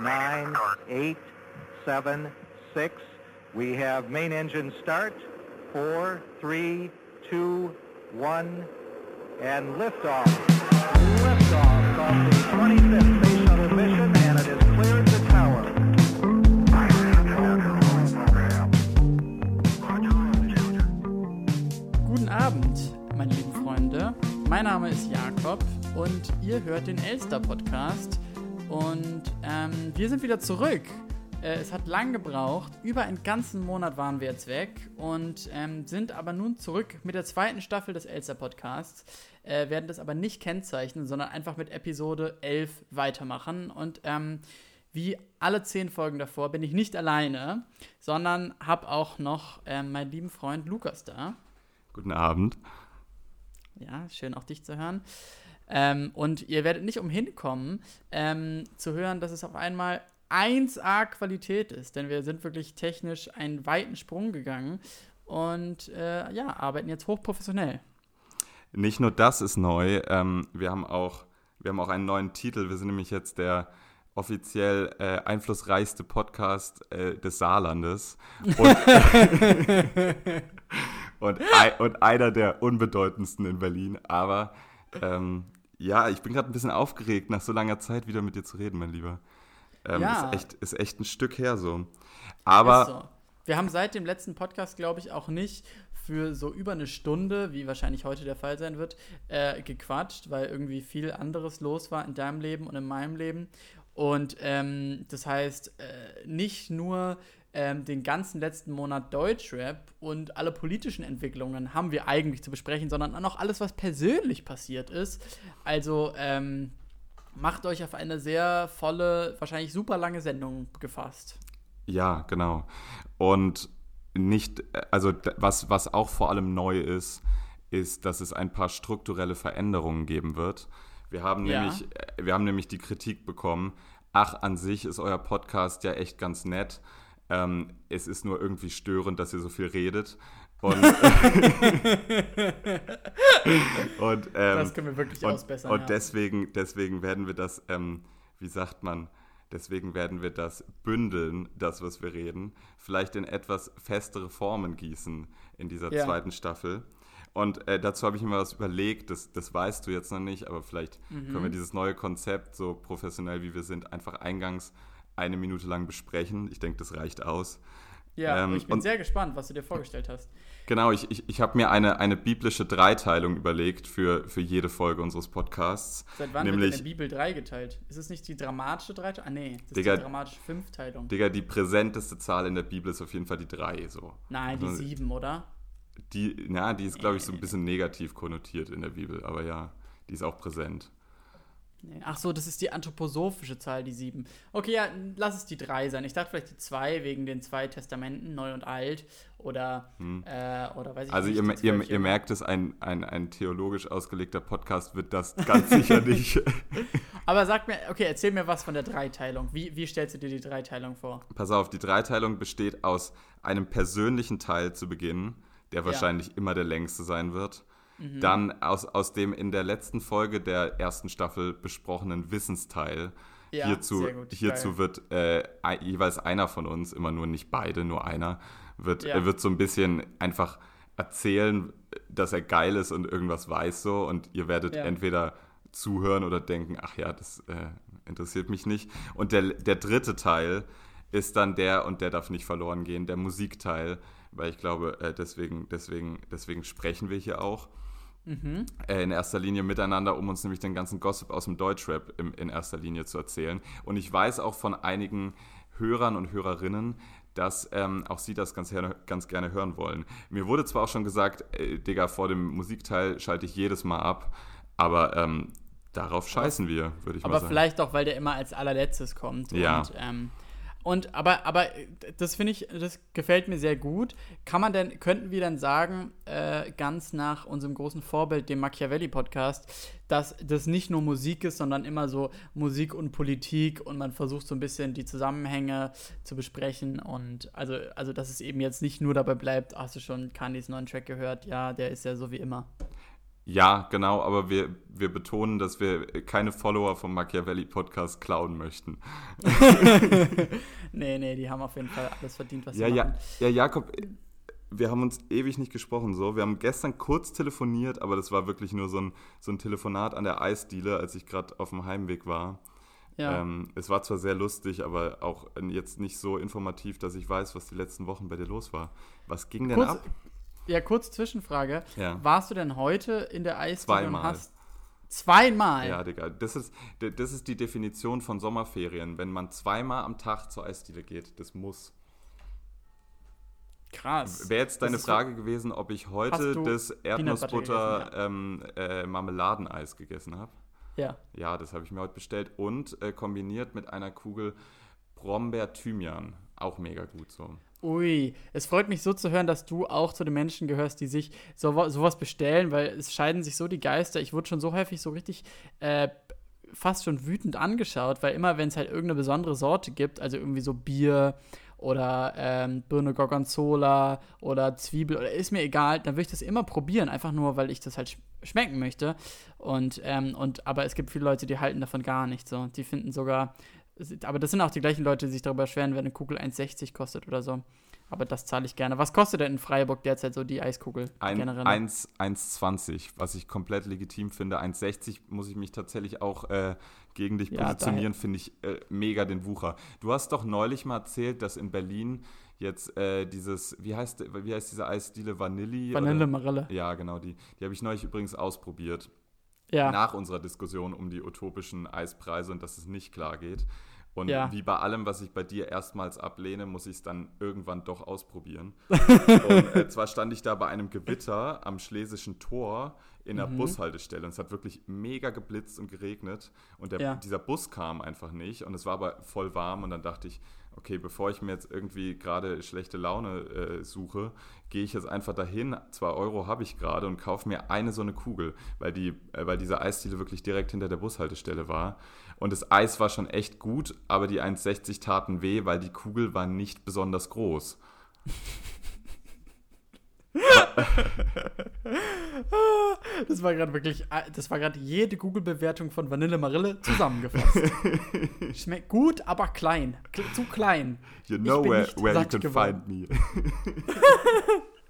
nine, eight, seven, six. We have main engine start. Four, three, two, one, and liftoff. Liftoff of the 25th Space Shuttle mission, and it has cleared the tower. Guten Abend, meine lieben Freunde. Mein Name ist Jakob und ihr hört den Elster Podcast. Und ähm, wir sind wieder zurück. Äh, es hat lang gebraucht. Über einen ganzen Monat waren wir jetzt weg und ähm, sind aber nun zurück mit der zweiten Staffel des Elster Podcasts. Äh, werden das aber nicht kennzeichnen, sondern einfach mit Episode 11 weitermachen. Und ähm, wie alle zehn Folgen davor bin ich nicht alleine, sondern habe auch noch ähm, meinen lieben Freund Lukas da. Guten Abend. Ja, schön auch dich zu hören. Ähm, und ihr werdet nicht umhin kommen, ähm, zu hören, dass es auf einmal 1A Qualität ist, denn wir sind wirklich technisch einen weiten Sprung gegangen und äh, ja, arbeiten jetzt hochprofessionell. Nicht nur das ist neu, ähm, wir, haben auch, wir haben auch einen neuen Titel. Wir sind nämlich jetzt der offiziell äh, einflussreichste Podcast äh, des Saarlandes und, und, ein, und, einer der unbedeutendsten in Berlin. Aber ähm, ja, ich bin gerade ein bisschen aufgeregt, nach so langer Zeit wieder mit dir zu reden, mein Lieber. Ähm, ja. ist, echt, ist echt ein Stück her so. Aber. So. Wir haben seit dem letzten Podcast, glaube ich, auch nicht für so über eine Stunde, wie wahrscheinlich heute der Fall sein wird, äh, gequatscht, weil irgendwie viel anderes los war in deinem Leben und in meinem Leben. Und ähm, das heißt, äh, nicht nur ähm, den ganzen letzten Monat Deutschrap und alle politischen Entwicklungen haben wir eigentlich zu besprechen, sondern auch alles, was persönlich passiert ist. Also ähm, macht euch auf eine sehr volle, wahrscheinlich super lange Sendung gefasst. Ja, genau. Und nicht, also was, was auch vor allem neu ist, ist, dass es ein paar strukturelle Veränderungen geben wird. Wir haben, ja. nämlich, äh, wir haben nämlich die Kritik bekommen, ach, an sich ist euer Podcast ja echt ganz nett. Ähm, es ist nur irgendwie störend, dass ihr so viel redet. Und, und ähm, das können wir wirklich und, ausbessern. Und ja. deswegen, deswegen werden wir das, ähm, wie sagt man, deswegen werden wir das bündeln, das, was wir reden, vielleicht in etwas festere Formen gießen in dieser ja. zweiten Staffel. Und äh, dazu habe ich mir was überlegt, das, das weißt du jetzt noch nicht, aber vielleicht mhm. können wir dieses neue Konzept, so professionell wie wir sind, einfach eingangs eine Minute lang besprechen. Ich denke, das reicht aus. Ja, ähm, ich bin sehr gespannt, was du dir vorgestellt hast. Genau, ich, ich, ich habe mir eine, eine biblische Dreiteilung überlegt für, für jede Folge unseres Podcasts. Seit wann nämlich, wird eine Bibel dreigeteilt? Ist es nicht die dramatische Dreiteilung? Ah, nee, das Digga, ist die dramatische Fünfteilung. Digga, die präsenteste Zahl in der Bibel ist auf jeden Fall die drei. So. Nein, die also, sieben, oder? Die, na, die ist, glaube ich, so ein bisschen negativ konnotiert in der Bibel, aber ja, die ist auch präsent. Ach so, das ist die anthroposophische Zahl, die sieben. Okay, ja, lass es die drei sein. Ich dachte vielleicht die zwei wegen den zwei Testamenten, neu und alt. Oder, hm. äh, oder weiß ich also nicht. Also, ihr, ihr, ihr merkt es, ein, ein, ein theologisch ausgelegter Podcast wird das ganz sicher nicht. Aber sag mir, okay, erzähl mir was von der Dreiteilung. Wie, wie stellst du dir die Dreiteilung vor? Pass auf, die Dreiteilung besteht aus einem persönlichen Teil zu Beginn, der wahrscheinlich ja. immer der längste sein wird Mhm. Dann aus, aus dem in der letzten Folge der ersten Staffel besprochenen Wissensteil. Ja, hierzu hierzu wird äh, jeweils einer von uns, immer nur nicht beide, nur einer, wird, ja. wird so ein bisschen einfach erzählen, dass er geil ist und irgendwas weiß so. Und ihr werdet ja. entweder zuhören oder denken, ach ja, das äh, interessiert mich nicht. Und der, der dritte Teil ist dann der, und der darf nicht verloren gehen, der Musikteil, weil ich glaube, äh, deswegen, deswegen, deswegen sprechen wir hier auch. Mhm. Äh, in erster Linie miteinander, um uns nämlich den ganzen Gossip aus dem Deutschrap im, in erster Linie zu erzählen. Und ich weiß auch von einigen Hörern und Hörerinnen, dass ähm, auch sie das ganz, ganz, gerne hören wollen. Mir wurde zwar auch schon gesagt, äh, Digga, vor dem Musikteil schalte ich jedes Mal ab, aber ähm, darauf scheißen wir, würde ich aber mal sagen. Aber vielleicht auch, weil der immer als allerletztes kommt. Ja. Und, ähm, und aber, aber das finde ich, das gefällt mir sehr gut. Kann man denn, könnten wir dann sagen, äh, ganz nach unserem großen Vorbild, dem Machiavelli-Podcast, dass das nicht nur Musik ist, sondern immer so Musik und Politik und man versucht so ein bisschen die Zusammenhänge zu besprechen und also, also dass es eben jetzt nicht nur dabei bleibt, hast du schon Kandis neuen Track gehört? Ja, der ist ja so wie immer. Ja, genau, aber wir, wir betonen, dass wir keine Follower vom Machiavelli-Podcast klauen möchten. nee, nee, die haben auf jeden Fall alles verdient, was ja, sie ja, machen. Ja, Jakob, wir haben uns ewig nicht gesprochen so. Wir haben gestern kurz telefoniert, aber das war wirklich nur so ein, so ein Telefonat an der Eisdiele, als ich gerade auf dem Heimweg war. Ja. Ähm, es war zwar sehr lustig, aber auch jetzt nicht so informativ, dass ich weiß, was die letzten Wochen bei dir los war. Was ging denn kurz, ab? Ja, kurz Zwischenfrage. Ja. Warst du denn heute in der Eisdiele Zweimal. und hast Zweimal? Ja, Digga. Das ist, das ist die Definition von Sommerferien. Wenn man zweimal am Tag zur Eisdiele geht, das muss. Krass. Wäre jetzt deine Frage so gewesen, ob ich heute das Erdnussbutter ja. ähm, äh, gegessen habe? Ja. Ja, das habe ich mir heute bestellt und äh, kombiniert mit einer Kugel Brombeer-Thymian. Auch mega gut so. Ui, es freut mich so zu hören, dass du auch zu den Menschen gehörst, die sich so, sowas bestellen, weil es scheiden sich so die Geister. Ich wurde schon so häufig so richtig äh, fast schon wütend angeschaut, weil immer, wenn es halt irgendeine besondere Sorte gibt, also irgendwie so Bier oder ähm, Birne Gorgonzola oder Zwiebel oder ist mir egal, dann würde ich das immer probieren, einfach nur, weil ich das halt sch schmecken möchte. Und, ähm, und aber es gibt viele Leute, die halten davon gar nichts so. Die finden sogar aber das sind auch die gleichen Leute, die sich darüber schweren, wenn eine Kugel 1,60 kostet oder so. Aber das zahle ich gerne. Was kostet denn in Freiburg derzeit so die Eiskugel? Ein, 1,20, was ich komplett legitim finde. 1,60 muss ich mich tatsächlich auch äh, gegen dich Ja, positionieren, finde ich äh, mega den Wucher. Du hast doch neulich mal erzählt, dass in Berlin jetzt äh, dieses, wie heißt, wie heißt diese Eisdiele? Vanilli? Vanille oder? Marille. Ja, genau, die. Die habe ich neulich übrigens ausprobiert. Ja. Nach unserer Diskussion um die utopischen Eispreise und dass es nicht klar geht. Und Ja. wie bei allem, was ich bei dir erstmals ablehne, muss ich es dann irgendwann doch ausprobieren. und äh, zwar stand ich da bei einem Gewitter am Schlesischen Tor in einer Mhm. Bushaltestelle und es hat wirklich mega geblitzt und geregnet und der, Ja. dieser Bus kam einfach nicht und es war aber voll warm und dann dachte ich, okay, bevor ich mir jetzt irgendwie gerade schlechte Laune äh, suche, gehe ich jetzt einfach dahin, zwei Euro habe ich gerade und kaufe mir eine so eine Kugel, weil, die, äh, weil diese Eisdiele wirklich direkt hinter der Bushaltestelle war. Und das Eis war schon echt gut, aber die 1,60 taten weh, weil die Kugel war nicht besonders groß. Das war gerade wirklich, äh, das war gerade jede Google-Bewertung von Vanille Marille zusammengefasst. Schmeckt gut, aber klein. Kl zu klein. You know where, where you can geworden. find me.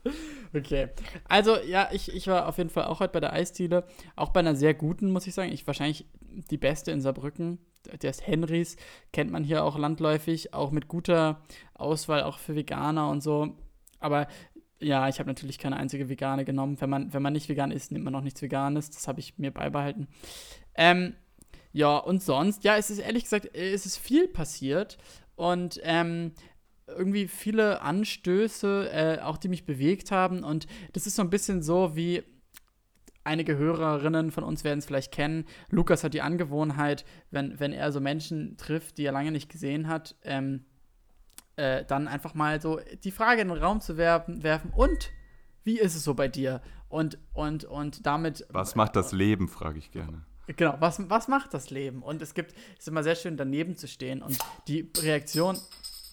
Okay. Also, ja, ich, ich war auf jeden Fall auch heute bei der Eisdiele. Auch bei einer sehr guten, muss ich sagen. Ich wahrscheinlich die beste in Saarbrücken. Der ist Henrys. Kennt man hier auch landläufig. Auch mit guter Auswahl, auch für Veganer und so. Aber ja, ich habe natürlich keine einzige Vegane genommen. Wenn man, wenn man nicht vegan ist, nimmt man auch nichts Veganes. Das habe ich mir beibehalten. Ähm, ja, und sonst, ja, es ist ehrlich gesagt, es ist viel passiert. Und ähm, irgendwie viele Anstöße, äh, auch die mich bewegt haben. Und das ist so ein bisschen so wie einige Hörerinnen von uns werden es vielleicht kennen. Lukas hat die Angewohnheit, wenn, wenn er so Menschen trifft, die er lange nicht gesehen hat, ähm, äh, dann einfach mal so die Frage in den Raum zu werfen, werfen und wie ist es so bei dir? Und, und, und damit. Was macht das Leben, frage ich gerne. Genau, was, was macht das Leben? Und es gibt, es ist immer sehr schön, daneben zu stehen und die Reaktion.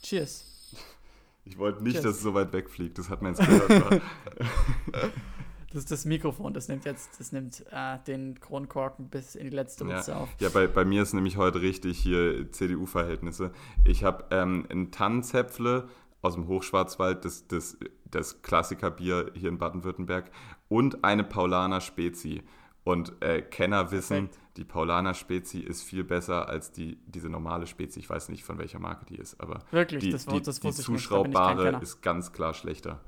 Cheers. Ich wollte nicht, Cheers. dass es so weit wegfliegt, das hat jetzt gehört. Das ist das Mikrofon, das nimmt jetzt, das nimmt äh, den Kronkorken bis in die letzte Ritze Ja, auf. ja bei, bei mir ist nämlich heute richtig hier CDU-Verhältnisse. Ich habe ähm, ein Tannenzäpfle aus dem Hochschwarzwald, das, das, das Klassikerbier hier in Baden-Württemberg und eine Paulaner Spezi. Und äh, Kenner wissen, Perfekt. die Paulaner Spezi ist viel besser als die, diese normale Spezi. Ich weiß nicht, von welcher Marke die ist, aber Wirklich, die, das, die, das die zuschraubbare ist ganz klar schlechter.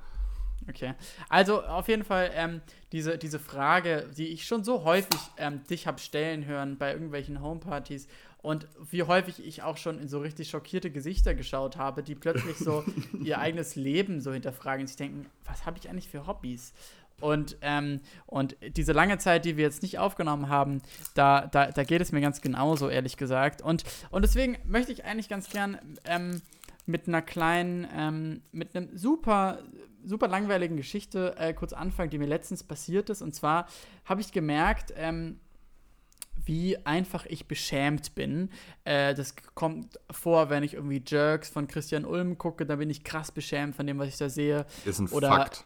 Okay. Also auf jeden Fall ähm, diese, diese Frage, die ich schon so häufig ähm, dich habe stellen hören bei irgendwelchen Homepartys und wie häufig ich auch schon in so richtig schockierte Gesichter geschaut habe, die plötzlich so ihr eigenes Leben so hinterfragen und sich denken, was habe ich eigentlich für Hobbys? Und, ähm, und diese lange Zeit, die wir jetzt nicht aufgenommen haben, da, da, da geht es mir ganz genauso, ehrlich gesagt. Und, und deswegen möchte ich eigentlich ganz gern ähm, mit einer kleinen, ähm, mit einem super, super langweiligen Geschichte äh, kurz anfangen, die mir letztens passiert ist. Und zwar habe ich gemerkt, ähm, wie einfach ich beschämt bin. Äh, das kommt vor, wenn ich irgendwie Jerks von Christian Ulm gucke, da bin ich krass beschämt von dem, was ich da sehe. Ist ein Oder- Fakt.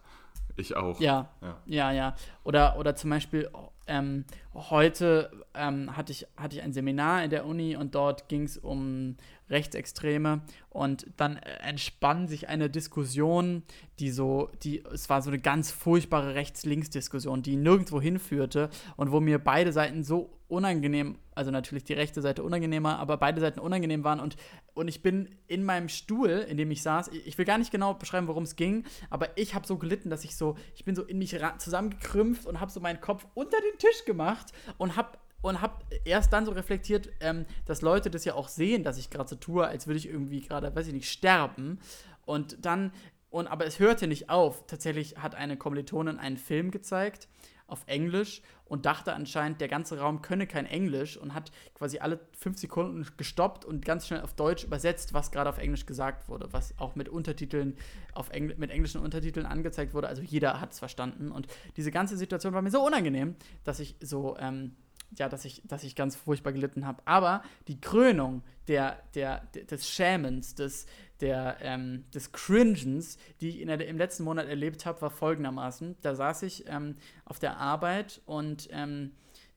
Ich auch. Ja, ja, ja. ja. Oder, oder zum Beispiel ähm, heute ähm, hatte, ich, hatte ich ein Seminar in der Uni und dort ging es um Rechtsextreme und dann entspann sich eine Diskussion, die so, die, es war so eine ganz furchtbare Rechts-Links-Diskussion, die nirgendwo hinführte und wo mir beide Seiten so unangenehm, also natürlich die rechte Seite unangenehmer, aber beide Seiten unangenehm waren und, und ich bin in meinem Stuhl, in dem ich saß, ich will gar nicht genau beschreiben, worum es ging, aber ich habe so gelitten, dass ich so, ich bin so in mich zusammengekrümpft und habe so meinen Kopf unter den Tisch gemacht und habe und habe erst dann so reflektiert, ähm, dass Leute das ja auch sehen, dass ich gerade so tue, als würde ich irgendwie gerade, weiß ich nicht, sterben. Und dann, und aber es hörte nicht auf. Tatsächlich hat eine Kommilitonin einen Film gezeigt auf Englisch und dachte anscheinend, der ganze Raum könne kein Englisch und hat quasi alle fünf Sekunden gestoppt und ganz schnell auf Deutsch übersetzt, was gerade auf Englisch gesagt wurde, was auch mit Untertiteln auf Engl mit englischen Untertiteln angezeigt wurde. Also jeder hat es verstanden und diese ganze Situation war mir so unangenehm, dass ich so ähm, ja, dass ich, dass ich ganz furchtbar gelitten habe. Aber die Krönung der, der, des Schämens, des, der, ähm, des Cringens, die ich in der, im letzten Monat erlebt habe, war folgendermaßen. Da saß ich ähm, auf der Arbeit und ähm,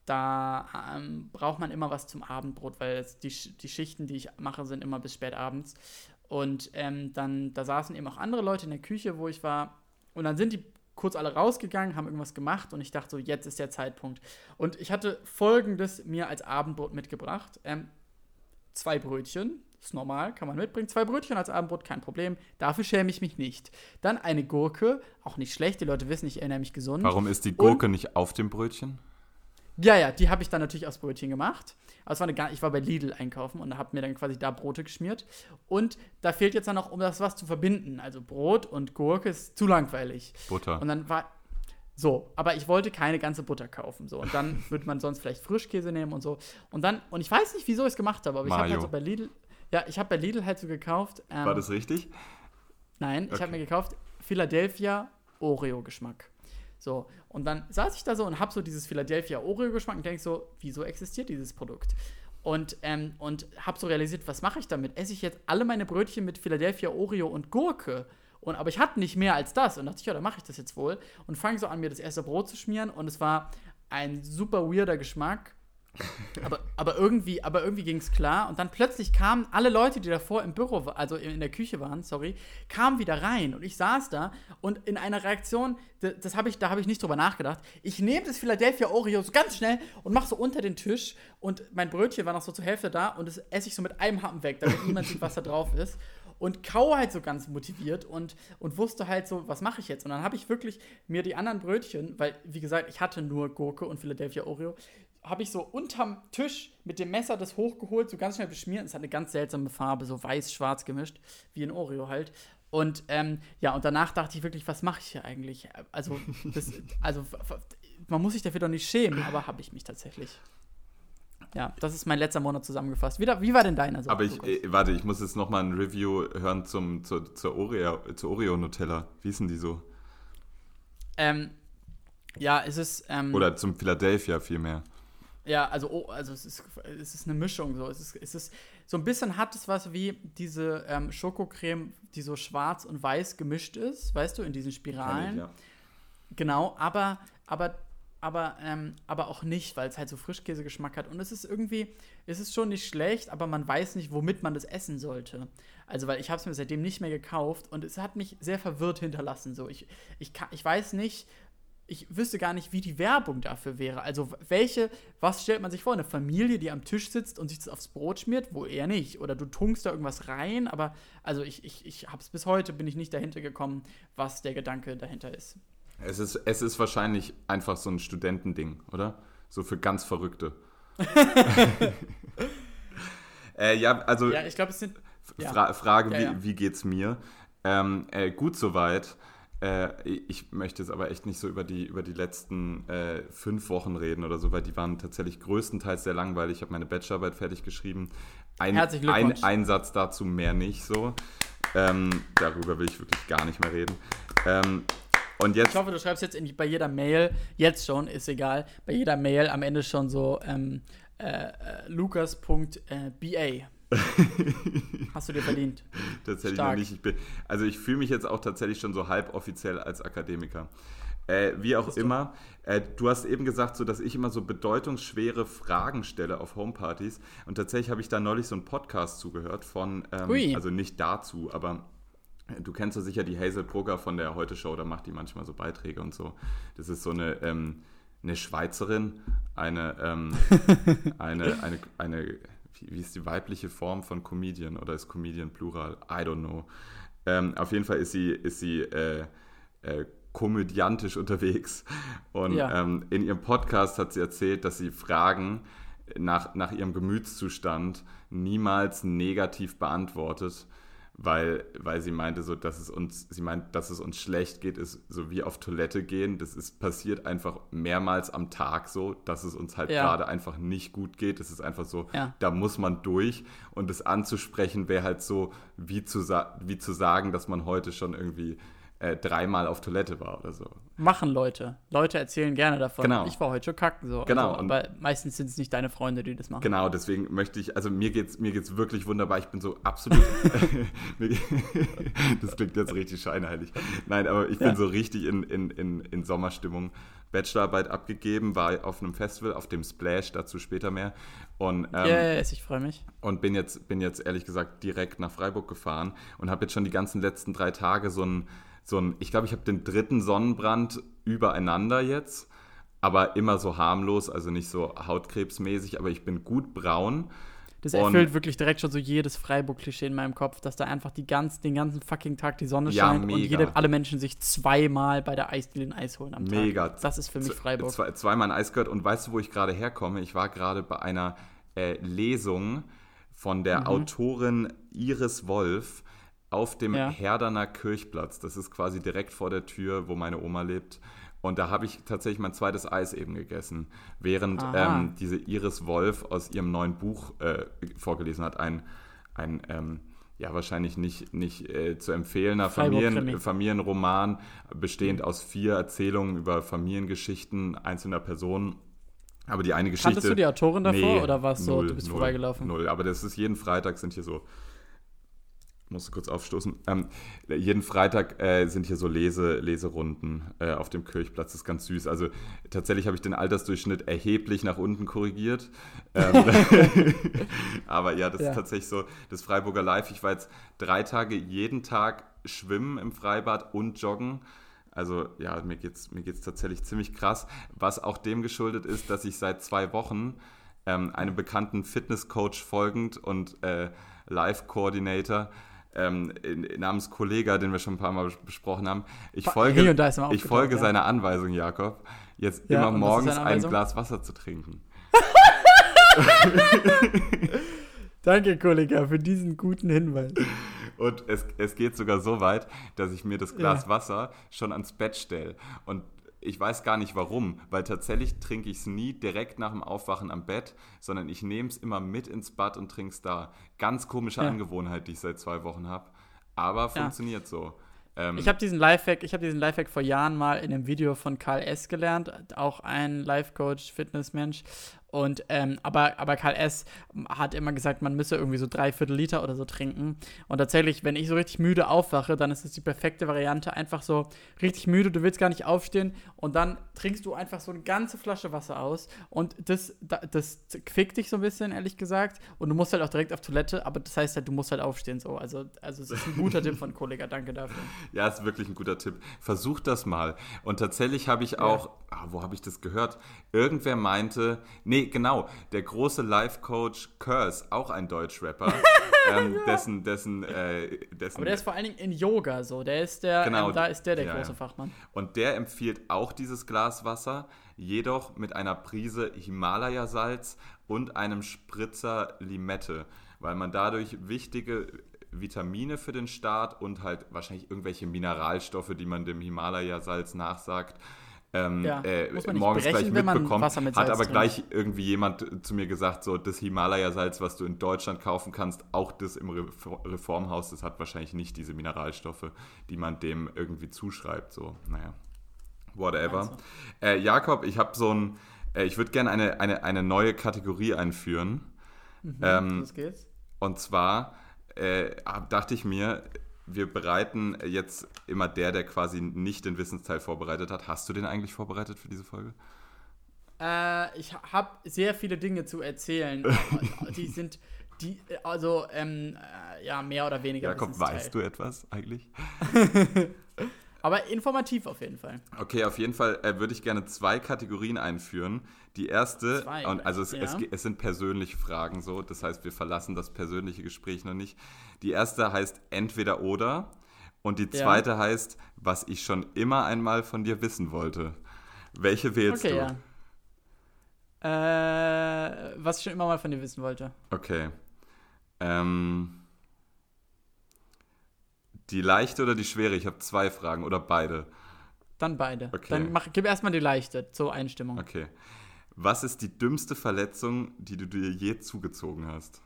da ähm, braucht man immer was zum Abendbrot, weil die, die Schichten, die ich mache, sind immer bis spät abends. Und ähm, dann, da saßen eben auch andere Leute in der Küche, wo ich war. Und dann sind die kurz alle rausgegangen, haben irgendwas gemacht und ich dachte so, jetzt ist der Zeitpunkt. Und ich hatte folgendes mir als Abendbrot mitgebracht. Ähm, zwei Brötchen, ist normal, kann man mitbringen. Zwei Brötchen als Abendbrot, kein Problem. Dafür schäme ich mich nicht. Dann eine Gurke, auch nicht schlecht, die Leute wissen, ich erinnere mich gesund. Warum ist die Gurke und, nicht auf dem Brötchen? Ja, ja, die habe ich dann natürlich aus Brötchen gemacht. Aber es war eine, ich war bei Lidl einkaufen und habe mir dann quasi da Brote geschmiert. Und da fehlt jetzt dann noch, um das was zu verbinden. Also Brot und Gurke ist zu langweilig. Butter. Und dann war. So, aber ich wollte keine ganze Butter kaufen. So. Und dann würde man sonst vielleicht Frischkäse nehmen und so. Und dann, und ich weiß nicht, wieso ich es gemacht habe, aber ich habe halt so bei Lidl. Ja, ich habe bei Lidl halt so gekauft. Ähm, war das richtig? Nein, okay. ich habe mir gekauft Philadelphia Oreo-Geschmack. So, und dann saß ich da so und habe so dieses Philadelphia Oreo-Geschmack und denke so, wieso existiert dieses Produkt? Und, ähm, und habe so realisiert, was mache ich damit? Esse ich jetzt alle meine Brötchen mit Philadelphia Oreo und Gurke? Und, aber ich hatte nicht mehr als das. Und dachte ich, ja, dann mache ich das jetzt wohl. Und fange so an, mir das erste Brot zu schmieren. Und es war ein super weirder Geschmack aber, aber irgendwie, aber irgendwie ging es klar. Und dann plötzlich kamen alle Leute, die davor im Büro, also in der Küche waren, sorry, kamen wieder rein. Und ich saß da und in einer Reaktion, das, das habe ich, da habe ich nicht drüber nachgedacht. Ich nehme das Philadelphia Oreo so ganz schnell und mache so unter den Tisch. Und mein Brötchen war noch so zur Hälfte da und das esse ich so mit einem Happen weg, damit niemand sieht, was da drauf ist und kau halt so ganz motiviert und, und wusste halt so, was mache ich jetzt? Und dann habe ich wirklich mir die anderen Brötchen, weil, wie gesagt, ich hatte nur Gurke und Philadelphia Oreo, habe ich so unterm Tisch mit dem Messer das hochgeholt, so ganz schnell beschmiert. Es hat eine ganz seltsame Farbe, so weiß-schwarz gemischt, wie ein Oreo halt. Und ähm, ja, und danach dachte ich wirklich, was mache ich hier eigentlich? Also, das, also man muss sich dafür doch nicht schämen, aber habe ich mich tatsächlich. Ja, das ist mein letzter Monat zusammengefasst. Wie, wie war denn deiner so? Aber ich, äh, warte, ich muss jetzt noch mal ein Review hören zum, zur, zur, Oreo, zur Oreo Nutella. Wie ist denn die so? Ähm, ja, es ist. Ähm, Oder zum Philadelphia vielmehr. Ja, also, oh, also es, ist, es ist eine Mischung. So. Es, ist, es ist so ein bisschen hat es was wie diese ähm, Schokocreme, die so schwarz und weiß gemischt ist, weißt du, in diesen Spiralen. Ich, ja. Genau, aber, aber, aber, ähm, aber auch nicht, weil es halt so Frischkäsegeschmack hat. Und es ist irgendwie, es ist schon nicht schlecht, aber man weiß nicht, womit man das essen sollte. Also, weil ich habe es mir seitdem nicht mehr gekauft und es hat mich sehr verwirrt hinterlassen. So, ich, ich, kann, ich weiß nicht, ich wüsste gar nicht, wie die Werbung dafür wäre. Also welche, was stellt man sich vor? Eine Familie, die am Tisch sitzt und sich das aufs Brot schmiert? Wohl eher nicht. Oder du tunkst da irgendwas rein, aber also ich, ich, ich habe es bis heute, bin ich nicht dahinter gekommen, was der Gedanke dahinter ist. Es ist, es ist wahrscheinlich einfach so ein Studentending, oder? So für ganz Verrückte. äh, ja, also. Ja, ich glaube, es sind. Fra Frage, ja, ja. Wie, wie geht's mir? Ähm, äh, gut soweit. Äh, ich möchte jetzt aber echt nicht so über die, über die letzten äh, fünf Wochen reden oder so, weil die waren tatsächlich größtenteils sehr langweilig. Ich habe meine Bachelorarbeit fertig geschrieben. Ein, Herzlichen Ein, ein Satz dazu, mehr nicht so. Ähm, darüber will ich wirklich gar nicht mehr reden. Ähm, und jetzt, ich hoffe, du schreibst jetzt in, bei jeder Mail, jetzt schon, ist egal, bei jeder Mail am Ende schon so ähm, äh, äh Lukas.ba. Hast du dir verdient. tatsächlich Stark. noch nicht. Ich bin, also ich fühle mich jetzt auch tatsächlich schon so halboffiziell als Akademiker. Äh, wie auch immer, äh, du hast eben gesagt, so, dass ich immer so bedeutungsschwere Fragen stelle auf Homepartys. Und tatsächlich habe ich da neulich so einen Podcast zugehört von, ähm, also nicht dazu, aber Du kennst ja sicher die Hazel Brugger von der Heute Show, da macht die manchmal so Beiträge und so. Das ist so eine, ähm, eine Schweizerin, eine, ähm, eine, eine, eine, wie ist die weibliche Form von Comedian oder ist Comedian Plural? I don't know. Ähm, auf jeden Fall ist sie, ist sie äh, äh, komödiantisch unterwegs. Und ja. ähm, in ihrem Podcast hat sie erzählt, dass sie Fragen nach, nach ihrem Gemütszustand niemals negativ beantwortet weil, weil sie meinte so, dass es uns, sie meint, dass es uns schlecht geht, ist so wie auf Toilette gehen. Das ist passiert einfach mehrmals am Tag so, dass es uns halt ja. gerade einfach nicht gut geht. Das ist einfach so, ja. da muss man durch. Und das anzusprechen wäre halt so, wie zu, wie zu sagen, dass man heute schon irgendwie äh, dreimal auf Toilette war oder so. Machen Leute. Leute erzählen gerne davon. Genau. Ich war heute schon kacken. So. Genau. Also, aber meistens sind es nicht deine Freunde, die das machen. Genau, deswegen möchte ich, also mir geht's, mir geht's wirklich wunderbar. Ich bin so absolut. das klingt jetzt richtig scheinheilig. Nein, aber ich bin ja. so richtig in, in, in, in Sommerstimmung. Bachelorarbeit abgegeben, war auf einem Festival, auf dem Splash, dazu später mehr. Und, ähm, yes, ich freue mich. Und bin jetzt, bin jetzt ehrlich gesagt direkt nach Freiburg gefahren und habe jetzt schon die ganzen letzten drei Tage so ein so ein, ich glaube, ich habe den dritten Sonnenbrand übereinander jetzt, aber immer so harmlos, also nicht so hautkrebsmäßig, aber ich bin gut braun. Das erfüllt wirklich direkt schon so jedes Freiburg-Klischee in meinem Kopf, dass da einfach die ganz, den ganzen fucking Tag die Sonne ja, scheint mega. und jede, alle Menschen sich zweimal bei der Eisdiele ein Eis holen am Tag. Mega. Das ist für mich Freiburg. Zwei, zweimal ein Eis gehört und weißt du, wo ich gerade herkomme? Ich war gerade bei einer äh, Lesung von der mhm. Autorin Iris Wolf auf dem ja. Herderner Kirchplatz. Das ist quasi direkt vor der Tür, wo meine Oma lebt. Und da habe ich tatsächlich mein zweites Eis eben gegessen, während ähm, diese Iris Wolf aus ihrem neuen Buch äh, vorgelesen hat. Ein, ein ähm, ja, wahrscheinlich nicht, nicht äh, zu empfehlener Familien, Familienroman, bestehend aus vier Erzählungen über Familiengeschichten einzelner Personen. Aber die eine Geschichte. Hattest du die Autorin davor nee, oder warst du, du bist null, vorbeigelaufen? Null, aber das ist jeden Freitag sind hier so musste kurz aufstoßen. Ähm, jeden Freitag äh, sind hier so Lese, Leserunden äh, auf dem Kirchplatz. Das ist ganz süß. Also tatsächlich habe ich den Altersdurchschnitt erheblich nach unten korrigiert. Ähm, aber ja, das ja. ist tatsächlich so das Freiburger Live. Ich war jetzt drei Tage jeden Tag schwimmen im Freibad und joggen. Also ja, mir geht es mir geht's tatsächlich ziemlich krass. Was auch dem geschuldet ist, dass ich seit zwei Wochen ähm, einem bekannten Fitnesscoach folgend und äh, Live-Coordinator ähm, namens Kollega, den wir schon ein paar Mal besprochen haben. Ich folge, hey, ich folge ja. seiner Anweisung, Jakob, jetzt ja, immer morgens ein Glas Wasser zu trinken. Danke, Kollega, für diesen guten Hinweis. Und es, es geht sogar so weit, dass ich mir das Glas ja. Wasser schon ans Bett stelle. Und ich weiß gar nicht warum, weil tatsächlich trinke ich es nie direkt nach dem Aufwachen am Bett, sondern ich nehme es immer mit ins Bad und trinke es da. Ganz komische ja. Angewohnheit, die ich seit zwei Wochen habe. Aber ja. funktioniert so. Ähm, ich habe diesen Lifehack, ich habe diesen Lifehack vor Jahren mal in einem Video von Karl S. gelernt, auch ein Life-Coach, Fitnessmensch. Und, ähm, aber, aber Karl S. hat immer gesagt, man müsse irgendwie so drei Viertel Liter oder so trinken. Und tatsächlich, wenn ich so richtig müde aufwache, dann ist es die perfekte Variante. Einfach so richtig müde, du willst gar nicht aufstehen und dann trinkst du einfach so eine ganze Flasche Wasser aus. Und das, das quickt dich so ein bisschen, ehrlich gesagt. Und du musst halt auch direkt auf Toilette, aber das heißt halt, du musst halt aufstehen so. Also, also es ist ein guter Tipp von Kollega, danke dafür. Ja, ist wirklich ein guter Tipp. Versuch das mal. Und tatsächlich habe ich auch, ja. ah, wo habe ich das gehört? Irgendwer meinte, nee, Nee, genau. Der große Life-Coach Curse, auch ein Deutsch-Rapper, ähm, dessen, dessen, äh, dessen. Aber der ist vor allen Dingen in Yoga so. Der ist der, genau, ähm, da ist der der ja, große Fachmann. Und der empfiehlt auch dieses Glas Wasser, jedoch mit einer Prise Himalaya-Salz und einem Spritzer Limette, weil man dadurch wichtige Vitamine für den Start und halt wahrscheinlich irgendwelche Mineralstoffe, die man dem Himalaya-Salz nachsagt, ähm, ja, äh, morgens gleich mitbekommen. Hat aber gleich irgendwie jemand zu mir gesagt, so das Himalaya-Salz, was du in Deutschland kaufen kannst, auch das im Re Reformhaus, das hat wahrscheinlich nicht diese Mineralstoffe, die man dem irgendwie zuschreibt. So, naja, whatever. Also. Äh, Jakob, ich habe so ein, äh, ich würde gerne eine, eine, eine neue Kategorie einführen. Mhm, ähm, los geht's. Und zwar äh, dachte ich mir, wir bereiten jetzt immer der, der quasi nicht den Wissensteil vorbereitet hat. Hast du den eigentlich vorbereitet für diese Folge? Äh, ich habe sehr viele Dinge zu erzählen. die sind, die, also, ähm, äh, ja, mehr oder weniger. Jakob, weißt du etwas eigentlich? Aber informativ auf jeden Fall. Okay, auf jeden Fall äh, würde ich gerne zwei Kategorien einführen. Die erste, zwei, und also es, ja. es, es, sind persönliche Fragen so, das heißt, wir verlassen das persönliche Gespräch noch nicht. Die erste heißt entweder oder und die zweite ja. heißt, was ich schon immer einmal von dir wissen wollte. Welche wählst okay, du? Ja. Äh, was ich schon immer mal von dir wissen wollte. Okay. Ähm, die leichte oder die schwere? Ich habe zwei Fragen oder beide. Dann beide. Okay. Dann mach, gib erstmal die leichte zur Einstimmung. Okay. Was ist die dümmste Verletzung, die du dir je zugezogen hast?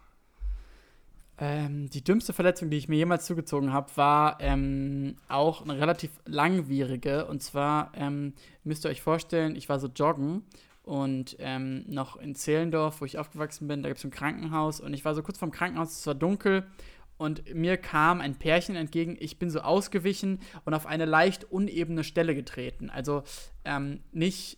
Ähm, die dümmste Verletzung, die ich mir jemals zugezogen habe, war ähm, auch eine relativ langwierige. Und zwar ähm, müsst ihr euch vorstellen, ich war so joggen und ähm, noch in Zehlendorf, wo ich aufgewachsen bin, da gibt es ein Krankenhaus und ich war so kurz vorm Krankenhaus, es war dunkel und mir kam ein Pärchen entgegen. Ich bin so ausgewichen und auf eine leicht unebene Stelle getreten. Also ähm, nicht,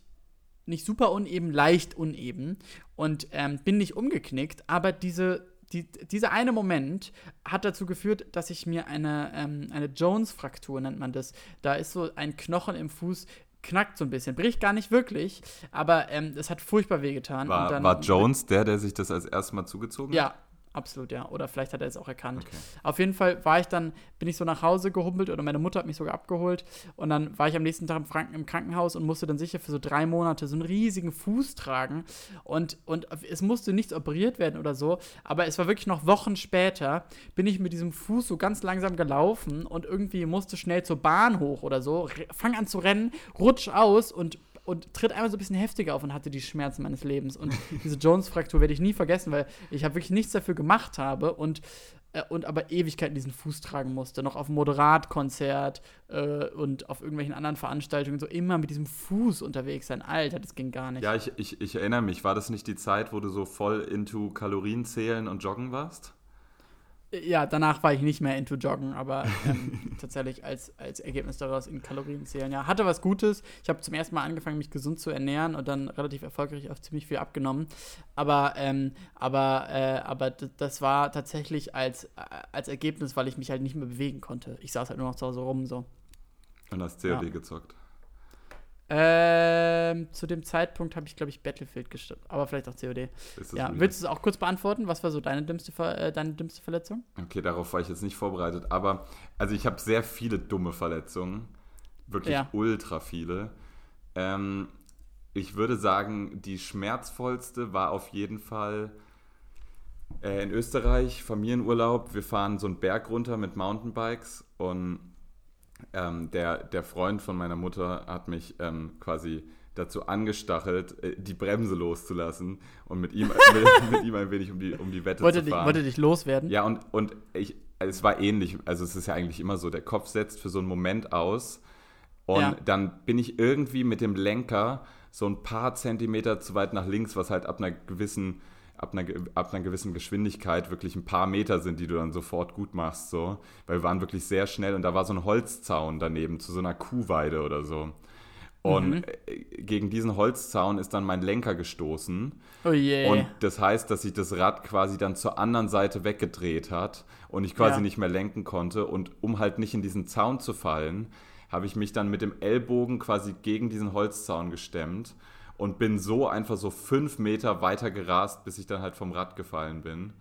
nicht super uneben, leicht uneben. Und ähm, bin nicht umgeknickt, aber diese, die, dieser eine Moment hat dazu geführt, dass ich mir eine, ähm, eine Jones-Fraktur nennt man das. Da ist so ein Knochen im Fuß, knackt so ein bisschen. Bricht gar nicht wirklich, aber ähm, es hat furchtbar wehgetan. War, war Jones der, der sich das als erstes Mal zugezogen hat? Ja, absolut, ja. Oder vielleicht hat er es auch erkannt. Okay. Auf jeden Fall war ich dann, bin ich so nach Hause gehumpelt oder meine Mutter hat mich sogar abgeholt und dann war ich am nächsten Tag im, Franken im Krankenhaus und musste dann sicher für so drei Monate so einen riesigen Fuß tragen und, und es musste nichts operiert werden oder so, aber es war wirklich noch Wochen später, bin ich mit diesem Fuß so ganz langsam gelaufen und irgendwie musste schnell zur Bahn hoch oder so, fang an zu rennen, rutsch aus und und tritt einmal so ein bisschen heftiger auf und hatte die Schmerzen meines Lebens. Und diese Jones-Fraktur werde ich nie vergessen, weil ich habe wirklich nichts dafür gemacht habe und, äh, und aber Ewigkeiten diesen Fuß tragen musste. Noch auf Moderatkonzert äh, und auf irgendwelchen anderen Veranstaltungen so immer mit diesem Fuß unterwegs sein. Alter, das ging gar nicht. Ja, ich, ich, ich erinnere mich. War das nicht die Zeit, wo du so voll into Kalorienzählen und Joggen warst? Ja, danach war ich nicht mehr into Joggen, aber ähm, tatsächlich als, als Ergebnis daraus in Kalorien zählen. Ja, hatte was Gutes. Ich habe zum ersten Mal angefangen, mich gesund zu ernähren und dann relativ erfolgreich auf ziemlich viel abgenommen. Aber, ähm, aber, äh, aber das war tatsächlich als, als Ergebnis, weil ich mich halt nicht mehr bewegen konnte. Ich saß halt nur noch zu Hause rum so. Und hast COD ja. gezockt? Ähm, zu dem Zeitpunkt habe ich, glaube ich, Battlefield gestimmt. Aber vielleicht auch COD. Ja, willst du es auch kurz beantworten? Was war so deine dümmste, äh, deine dümmste Verletzung? Okay, darauf war ich jetzt nicht vorbereitet. Aber, also ich habe sehr viele dumme Verletzungen. Wirklich ja. ultra viele. Ähm, ich würde sagen, die schmerzvollste war auf jeden Fall äh, in Österreich, Familienurlaub. Wir fahren so einen Berg runter mit Mountainbikes und ähm, der, der Freund von meiner Mutter hat mich ähm, quasi dazu angestachelt, äh, die Bremse loszulassen und mit ihm, mit, mit, ihm ein wenig um die, um die Wette wollte zu fahren. Dich, wollte dich loswerden? Ja, und, und ich, es war ähnlich. Also es ist ja eigentlich immer so, der Kopf setzt für so einen Moment aus und ja. dann bin ich irgendwie mit dem Lenker so ein paar Zentimeter zu weit nach links, was halt ab einer gewissen ab einer, ab einer gewissen Geschwindigkeit wirklich ein paar Meter sind, die du dann sofort gut machst. So. Weil wir waren wirklich sehr schnell und da war so ein Holzzaun daneben zu so einer Kuhweide oder so. Und mhm. Äh, gegen diesen Holzzaun ist dann mein Lenker gestoßen. Oh je. Und das heißt, dass sich das Rad quasi dann zur anderen Seite weggedreht hat und ich quasi ja. nicht mehr lenken konnte. Und um halt nicht in diesen Zaun zu fallen, habe ich mich dann mit dem Ellbogen quasi gegen diesen Holzzaun gestemmt und bin so einfach so fünf Meter weiter gerast, bis ich dann halt vom Rad gefallen bin.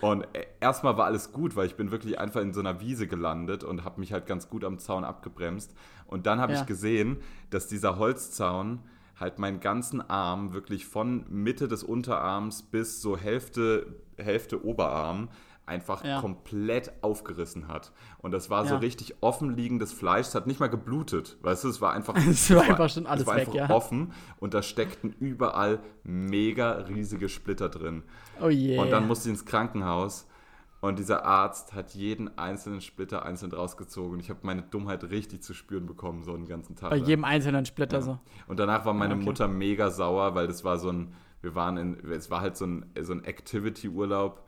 Und e, erstmal war alles gut, weil ich bin wirklich einfach in so einer Wiese gelandet und habe mich halt ganz gut am Zaun abgebremst. Und dann habe ja. ich gesehen, dass dieser Holzzaun halt meinen ganzen Arm wirklich von Mitte des Unterarms bis so Hälfte, Hälfte Oberarm einfach ja. komplett aufgerissen hat. Und das war ja. so richtig offenliegendes Fleisch. Es hat nicht mal geblutet. Weißt du, es war einfach, es war einfach schon alles es war weg, einfach ja. offen und da steckten überall mega riesige Splitter drin. Oh je. Und dann musste ich ins Krankenhaus. Und dieser Arzt hat jeden einzelnen Splitter einzeln rausgezogen. Ich habe meine Dummheit richtig zu spüren bekommen, so einen ganzen Tag. Bei jedem einzelnen Splitter ja. so. Und danach war meine okay. Mutter mega sauer, weil das war so ein, wir waren in, es war halt so ein, so ein Activity-Urlaub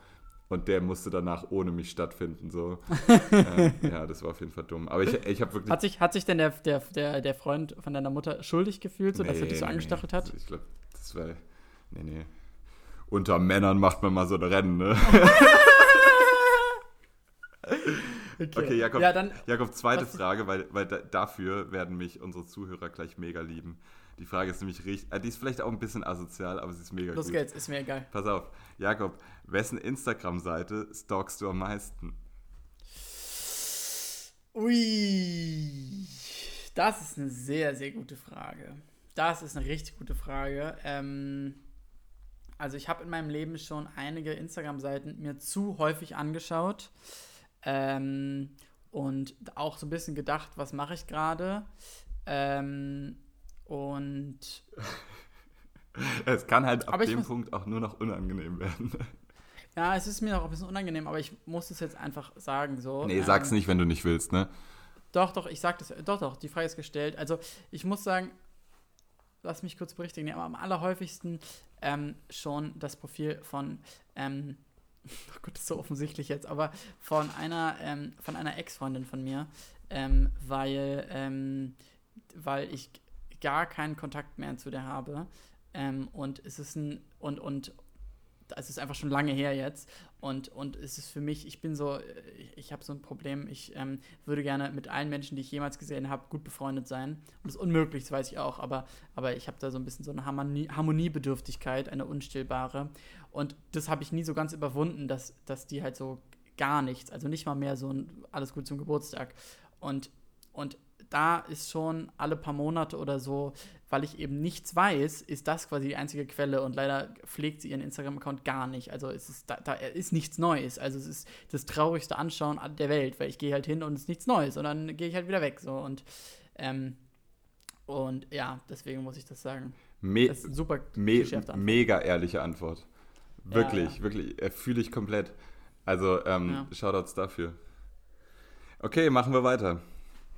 und der musste danach ohne mich stattfinden. So. äh, ja, das war auf jeden Fall dumm. Aber ich, ich habe wirklich. Hat sich, hat sich denn der, der, der, der Freund von deiner Mutter schuldig gefühlt, so dass er dich so angestachelt nee. hat? Ich glaube, das war. Nee, nee. Unter Männern macht man mal so ein Rennen, ne? okay. okay, Jakob, ja, dann, Jakob zweite Frage, weil, weil da, dafür werden mich unsere Zuhörer gleich mega lieben. Die Frage ist nämlich richtig, äh, die ist vielleicht auch ein bisschen asozial, aber sie ist mega Los gut. Los geht's, ist mir egal. Pass auf, Jakob, wessen Instagram-Seite stalkst du am meisten? Ui, das ist eine sehr, sehr gute Frage. Das ist eine richtig gute Frage. Ähm, also ich habe in meinem Leben schon einige Instagram-Seiten mir zu häufig angeschaut ähm, und auch so ein bisschen gedacht, was mache ich gerade. Ähm, und es kann halt ab dem Punkt auch nur noch unangenehm werden. Ja, es ist mir auch ein bisschen unangenehm, aber ich muss es jetzt einfach sagen. So. Nee, sag's ähm, nicht, wenn du nicht willst, ne? Doch, doch, ich sag das. Doch, doch, die Frage ist gestellt. Also, ich muss sagen, lass mich kurz berichtigen, aber am allerhäufigsten ähm, schon das Profil von, ähm, oh Gott, das ist so offensichtlich jetzt, aber von einer, ähm, von einer Ex-Freundin von mir, ähm, weil, ähm, weil ich gar keinen Kontakt mehr zu der habe. Ähm, und es ist ein, und, und es ist einfach schon lange her jetzt. Und, und es ist für mich, ich bin so, ich, ich habe so ein Problem, ich ähm, würde gerne mit allen Menschen, die ich jemals gesehen habe, gut befreundet sein. Und das ist unmöglich, das weiß ich auch, aber, aber ich habe da so ein bisschen so eine Harmonie, Harmoniebedürftigkeit, eine unstillbare. Und das habe ich nie so ganz überwunden, dass, dass die halt so gar nichts, also nicht mal mehr so ein alles gut zum Geburtstag. Und, und da ist schon alle paar Monate oder so, weil ich eben nichts weiß, ist das quasi die einzige Quelle und leider pflegt sie ihren Instagram-Account gar nicht. Also es ist, da, da ist nichts Neues. Also es ist das traurigste Anschauen der Welt, weil ich gehe halt hin und es ist nichts Neues und dann gehe ich halt wieder weg. So und, ähm, und ja, deswegen muss ich das sagen. Me das ist super me mega ehrliche Antwort. Wirklich, ja, ja. wirklich, äh, fühle ich komplett. Also ähm, ja. Shoutouts dafür. Okay, machen wir weiter.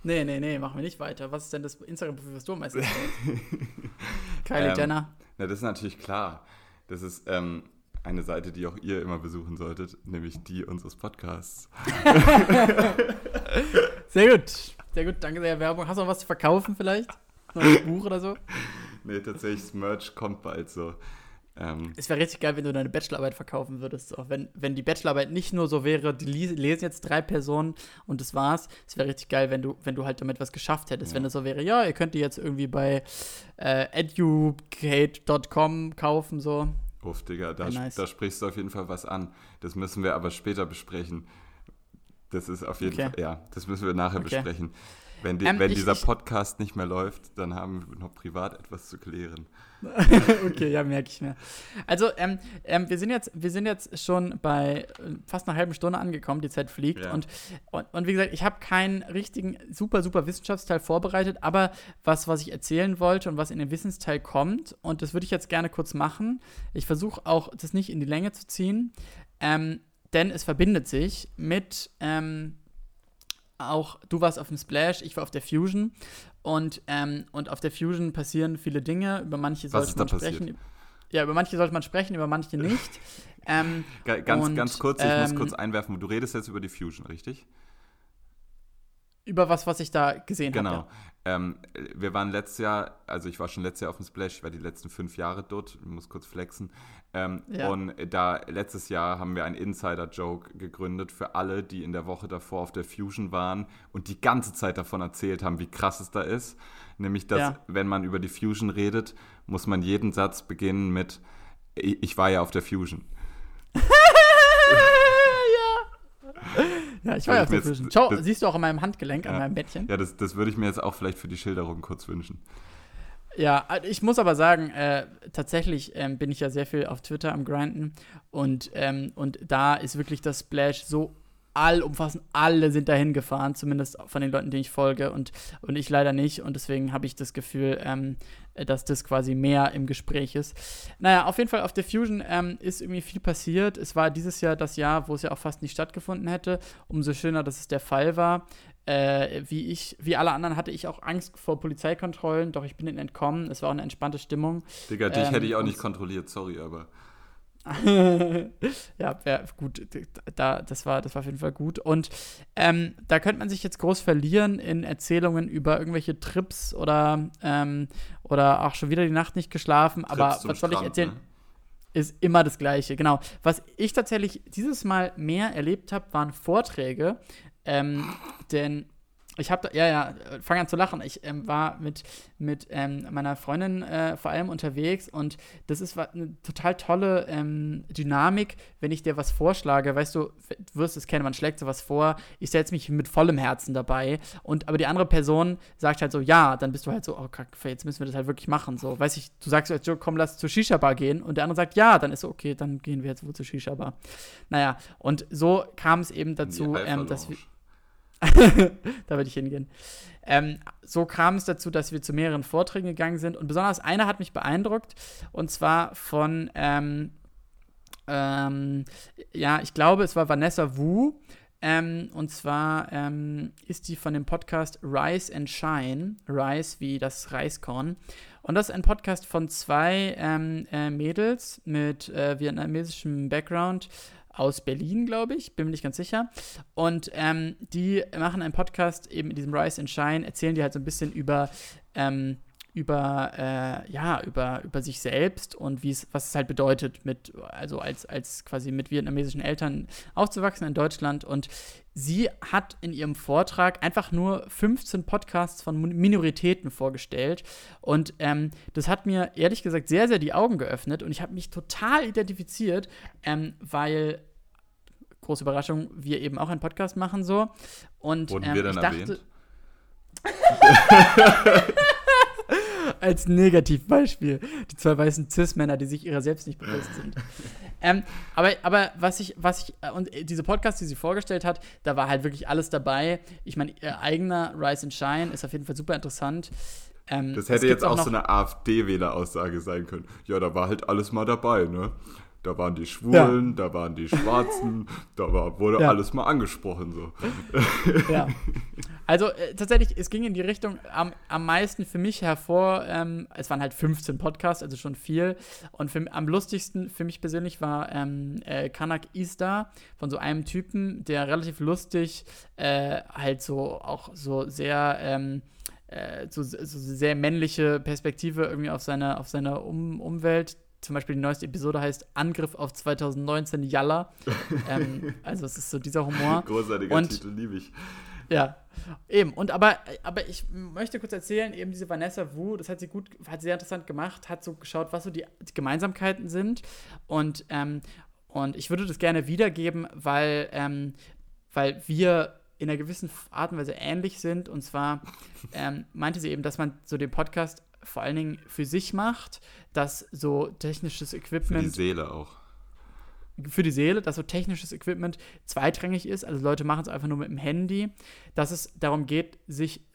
Nee, nee, nee, machen wir nicht weiter. Was ist denn das Instagram-Profil, was du am meisten Kylie ähm, Jenner. Na, das ist natürlich klar. Das ist ähm, eine Seite, die auch ihr immer besuchen solltet, nämlich die unseres Podcasts. sehr gut. Sehr gut, danke sehr. Werbung. Hast du noch was zu verkaufen vielleicht? Noch ein Buch oder so? Nee, tatsächlich, das Merch kommt bald so. Ähm, es wäre richtig geil, wenn du deine Bachelorarbeit verkaufen würdest. Auch wenn, wenn die Bachelorarbeit nicht nur so wäre, die lesen jetzt drei Personen und das war's. Es wäre richtig geil, wenn du, wenn du halt damit was geschafft hättest. Ja. Wenn es so wäre, ja, ihr könnt die jetzt irgendwie bei äh, educate.com kaufen, so. Uff, Digga, da, nice. da sprichst du auf jeden Fall was an. Das müssen wir aber später besprechen. Das ist auf jeden okay. Fall, ja, das müssen wir nachher okay. besprechen. Wenn, die, ähm, wenn ich, dieser Podcast nicht mehr läuft, dann haben wir noch privat etwas zu klären. okay, ja, merke ich mir. Also, ähm, ähm, wir, sind jetzt, wir sind jetzt schon bei äh, fast einer halben Stunde angekommen, die Zeit fliegt. Ja. Und, und, und, wie gesagt, ich habe keinen richtigen super, super Wissenschaftsteil vorbereitet, aber was, was ich erzählen wollte und was in den Wissensteil kommt, und das würde ich jetzt gerne kurz machen. Ich versuche auch, das nicht in die Länge zu ziehen, ähm, denn es verbindet sich mit ähm, auch, du warst auf dem Splash, ich war auf der Fusion. Und, ähm, und auf der Fusion passieren viele Dinge, über manche sollte man sprechen. Passiert? Ja, über manche sollte man sprechen, über manche nicht. ähm, ganz, und, ganz kurz, ich ähm, muss kurz einwerfen, du redest jetzt über die Fusion, richtig? Über was, was ich da gesehen habe. Genau. Hab, ja. Ähm, wir waren letztes Jahr, also ich war schon letztes Jahr auf dem Splash, ich war die letzten fünf Jahre dort, ich muss kurz flexen. Ähm, ja. Und da letztes Jahr haben wir einen Insider-Joke gegründet für alle, die in der Woche davor auf der Fusion waren und die ganze Zeit davon erzählt haben, wie krass es da ist. Nämlich, dass ja. wenn man über die Fusion redet, muss man jeden Satz beginnen mit Ich war ja auf der Fusion. Ja, ich war ja der Fusion. Schau, das, siehst du auch an meinem Handgelenk, ja, an meinem Bettchen. Ja, das, das würde ich mir jetzt auch vielleicht für die Schilderung kurz wünschen. Ja, äh, ich muss aber sagen, äh, tatsächlich ähm, bin ich ja sehr viel auf Twitter am Grinden und, ähm, und da ist wirklich das Splash so allumfassend. Alle sind dahin gefahren, zumindest von den Leuten, denen ich folge und, und ich leider nicht und deswegen habe ich das Gefühl, ähm, dass das quasi mehr im Gespräch ist. Naja, auf jeden Fall auf der Fusion ähm, ist irgendwie viel passiert. Es war dieses Jahr das Jahr, wo es ja auch fast nicht stattgefunden hätte. Umso schöner, dass es der Fall war. Äh, wie ich, wie alle anderen hatte ich auch Angst vor Polizeikontrollen, doch ich bin ihnen entkommen. Es war auch eine entspannte Stimmung. Digga, dich ähm, hätte ich auch nicht kontrolliert, sorry, aber. ja, ja, gut, da, das, war, das war auf jeden Fall gut. Und ähm, da könnte man sich jetzt groß verlieren in Erzählungen über irgendwelche Trips oder, ähm, oder auch schon wieder die Nacht nicht geschlafen. Trips aber was soll ich erzählen? Ne? Ist immer das Gleiche, genau. Was ich tatsächlich dieses Mal mehr erlebt habe, waren Vorträge. Ähm, denn ich habe, ja, ja, fang an zu lachen. Ich ähm, war mit, mit ähm, meiner Freundin äh, vor allem unterwegs und das ist eine total tolle ähm, Dynamik, wenn ich dir was vorschlage. Weißt du, du wirst es kennen, man schlägt sowas vor. Ich setze mich mit vollem Herzen dabei und aber die andere Person sagt halt so, ja, dann bist du halt so, oh, kack, jetzt müssen wir das halt wirklich machen. So, weiß ich, du sagst als Joke, komm, lass zur Shisha-Bar gehen und der andere sagt, ja, dann ist so, okay, dann gehen wir jetzt wohl zur Shisha-Bar. Naja, und so kam es eben dazu, ähm, dass wir da würde ich hingehen. Ähm, so kam es dazu, dass wir zu mehreren Vorträgen gegangen sind und besonders einer hat mich beeindruckt und zwar von, ähm, ähm, ja, ich glaube, es war Vanessa Wu. Ähm, und zwar ähm, ist die von dem Podcast Rise and Shine. Rise wie das Reiskorn. Und das ist ein Podcast von zwei ähm, äh, Mädels mit äh, vietnamesischem Background aus Berlin, glaube ich, bin mir nicht ganz sicher. Und ähm, die machen einen Podcast eben in diesem Rise and Shine, erzählen die halt so ein bisschen über, ähm, über, äh, ja, über, über sich selbst und wie es, was es halt bedeutet, mit, also als, als quasi mit vietnamesischen Eltern aufzuwachsen in Deutschland. Und sie hat in ihrem Vortrag einfach nur 15 Podcasts von Minoritäten vorgestellt. Und ähm, das hat mir ehrlich gesagt sehr, sehr die Augen geöffnet und ich habe mich total identifiziert, ähm, weil große Überraschung, wir eben auch einen Podcast machen so. Und Wurden ähm, wir dann ich dachte, als Negativbeispiel. Die zwei weißen Cis-Männer, die sich ihrer selbst nicht bewusst sind. Ähm, aber, aber was ich, was ich, äh, und diese Podcast, die sie vorgestellt hat, da war halt wirklich alles dabei. Ich meine, ihr eigener Rise and Shine ist auf jeden Fall super interessant. Ähm, das hätte jetzt auch, auch so eine AfD-Wähler-Aussage sein können. Ja, da war halt alles mal dabei, ne? Da waren die Schwulen, ja. da waren die Schwarzen, da war, wurde ja. alles mal angesprochen. So. Ja. Also äh, tatsächlich, es ging in die Richtung am, am meisten für mich hervor. Ähm, es waren halt 15 Podcasts, also schon viel. Und für, am lustigsten für mich persönlich war ähm, äh, Kanak Ista von so einem Typen, der relativ lustig äh, halt so auch so sehr. Ähm, äh, so, so, sehr männliche Perspektive irgendwie auf seine, auf seine um Umwelt zum Beispiel die neueste Episode heißt Angriff auf 2019 Yalla. ähm, also es ist so dieser Humor. Großartiger und, Titel, liebe ich. Ja, eben. Und aber, aber ich möchte kurz erzählen, eben diese Vanessa Wu, das hat sie gut, hat sie sehr interessant gemacht, hat so geschaut, was so die, die Gemeinsamkeiten sind. Und, ähm, und ich würde das gerne wiedergeben, weil, ähm, weil wir in einer gewissen Art und Weise ähnlich sind. Und zwar ähm, meinte sie eben, dass man so den Podcast vor allen Dingen für sich macht, dass so technisches Equipment. Für die Seele auch. Für die Seele, dass so technisches Equipment zweitrangig ist. Also Leute machen es einfach nur mit dem Handy. Dass es darum geht, sich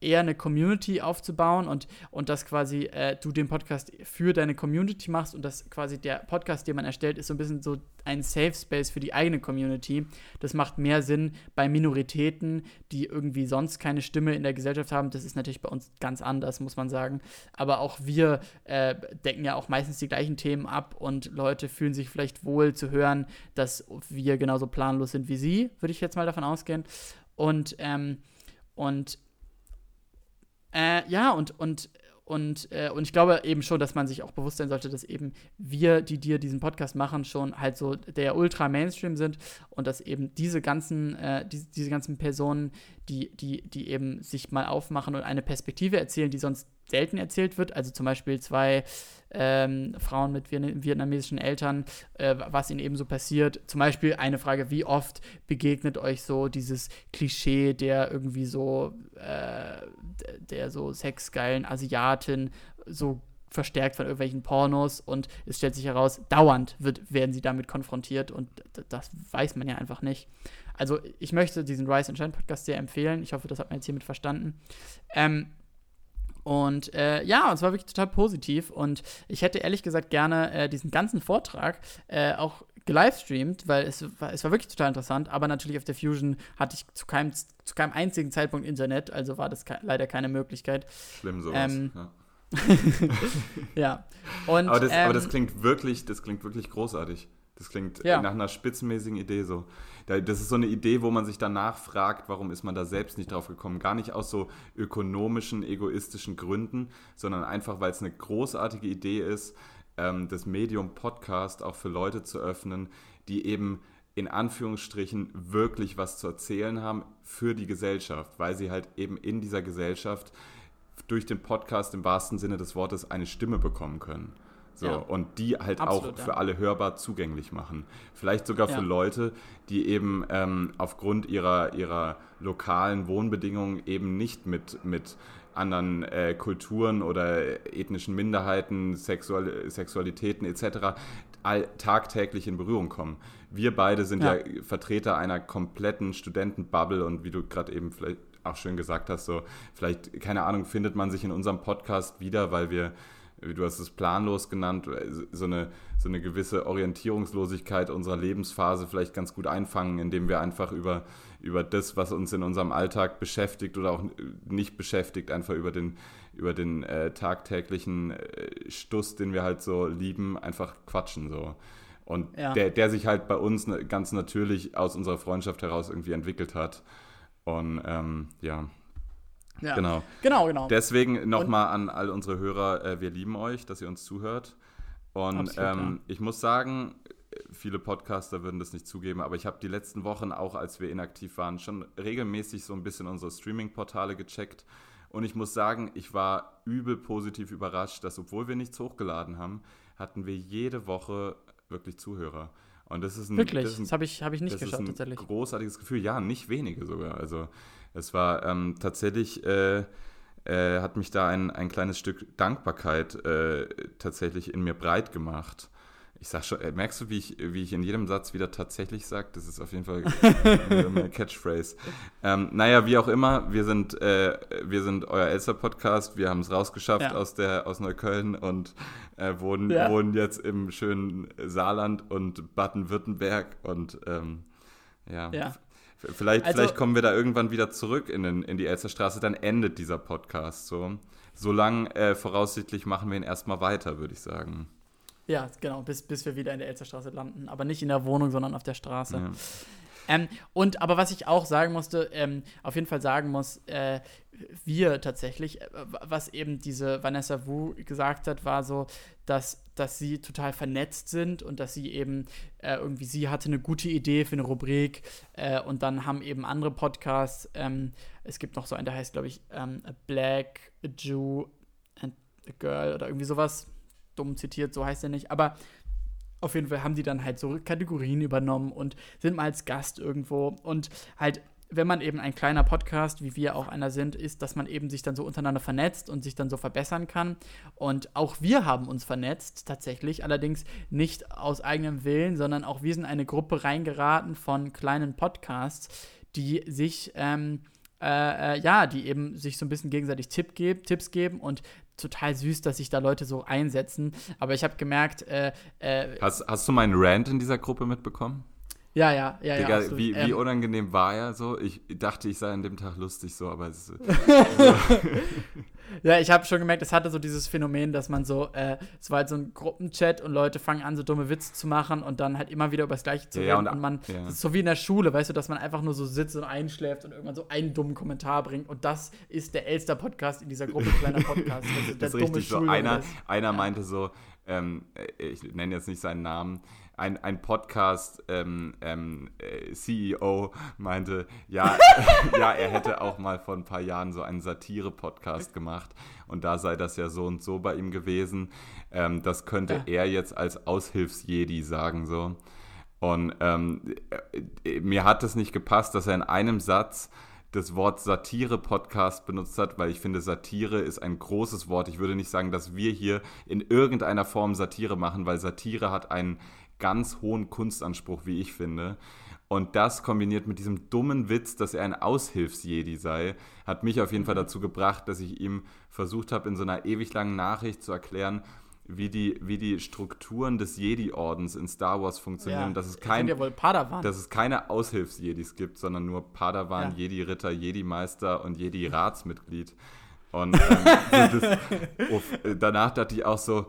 eher eine Community aufzubauen und, und dass quasi äh, du den Podcast für deine Community machst und dass quasi der Podcast, den man erstellt, ist so ein bisschen so ein Safe Space für die eigene Community. Das macht mehr Sinn bei Minoritäten, die irgendwie sonst keine Stimme in der Gesellschaft haben. Das ist natürlich bei uns ganz anders, muss man sagen. Aber auch wir äh, decken ja auch meistens die gleichen Themen ab und Leute fühlen sich vielleicht wohl zu hören, dass wir genauso planlos sind wie sie, würde ich jetzt mal davon ausgehen. Und, ähm, und äh, ja, und, und, und, äh, und ich glaube eben schon, dass man sich auch bewusst sein sollte, dass eben wir, die dir diesen Podcast machen, schon halt so der Ultra-Mainstream sind und dass eben diese ganzen, äh, die, diese ganzen Personen, die, die, die eben sich mal aufmachen und eine Perspektive erzählen, die sonst selten erzählt wird. Also zum Beispiel zwei ähm, Frauen mit vietnamesischen Eltern, äh, was ihnen eben so passiert. Zum Beispiel eine Frage, wie oft begegnet euch so dieses Klischee der irgendwie so, äh, der so sexgeilen Asiatin, so verstärkt von irgendwelchen Pornos und es stellt sich heraus, dauernd wird, werden sie damit konfrontiert und das weiß man ja einfach nicht. Also ich möchte diesen Rise and Shine Podcast sehr empfehlen. Ich hoffe, das hat man jetzt hiermit verstanden. Ähm, und äh, ja, es war wirklich total positiv. Und ich hätte ehrlich gesagt gerne äh, diesen ganzen Vortrag äh, auch gelivestreamt, weil es war, es war wirklich total interessant. Aber natürlich auf der Fusion hatte ich zu keinem, zu keinem einzigen Zeitpunkt Internet, also war das ke leider keine Möglichkeit. Schlimm sowas. Ähm, ja. ja. Und, aber, das, ähm, aber das klingt wirklich, das klingt wirklich großartig. Das klingt Ja. nach einer spitzenmäßigen Idee so. Da- Das ist so eine Idee, wo man sich danach fragt, warum ist man da selbst nicht drauf gekommen. Gar nicht aus so ökonomischen, egoistischen Gründen, sondern einfach, weil es eine großartige Idee ist, ähm, das Medium Podcast auch für Leute zu öffnen, die eben in Anführungsstrichen wirklich was zu erzählen haben für die Gesellschaft, weil sie halt eben in dieser Gesellschaft durch den Podcast im wahrsten Sinne des Wortes eine Stimme bekommen können. So, Ja. und die halt Absolut, auch ja. für alle hörbar zugänglich machen. Vielleicht sogar für Ja. Leute, die eben ähm, aufgrund ihrer, ihrer lokalen Wohnbedingungen eben nicht mit, mit anderen äh, Kulturen oder ethnischen Minderheiten, Sexual Sexualitäten etc. All, tagtäglich in Berührung kommen. Wir beide sind ja, Ja. Vertreter einer kompletten Studentenbubble und wie du gerade eben vielleicht auch schön gesagt hast, so vielleicht, keine Ahnung, findet man sich in unserem Podcast wieder, weil wir, du hast es planlos genannt, so eine, so eine gewisse Orientierungslosigkeit unserer Lebensphase vielleicht ganz gut einfangen, indem wir einfach über, über das, was uns in unserem Alltag beschäftigt oder auch nicht beschäftigt, einfach über den, über den äh, tagtäglichen äh, Stuss, den wir halt so lieben, einfach quatschen so. Und Ja. der, der sich halt bei uns ganz natürlich aus unserer Freundschaft heraus irgendwie entwickelt hat. Und ähm, ja, ja. genau. Genau, genau. Deswegen nochmal an all unsere Hörer, äh, wir lieben euch, dass ihr uns zuhört. Und Absolut, ähm, ich muss sagen, viele Podcaster würden das nicht zugeben, aber ich habe die letzten Wochen, auch als wir inaktiv waren, schon regelmäßig so ein bisschen unsere Streaming-Portale gecheckt. Und ich muss sagen, ich war übel positiv überrascht, dass obwohl wir nichts hochgeladen haben, hatten wir jede Woche wirklich Zuhörer. Und das ist ein, Wirklich, das das habe ich, hab ich nicht das geschaut, ist ein tatsächlich. großartiges Gefühl. Ja, nicht wenige sogar. Also es war ähm, tatsächlich, äh, äh, hat mich da ein, ein kleines Stück Dankbarkeit äh, tatsächlich in mir breit gemacht. Ich sag schon, äh, merkst du, wie ich, wie ich in jedem Satz wieder tatsächlich sage? Das ist auf jeden Fall eine Catchphrase. Ähm, naja, wie auch immer, wir sind, äh, wir sind euer Elster-Podcast. Wir haben es rausgeschafft Ja. aus, der, aus Neukölln und äh, wohnen, Ja. wohnen jetzt im schönen Saarland und Baden-Württemberg. Und ähm, ja, Ja. Vielleicht, Also- vielleicht kommen wir da irgendwann wieder zurück in, den, in die Elsterstraße, dann endet dieser Podcast so. Solange äh, voraussichtlich machen wir ihn erstmal weiter, würde ich sagen. Ja, genau, bis, bis wir wieder in der Elsterstraße landen. Aber nicht in der Wohnung, sondern auf der Straße. Ja. Ähm, und aber was ich auch sagen musste, ähm, auf jeden Fall sagen muss, äh, wir tatsächlich, äh, was eben diese Vanessa Wu gesagt hat, war so, dass, dass sie total vernetzt sind und dass sie eben äh, irgendwie, sie hatte eine gute Idee für eine Rubrik äh, und dann haben eben andere Podcasts, ähm, es gibt noch so einen, der heißt, glaube ich, ähm, Black a Jew and a Girl oder irgendwie sowas, dumm zitiert, so heißt er nicht, aber auf jeden Fall haben die dann halt so Kategorien übernommen und sind mal als Gast irgendwo. Und halt, wenn man eben ein kleiner Podcast, wie wir auch einer sind, ist, dass man eben sich dann so untereinander vernetzt und sich dann so verbessern kann. Und auch wir haben uns vernetzt, tatsächlich, allerdings nicht aus eigenem Willen, sondern auch wir sind eine Gruppe reingeraten von kleinen Podcasts, die sich, ähm, äh, äh, ja, die eben sich so ein bisschen gegenseitig Tipp geb, Tipps geben und total süß, dass sich da Leute so einsetzen. Aber ich habe gemerkt, äh, äh, Hast, hast du meinen Rant in dieser Gruppe mitbekommen? ja, ja, ja, ja. Digga, absolut. wie, wie Ähm, unangenehm war er so? Ich dachte, ich sei an dem Tag lustig so, aber es ist, ja, ich habe schon gemerkt, es hatte so dieses Phänomen, dass man so, äh, es war halt so ein Gruppenchat und Leute fangen an, so dumme Witze zu machen und dann halt immer wieder über das Gleiche zu Ja, reden. und, und- man, ja. so wie in der Schule, weißt du, dass man einfach nur so sitzt und einschläft und irgendwann so einen dummen Kommentar bringt. Und das ist der Elster-Podcast in dieser Gruppe kleiner Podcast. Also das ist richtig so. Einer, einer meinte so, ähm, äh, ich nenne jetzt nicht seinen Namen, ein, ein Podcast ähm, ähm, äh, CEO meinte, ja, ja, er hätte auch mal vor ein paar Jahren so einen Satire-Podcast gemacht und da sei das ja so und so bei ihm gewesen. Ähm, das könnte Ja. er jetzt als Aushilfsjedi sagen so. Und ähm, äh, mir hat es nicht gepasst, dass er in einem Satz das Wort Satire-Podcast benutzt hat, weil ich finde, Satire ist ein großes Wort. Ich würde nicht sagen, dass wir hier in irgendeiner Form Satire machen, weil Satire hat einen ganz hohen Kunstanspruch, wie ich finde. Und das kombiniert mit diesem dummen Witz, dass er ein Aushilfsjedi sei, hat mich auf jeden Fall dazu gebracht, dass ich ihm versucht habe, in so einer ewig langen Nachricht zu erklären, wie die, wie die Strukturen des Jedi-Ordens in Star Wars funktionieren. dass es kein, ja wohl Padawan. dass es keine Aushilfsjedis gibt, sondern nur Padawan, Ja. Jedi-Ritter, Jedi-Meister und Jedi-Ratsmitglied. Und ähm, das, uff, danach dachte ich auch so,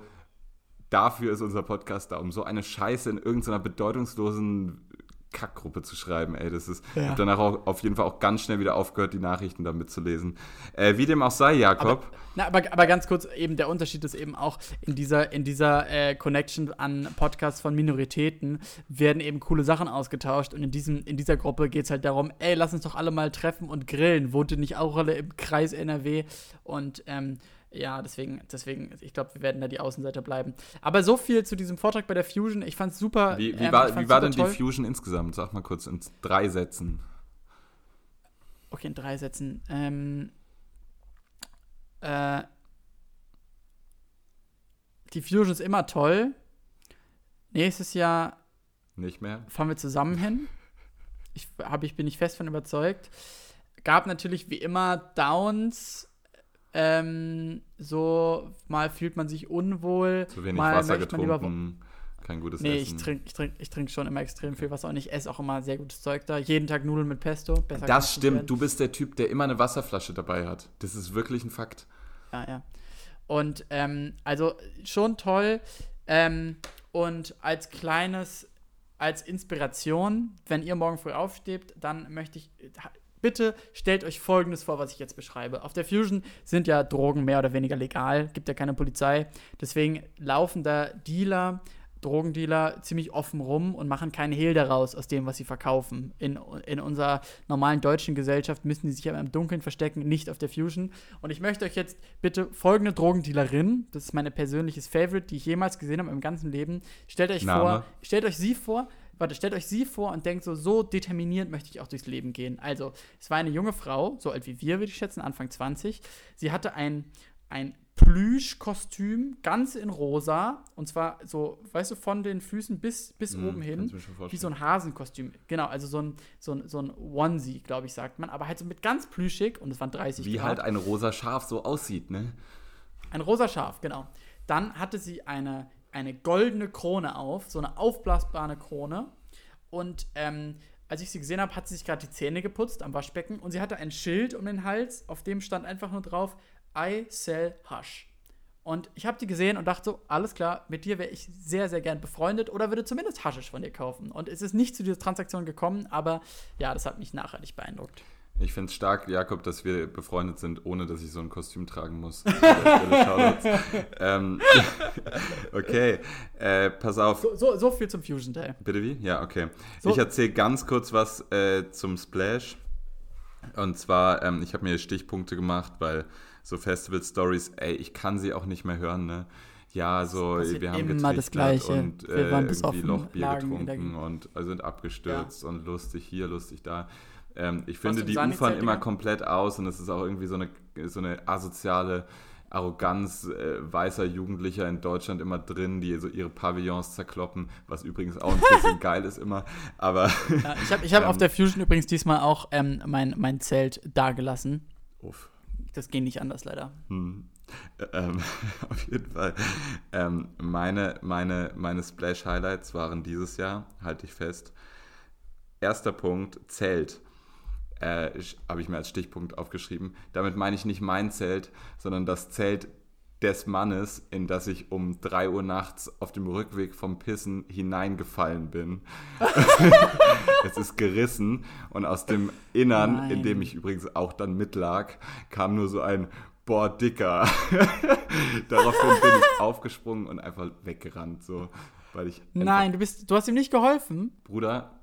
dafür ist unser Podcast da, um so eine Scheiße in irgendeiner bedeutungslosen Kackgruppe zu schreiben, ey. Das ist. Ja. Ich habe danach auch auf jeden Fall auch ganz schnell wieder aufgehört, die Nachrichten damit zu lesen. Äh, wie dem auch sei, Jakob. Aber, na, aber, aber ganz kurz, eben der Unterschied ist eben auch in dieser, in dieser äh, Connection an Podcasts von Minoritäten werden eben coole Sachen ausgetauscht und in, diesem, in dieser Gruppe geht es halt darum, ey, lass uns doch alle mal treffen und grillen. Wohnt ihr nicht auch alle im Kreis NRW? Und ähm, ja, deswegen, deswegen, ich glaube, wir werden da die Außenseiter bleiben. Aber so viel zu diesem Vortrag bei der Fusion. Ich fand es super. Wie, wie ähm, war, wie war denn toll. die Fusion insgesamt? Sag mal kurz in drei Sätzen. Okay, in drei Sätzen. Ähm, äh, die Fusion ist immer toll. Nächstes Jahr nicht mehr. Fahren wir zusammen hin. Ich, hab, ich bin ich fest von überzeugt. Gab natürlich wie immer Downs ähm, so, mal fühlt man sich unwohl. Zu wenig mal Wasser getrunken, kein gutes nee, Essen. ich trinke ich trink, ich trink schon immer extrem viel Wasser und ich esse auch immer sehr gutes Zeug da. Jeden Tag Nudeln mit Pesto. Besser das stimmt, du bist der Typ, der immer eine Wasserflasche dabei hat. Das ist wirklich ein Fakt. Ja, ja. Und ähm, also schon toll. Ähm, und als kleines, als Inspiration, wenn ihr morgen früh aufsteht, dann möchte ich, bitte stellt euch Folgendes vor, was ich jetzt beschreibe. Auf der Fusion sind ja Drogen mehr oder weniger legal, gibt ja keine Polizei. Deswegen laufen da Dealer, Drogendealer ziemlich offen rum und machen keinen Hehl daraus aus dem, was sie verkaufen. In, in unserer normalen deutschen Gesellschaft müssen die sich aber im Dunkeln verstecken, nicht auf der Fusion. Und ich möchte euch jetzt bitte folgende Drogendealerin, das ist meine persönliches Favorite, die ich jemals gesehen habe im ganzen Leben. Stellt euch Name. vor, stellt euch sie vor, warte, stellt euch sie vor und denkt so, so determiniert möchte ich auch durchs Leben gehen. Also, es war eine junge Frau, so alt wie wir, würde ich schätzen, Anfang 20. Sie hatte ein, ein Plüschkostüm, ganz in rosa. Und zwar so, weißt du, von den Füßen bis, bis mm, oben hin. Wie so ein Hasenkostüm. Genau, also so ein, so ein, so ein Onesie, glaube ich, sagt man. Aber halt so mit ganz plüschig und es waren 30 Wie Grad. halt ein rosa Schaf so aussieht, ne? Ein rosa Schaf, genau. Dann hatte sie eine eine goldene Krone auf, so eine aufblasbare Krone. Und ähm, als ich sie gesehen habe, hat sie sich gerade die Zähne geputzt am Waschbecken und sie hatte ein Schild um den Hals, auf dem stand einfach nur drauf, I sell Hush. Und ich habe die gesehen und dachte so, alles klar, mit dir wäre ich sehr, sehr gern befreundet oder würde zumindest Haschisch von dir kaufen. Und es ist nicht zu dieser Transaktion gekommen, aber ja, das hat mich nachhaltig beeindruckt. Ich finde es stark, Jakob, dass wir befreundet sind, ohne dass ich so ein Kostüm tragen muss. ähm, okay, äh, pass auf. So, so, so, viel zum Fusion Day. Bitte wie? Ja, okay. So. Ich erzähle ganz kurz was äh, zum Splash. Und zwar, ähm, ich habe mir Stichpunkte gemacht, weil so Festival-Stories, ey, ich kann sie auch nicht mehr hören, ne? Ja, so, wir haben immer das Gleiche. und äh, wir waren bis irgendwie Lochbier getrunken und also sind abgestürzt ja. und lustig hier, lustig da. Ähm, ich finde, die ufern immer komplett aus und es ist auch irgendwie so eine, so eine asoziale Arroganz äh, weißer Jugendlicher in Deutschland immer drin, die so ihre Pavillons zerkloppen, was übrigens auch ein bisschen geil ist immer. Aber ja, ich habe ich hab ähm, auf der Fusion übrigens diesmal auch ähm, mein, mein Zelt dagelassen. Uff. Das ging nicht anders leider. Hm. Ähm, auf jeden Fall. Ähm, meine, meine, meine Splash-Highlights waren dieses Jahr, halte ich fest. Erster Punkt, Zelt äh, habe ich mir als Stichpunkt aufgeschrieben. Damit meine ich nicht mein Zelt, sondern das Zelt des Mannes, in das ich um 3 Uhr nachts auf dem Rückweg vom Pissen hineingefallen bin. es ist gerissen und aus dem Innern, Nein. in dem ich übrigens auch dann mitlag, kam nur so ein Boah, Dicker. Daraufhin bin ich aufgesprungen und einfach weggerannt, so, weil ich. Nein, du bist, du hast ihm nicht geholfen. Bruder,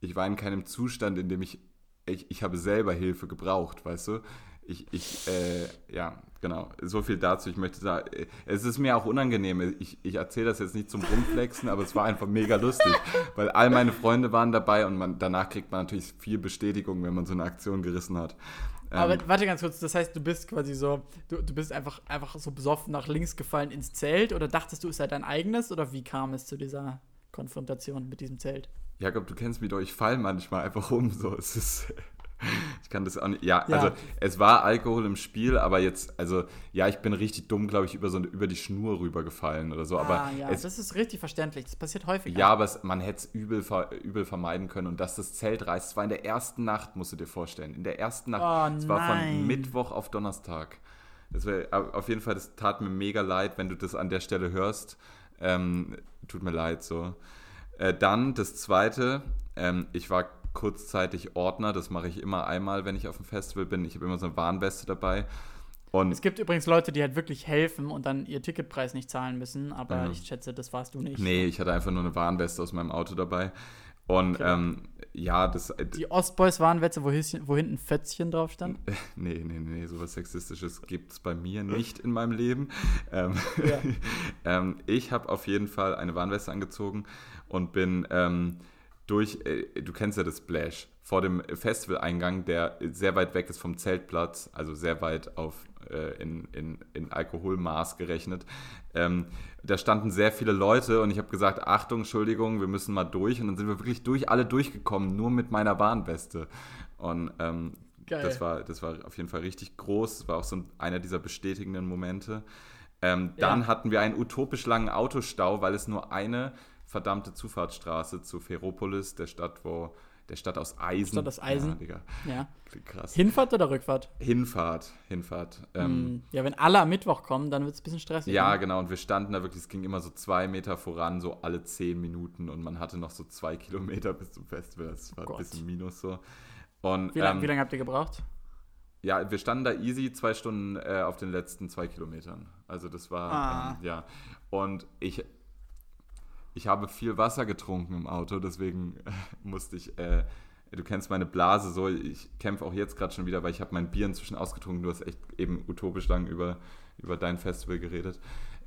ich war in keinem Zustand, in dem ich ich, ich habe selber Hilfe gebraucht, weißt du? Ich, ich äh, ja, genau. So viel dazu. Ich möchte sagen, es ist mir auch unangenehm. Ich, ich erzähle das jetzt nicht zum Rumflexen, aber es war einfach mega lustig, weil all meine Freunde waren dabei und man, danach kriegt man natürlich viel Bestätigung, wenn man so eine Aktion gerissen hat. Aber ähm, warte ganz kurz, das heißt, du bist quasi so, du, du bist einfach, einfach so besoffen nach links gefallen ins Zelt oder dachtest du, es sei dein eigenes oder wie kam es zu dieser Konfrontation mit diesem Zelt? Jakob, du kennst mich doch, ich fall manchmal einfach um. So, es ist. Ich kann das auch nicht. Ja, ja, also es war Alkohol im Spiel, aber jetzt, also ja, ich bin richtig dumm, glaube ich, über so über die Schnur rübergefallen oder so. Aber ah, ja, es, das ist richtig verständlich. Das passiert häufig. Ja, aber es, man hätte es übel, übel vermeiden können. Und dass das Zelt reißt, es war in der ersten Nacht, musst du dir vorstellen. In der ersten Nacht. Oh, es war von Mittwoch auf Donnerstag. Das wär, auf jeden Fall, das tat mir mega leid, wenn du das an der Stelle hörst. Ähm, tut mir leid so. Äh, dann das zweite, ähm, ich war kurzzeitig Ordner, das mache ich immer einmal, wenn ich auf dem Festival bin. Ich habe immer so eine Warnweste dabei. Und es gibt übrigens Leute, die halt wirklich helfen und dann ihr Ticketpreis nicht zahlen müssen, aber ja. ich schätze, das warst du nicht. Nee, ich hatte einfach nur eine Warnweste aus meinem Auto dabei. Und okay. ähm, ja, das. Äh, die Ostboys Warnweste, wo, wo hinten Fötzchen drauf stand? nee, nee, nee, sowas Sexistisches gibt es bei mir nicht in meinem Leben. Ähm, ja. ähm, ich habe auf jeden Fall eine Warnweste angezogen und bin ähm, durch, äh, du kennst ja das Splash, vor dem Festivaleingang, der sehr weit weg ist vom Zeltplatz, also sehr weit auf, äh, in, in, in Alkoholmaß gerechnet. Ähm, da standen sehr viele Leute und ich habe gesagt, Achtung, Entschuldigung, wir müssen mal durch. Und dann sind wir wirklich durch, alle durchgekommen, nur mit meiner Warnweste. Und ähm, das, war, das war auf jeden Fall richtig groß. Das war auch so einer dieser bestätigenden Momente. Ähm, dann ja. hatten wir einen utopisch langen Autostau, weil es nur eine verdammte Zufahrtsstraße zu Ferropolis, der Stadt, wo der Stadt aus Eisen. Stadt aus Eisen. Ja, ja. Krass. Hinfahrt oder Rückfahrt? Hinfahrt, Hinfahrt. Ähm, hm. ja, wenn alle am Mittwoch kommen, dann wird es ein bisschen stressig. Ja, ne? genau. Und wir standen da wirklich, es ging immer so zwei Meter voran, so alle zehn Minuten. Und man hatte noch so zwei Kilometer bis zum Festival. Das war oh ein bisschen minus so. Und, wie lange ähm, lang habt ihr gebraucht? Ja, wir standen da easy zwei Stunden äh, auf den letzten zwei Kilometern. Also das war, ah. ähm, ja. Und ich ich habe viel Wasser getrunken im Auto, deswegen äh, musste ich, äh, du kennst meine Blase so, ich kämpfe auch jetzt gerade schon wieder, weil ich habe mein Bier inzwischen ausgetrunken, du hast echt eben utopisch lang über, über dein Festival geredet.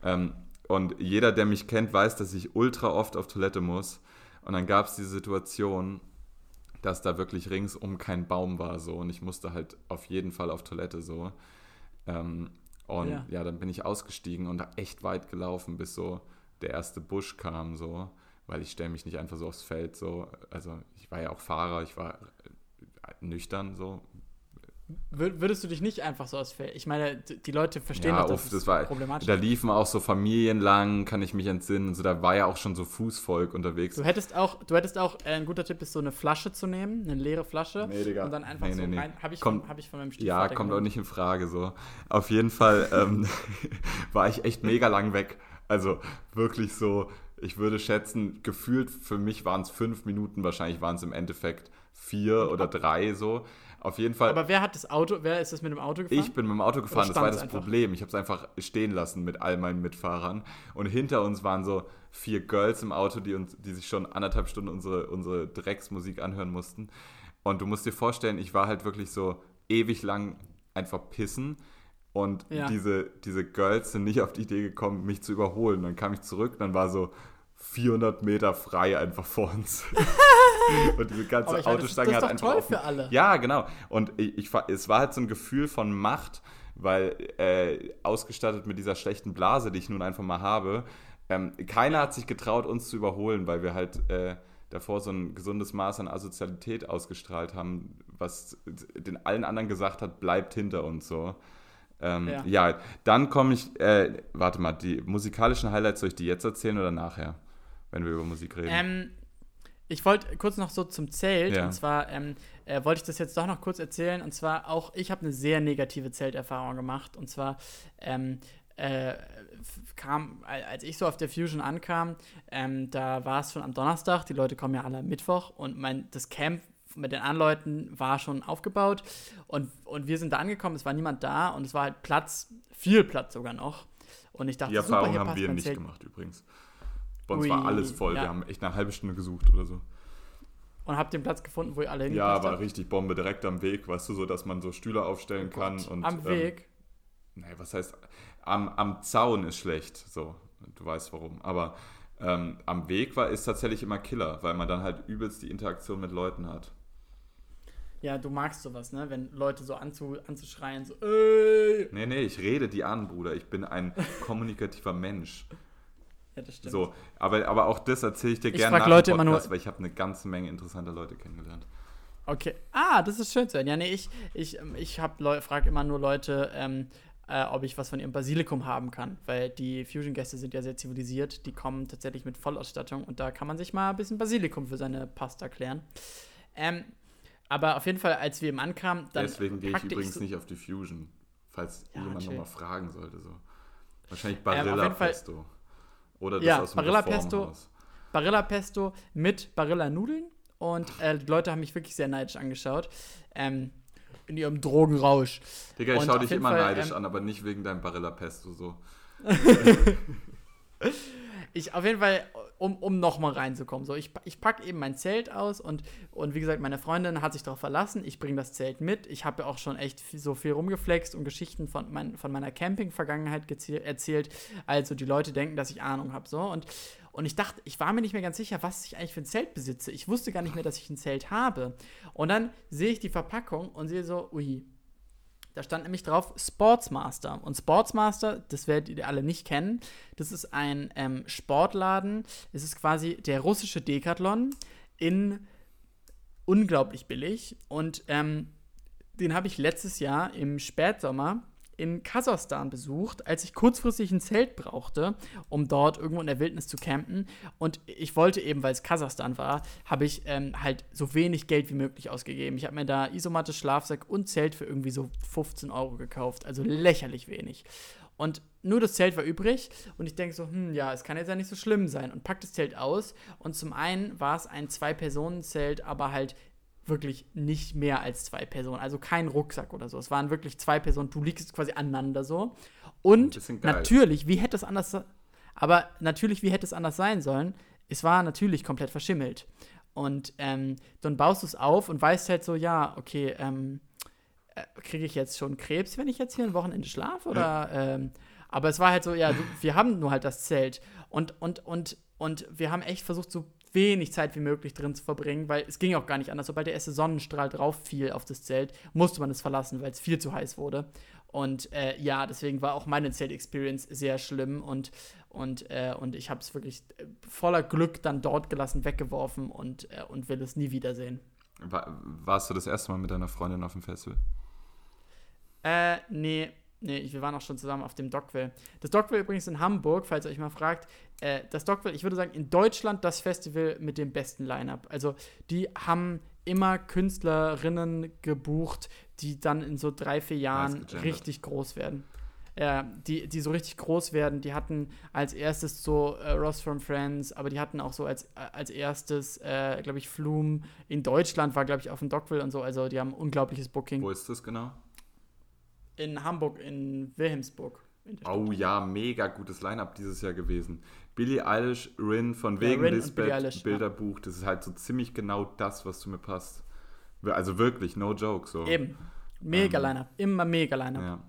Ähm, und jeder, der mich kennt, weiß, dass ich ultra oft auf Toilette muss. Und dann gab es diese Situation, dass da wirklich ringsum kein Baum war so und ich musste halt auf jeden Fall auf Toilette so. Ähm, und ja. ja, dann bin ich ausgestiegen und echt weit gelaufen bis so der erste Busch kam, so, weil ich stelle mich nicht einfach so aufs Feld, so, also ich war ja auch Fahrer, ich war äh, nüchtern, so. Würdest du dich nicht einfach so ausfällen? Ich meine, die Leute verstehen ja, doch, dass das, war, problematisch Da liefen auch so Familien lang, kann ich mich entsinnen. So, da war ja auch schon so Fußvolk unterwegs. Du hättest auch, du hättest auch, äh, ein guter Tipp ist so eine Flasche zu nehmen, eine leere Flasche. Nee, Digga. Und dann einfach nee, so nee, rein. Habe ich, kommt, hab ich von meinem Stiefvater Ja, kommt genommen. auch nicht in Frage so. Auf jeden Fall ähm, war ich echt mega lang weg. Also wirklich so, ich würde schätzen, gefühlt für mich waren es fünf Minuten, wahrscheinlich waren es im Endeffekt vier oder drei so. Auf jeden Fall. Aber wer hat das Auto, wer ist das mit dem Auto gefahren? Ich bin mit dem Auto gefahren, das war das einfach? Problem. Ich habe es einfach stehen lassen mit all meinen Mitfahrern. Und hinter uns waren so vier Girls im Auto, die, uns, die sich schon anderthalb Stunden unsere, unsere Drecksmusik anhören mussten. Und du musst dir vorstellen, ich war halt wirklich so ewig lang einfach pissen und ja. diese, diese Girls sind nicht auf die Idee gekommen, mich zu überholen. Dann kam ich zurück, dann war so 400 Meter frei einfach vor uns. und diese ganze meine, Autostange das, das hat einfach. toll für alle. Ja, genau. Und ich, ich, es war halt so ein Gefühl von Macht, weil äh, ausgestattet mit dieser schlechten Blase, die ich nun einfach mal habe, ähm, keiner hat sich getraut, uns zu überholen, weil wir halt äh, davor so ein gesundes Maß an Asozialität ausgestrahlt haben, was den allen anderen gesagt hat, bleibt hinter uns so. Ähm, ja. ja. dann komme ich, äh, warte mal, die musikalischen Highlights soll ich die jetzt erzählen oder nachher, wenn wir über Musik reden? Ähm, ich wollte kurz noch so zum Zelt, ja. und zwar ähm, äh, wollte ich das jetzt doch noch kurz erzählen, und zwar auch, ich habe eine sehr negative Zelterfahrung gemacht, und zwar ähm, äh, kam, als ich so auf der Fusion ankam, ähm, da war es schon am Donnerstag, die Leute kommen ja alle am Mittwoch, und mein, das Camp mit den anderen Leuten war schon aufgebaut und, und wir sind da angekommen, es war niemand da und es war halt Platz, viel Platz sogar noch. Und ich dachte, Die Erfahrung super, haben wir nicht Zelt. gemacht übrigens. Bei uns Ui, war alles voll, ja. wir haben echt eine halbe Stunde gesucht oder so. Und habt den Platz gefunden, wo ihr alle hingepasst Ja, war habt? richtig Bombe, direkt am Weg, weißt du, so dass man so Stühle aufstellen oh kann. Und, am ähm, Weg? Naja, was heißt, am, am Zaun ist schlecht, so, du weißt warum. Aber ähm, am Weg war ist tatsächlich immer Killer, weil man dann halt übelst die Interaktion mit Leuten hat. Ja, du magst sowas, ne? Wenn Leute so anzu, anzuschreien, so, ey! Nee, nee, ich rede die an, Bruder. Ich bin ein kommunikativer Mensch. Ja, das stimmt. So, aber, aber auch das erzähle ich dir ich gerne nach Leute Podcast, immer nur, weil ich habe eine ganze Menge interessanter Leute kennengelernt. Okay. Ah, das ist schön zu hören. Ja, nee, ich, ich, ich frage immer nur Leute, ähm, äh, ob ich was von ihrem Basilikum haben kann. Weil die Fusion-Gäste sind ja sehr zivilisiert. Die kommen tatsächlich mit Vollausstattung und da kann man sich mal ein bisschen Basilikum für seine Pasta klären. Ähm, aber auf jeden Fall, als wir eben ankamen, dann. Deswegen gehe ich übrigens ich so nicht auf die Fusion. falls ja, jemand nochmal fragen sollte. So. Wahrscheinlich Barilla ähm, Pesto. Oder das ja, aus dem Barilla Pesto. Barilla Pesto mit Barilla Nudeln. Und äh, die Leute haben mich wirklich sehr neidisch angeschaut. Ähm, in ihrem Drogenrausch. Digga, ich schau dich immer Fall, neidisch ähm, an, aber nicht wegen deinem Barilla Pesto so. ich auf jeden Fall, um, um nochmal reinzukommen. So, ich, ich packe eben mein Zelt aus und, und wie gesagt, meine Freundin hat sich darauf verlassen. Ich bringe das Zelt mit. Ich habe ja auch schon echt so viel rumgeflext und Geschichten von, mein, von meiner Camping-Vergangenheit erzählt. Also die Leute denken, dass ich Ahnung habe. So. Und, und ich dachte, ich war mir nicht mehr ganz sicher, was ich eigentlich für ein Zelt besitze. Ich wusste gar nicht mehr, dass ich ein Zelt habe. Und dann sehe ich die Verpackung und sehe so, ui, da stand nämlich drauf Sportsmaster. Und Sportsmaster, das werdet ihr alle nicht kennen, das ist ein ähm, Sportladen. Es ist quasi der russische Decathlon in unglaublich billig. Und ähm, den habe ich letztes Jahr im Spätsommer in Kasachstan besucht, als ich kurzfristig ein Zelt brauchte, um dort irgendwo in der Wildnis zu campen. Und ich wollte eben, weil es Kasachstan war, habe ich ähm, halt so wenig Geld wie möglich ausgegeben. Ich habe mir da Isomatte, Schlafsack und Zelt für irgendwie so 15 Euro gekauft. Also lächerlich wenig. Und nur das Zelt war übrig und ich denke so, hm, ja, es kann jetzt ja nicht so schlimm sein und pack das Zelt aus. Und zum einen war es ein Zwei-Personen-Zelt, aber halt wirklich nicht mehr als zwei Personen. Also kein Rucksack oder so. Es waren wirklich zwei Personen. Du liegst quasi aneinander so. Und natürlich, wie hätte es anders. Aber natürlich, wie hätte es anders sein sollen? Es war natürlich komplett verschimmelt. Und ähm, dann baust du es auf und weißt halt so, ja, okay, ähm, äh, kriege ich jetzt schon Krebs, wenn ich jetzt hier ein Wochenende schlafe? Oder. Ja. Ähm, aber es war halt so, ja, wir haben nur halt das Zelt. Und, und, und, und wir haben echt versucht, so wenig Zeit wie möglich drin zu verbringen, weil es ging auch gar nicht anders. Sobald der erste Sonnenstrahl drauf fiel auf das Zelt, musste man es verlassen, weil es viel zu heiß wurde. Und äh, ja, deswegen war auch meine Zelt-Experience sehr schlimm und, und, äh, und ich habe es wirklich äh, voller Glück dann dort gelassen, weggeworfen und, äh, und will es nie wiedersehen. War, warst du das erste Mal mit deiner Freundin auf dem Festival? Äh, nee, Nee, wir waren auch schon zusammen auf dem Dockville. Das Dockville übrigens in Hamburg, falls ihr euch mal fragt. Äh, das Dockville, ich würde sagen, in Deutschland das Festival mit dem besten Line-Up. Also, die haben immer Künstlerinnen gebucht, die dann in so drei, vier Jahren richtig groß werden. Ja, die, die so richtig groß werden. Die hatten als erstes so äh, Ross from Friends, aber die hatten auch so als, äh, als erstes, äh, glaube ich, Flume in Deutschland war, glaube ich, auf dem Dockville und so. Also die haben unglaubliches Booking. Wo ist das genau? In Hamburg, in Wilhelmsburg. In oh ja, mega gutes Line-Up dieses Jahr gewesen. Billie Eilish, Rin von wegen ja, Lisbeth, Bilderbuch, ja. das ist halt so ziemlich genau das, was zu mir passt. Also wirklich, no joke. So. Eben. Mega ähm, Line-Up, immer mega Line-Up. Ja.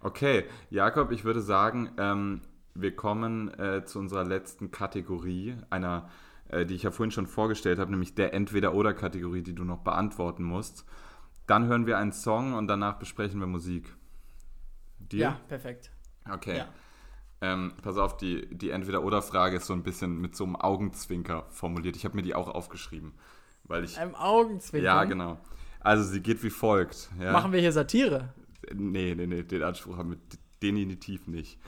Okay, Jakob, ich würde sagen, ähm, wir kommen äh, zu unserer letzten Kategorie, einer, äh, die ich ja vorhin schon vorgestellt habe, nämlich der Entweder-Oder-Kategorie, die du noch beantworten musst. Dann hören wir einen Song und danach besprechen wir Musik. Deal? Ja, perfekt. Okay. Ja. Ähm, pass auf, die, die Entweder-Oder-Frage ist so ein bisschen mit so einem Augenzwinker formuliert. Ich habe mir die auch aufgeschrieben. Weil ich, Einem Augenzwinker? Ja, genau. Also sie geht wie folgt. Ja. Machen wir hier Satire? Nee, nee, nee, den Anspruch haben wir definitiv nicht.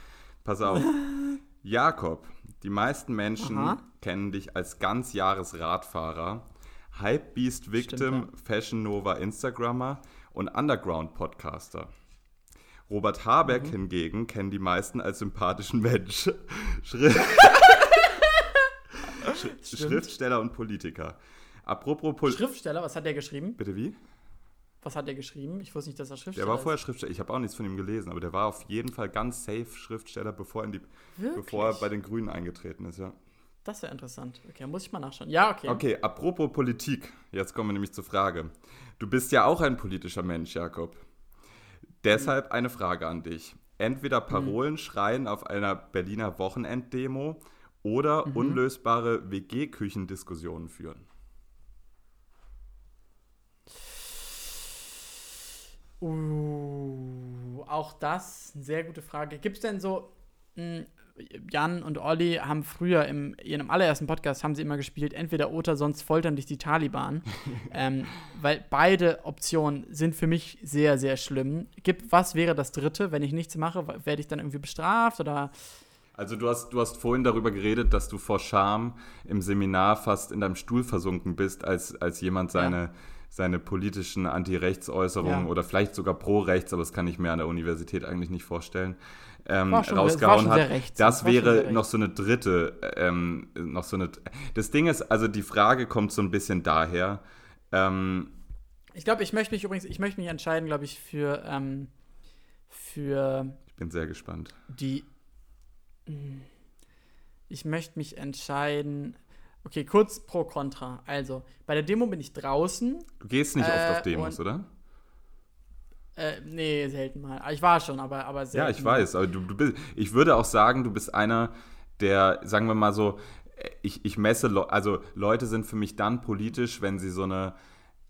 Pass auf. Jakob, die meisten Menschen Aha. kennen dich als ganz Jahresradfahrer Hypebeast Victim, Stimmt, ja. Fashion Nova Instagrammer und Underground Podcaster. Robert Habeck mhm. hingegen kennen die meisten als sympathischen Mensch. Schri Schriftsteller und Politiker. Apropos Pol Schriftsteller, was hat der geschrieben? Bitte wie? Was hat der geschrieben? Ich wusste nicht, dass er Schriftsteller ist. Der war vorher Schriftsteller. Ich habe auch nichts von ihm gelesen, aber der war auf jeden Fall ganz safe Schriftsteller, bevor, die, bevor er bei den Grünen eingetreten ist, ja. Das wäre interessant. Okay, muss ich mal nachschauen. Ja, okay. Okay, apropos Politik. Jetzt kommen wir nämlich zur Frage. Du bist ja auch ein politischer Mensch, Jakob. Deshalb mhm. eine Frage an dich. Entweder Parolen mhm. schreien auf einer Berliner Wochenenddemo oder mhm. unlösbare WG-Küchendiskussionen führen. Uh, auch das eine sehr gute Frage. Gibt es denn so hm, Jan und Olli haben früher im ihrem allerersten Podcast haben sie immer gespielt, entweder oder sonst foltern dich die Taliban. ähm, weil beide Optionen sind für mich sehr, sehr schlimm. Gibt, was wäre das dritte, wenn ich nichts mache? Werde ich dann irgendwie bestraft oder. Also du hast, du hast vorhin darüber geredet, dass du vor Scham im Seminar fast in deinem Stuhl versunken bist, als, als jemand seine, ja. seine politischen Anti-Rechts-Äußerungen ja. oder vielleicht sogar pro-rechts, aber das kann ich mir an der Universität eigentlich nicht vorstellen, ähm, schon, rausgehauen hat. Das wäre noch so eine dritte, ähm, noch so eine. Das Ding ist, also die Frage kommt so ein bisschen daher. Ähm, ich glaube, ich möchte mich übrigens, ich möchte mich entscheiden, glaube ich, für, ähm, für. Ich bin sehr gespannt. Die. Ich möchte mich entscheiden. Okay, kurz pro Contra. Also, bei der Demo bin ich draußen. Du gehst nicht äh, oft auf Demos, oder? Äh, nee, selten mal. Ich war schon, aber, aber selten. Ja, ich weiß. Aber du, du bist, ich würde auch sagen, du bist einer, der, sagen wir mal so, ich, ich messe, also Leute sind für mich dann politisch, wenn sie so eine,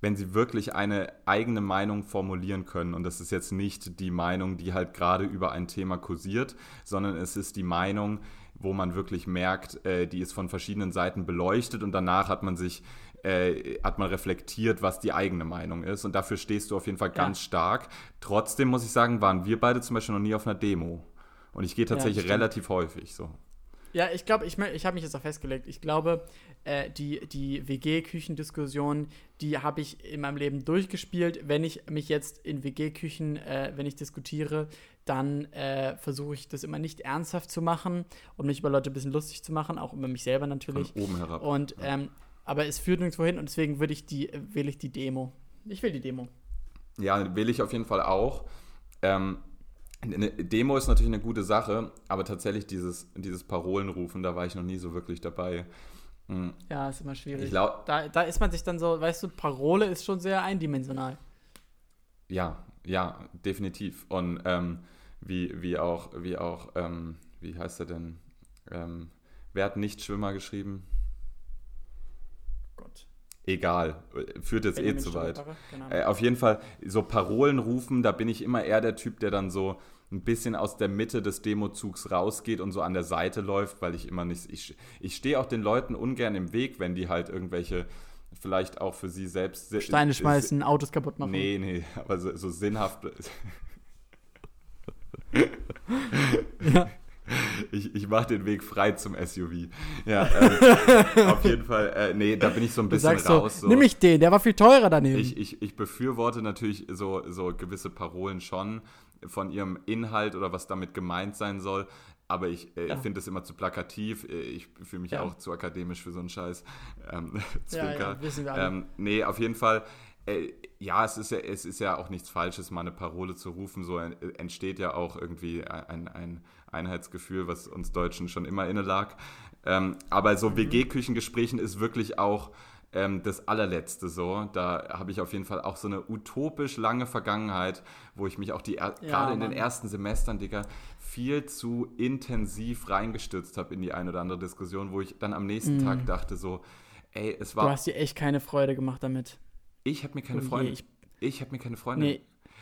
wenn sie wirklich eine eigene Meinung formulieren können. Und das ist jetzt nicht die Meinung, die halt gerade über ein Thema kursiert, sondern es ist die Meinung, wo man wirklich merkt, äh, die ist von verschiedenen Seiten beleuchtet und danach hat man sich äh, hat man reflektiert, was die eigene Meinung ist. Und dafür stehst du auf jeden Fall ganz ja. stark. Trotzdem muss ich sagen, waren wir beide zum Beispiel noch nie auf einer Demo. Und ich gehe tatsächlich ja, relativ häufig so. Ja, ich glaube, ich, ich habe mich jetzt auch festgelegt. Ich glaube, äh, die, die WG-Küchendiskussion, die habe ich in meinem Leben durchgespielt. Wenn ich mich jetzt in WG-Küchen, äh, wenn ich diskutiere, dann äh, versuche ich das immer nicht ernsthaft zu machen und mich über Leute ein bisschen lustig zu machen, auch über mich selber natürlich. Von oben herab. Und ähm, aber es führt nirgendwo hin und deswegen würde ich die, wähle ich die Demo. Ich will die Demo. Ja, wähle ich auf jeden Fall auch. Ähm, eine Demo ist natürlich eine gute Sache, aber tatsächlich dieses, dieses Parolenrufen, da war ich noch nie so wirklich dabei. Mhm. Ja, ist immer schwierig. da, da ist man sich dann so, weißt du, Parole ist schon sehr eindimensional. Ja, ja, definitiv. Und ähm, wie, wie auch, wie auch, ähm, wie heißt er denn? Ähm, wer hat nicht Schwimmer geschrieben? Egal, führt jetzt eh zu weit. Genau. Äh, auf jeden Fall, so Parolen rufen, da bin ich immer eher der Typ, der dann so ein bisschen aus der Mitte des Demozugs rausgeht und so an der Seite läuft, weil ich immer nicht, ich, ich stehe auch den Leuten ungern im Weg, wenn die halt irgendwelche vielleicht auch für sie selbst Steine schmeißen, Autos kaputt machen. Nee, nee, aber so, so sinnhaft. ja. Ich, ich mache den Weg frei zum SUV. Ja, äh, auf jeden Fall. Äh, nee, da bin ich so ein bisschen raus. So, Nimm ich den, der war viel teurer daneben. Ich, ich, ich befürworte natürlich so, so gewisse Parolen schon von ihrem Inhalt oder was damit gemeint sein soll. Aber ich äh, ja. finde das immer zu plakativ. Äh, ich fühle mich ja. auch zu akademisch für so einen Scheiß. Ähm, ja, ja, wissen wir alle. Ähm, nee, auf jeden Fall äh, ja, es ist ja, es ist ja auch nichts Falsches, mal eine Parole zu rufen. So entsteht ja auch irgendwie ein, ein Einheitsgefühl, was uns Deutschen schon immer inne lag. Ähm, aber so mhm. WG-Küchengesprächen ist wirklich auch ähm, das allerletzte so. Da habe ich auf jeden Fall auch so eine utopisch lange Vergangenheit, wo ich mich auch die ja, gerade in den ersten Semestern, Digga, viel zu intensiv reingestürzt habe in die eine oder andere Diskussion, wo ich dann am nächsten mhm. Tag dachte so, ey, es war. Du hast dir echt keine Freude gemacht damit. Ich habe mir keine Freunde. Ich, ich habe mir keine Freunde. Nee.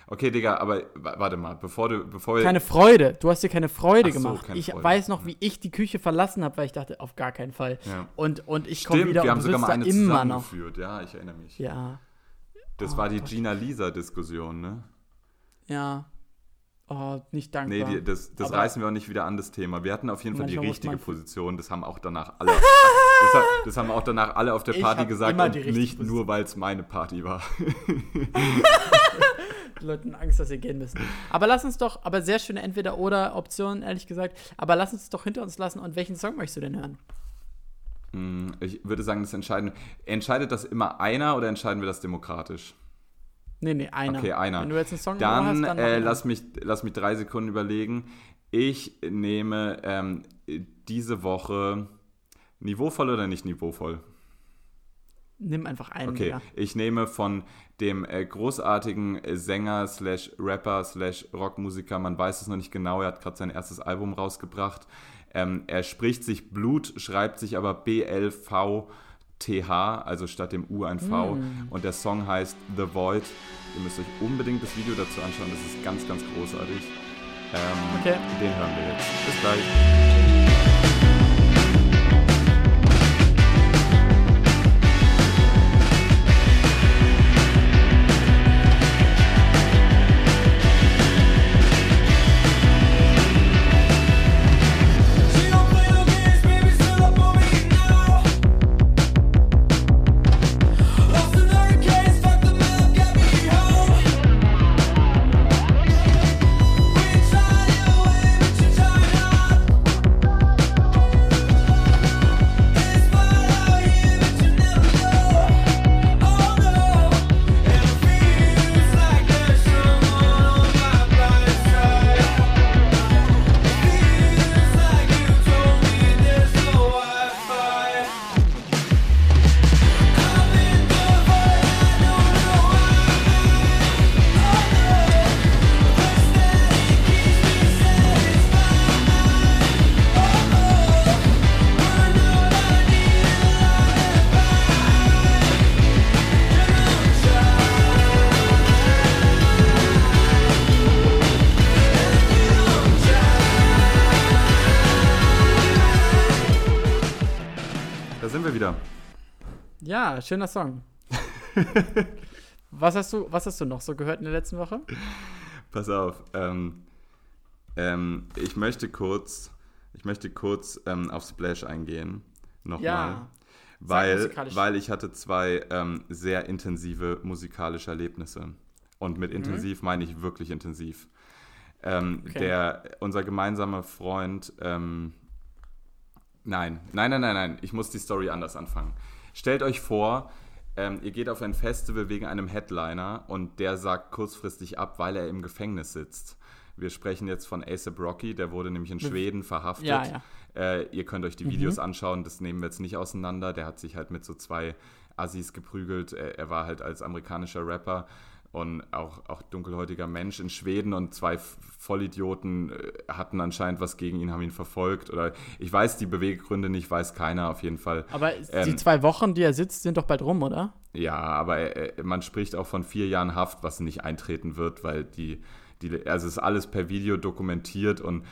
Okay, Digga, aber warte mal, bevor du, bevor Keine Freude. Du hast dir keine Freude so, gemacht. Keine ich Freude. weiß noch, wie ich die Küche verlassen habe, weil ich dachte, auf gar keinen Fall. Ja. Und, und ich komme wieder wir haben sogar mal eine immer noch. Ja, ich erinnere mich. Ja. Das oh, war die Gina-Lisa-Diskussion, ne? Ja. Oh, nicht dankbar. Nee, die, das, das reißen wir auch nicht wieder an, das Thema. Wir hatten auf jeden Fall die richtige Position. Das haben auch danach alle, das, das, haben auch danach alle auf der Party gesagt und nicht Position. nur, weil es meine Party war. Leuten Angst, dass sie gehen müssen. Aber lass uns doch, aber sehr schöne Entweder-Oder-Option, ehrlich gesagt. Aber lass uns es doch hinter uns lassen. Und welchen Song möchtest du denn hören? Hm, ich würde sagen, das entscheiden. Entscheidet das immer einer oder entscheiden wir das demokratisch? Nee, nee, einer. Okay, einer. Wenn du jetzt einen Song dann, hast, dann äh, lass, mich, lass mich drei Sekunden überlegen. Ich nehme ähm, diese Woche niveauvoll oder nicht niveauvoll? Nimm einfach einen. Okay, ja. ich nehme von dem äh, großartigen Sänger slash Rapper slash Rockmusiker, man weiß es noch nicht genau, er hat gerade sein erstes Album rausgebracht. Ähm, er spricht sich Blut, schreibt sich aber B-L-V TH, also statt dem U ein V. Mm. Und der Song heißt The Void. Ihr müsst euch unbedingt das Video dazu anschauen, das ist ganz, ganz großartig. Ähm, okay. Den hören wir jetzt. Bis gleich. Ja, schöner Song. was, hast du, was hast du noch so gehört in der letzten Woche? Pass auf. Ähm, ähm, ich möchte kurz, ich möchte kurz ähm, auf Splash eingehen. Nochmal. Ja. Weil, weil ich hatte zwei ähm, sehr intensive musikalische Erlebnisse. Und mit mhm. intensiv mhm. meine ich wirklich intensiv. Ähm, okay. Der, unser gemeinsamer Freund, ähm, nein, nein, nein, nein, nein, ich muss die Story anders anfangen. Stellt euch vor, ähm, ihr geht auf ein Festival wegen einem Headliner und der sagt kurzfristig ab, weil er im Gefängnis sitzt. Wir sprechen jetzt von ASAP Rocky, der wurde nämlich in Schweden verhaftet. Ja, ja. Äh, ihr könnt euch die mhm. Videos anschauen, das nehmen wir jetzt nicht auseinander. Der hat sich halt mit so zwei Assis geprügelt. Er, er war halt als amerikanischer Rapper und auch, auch dunkelhäutiger Mensch in Schweden und zwei Vollidioten äh, hatten anscheinend was gegen ihn, haben ihn verfolgt. Oder ich weiß die Beweggründe nicht, weiß keiner auf jeden Fall. Aber ähm, die zwei Wochen, die er sitzt, sind doch bald rum, oder? Ja, aber äh, man spricht auch von vier Jahren Haft, was nicht eintreten wird, weil die, die also es ist alles per Video dokumentiert und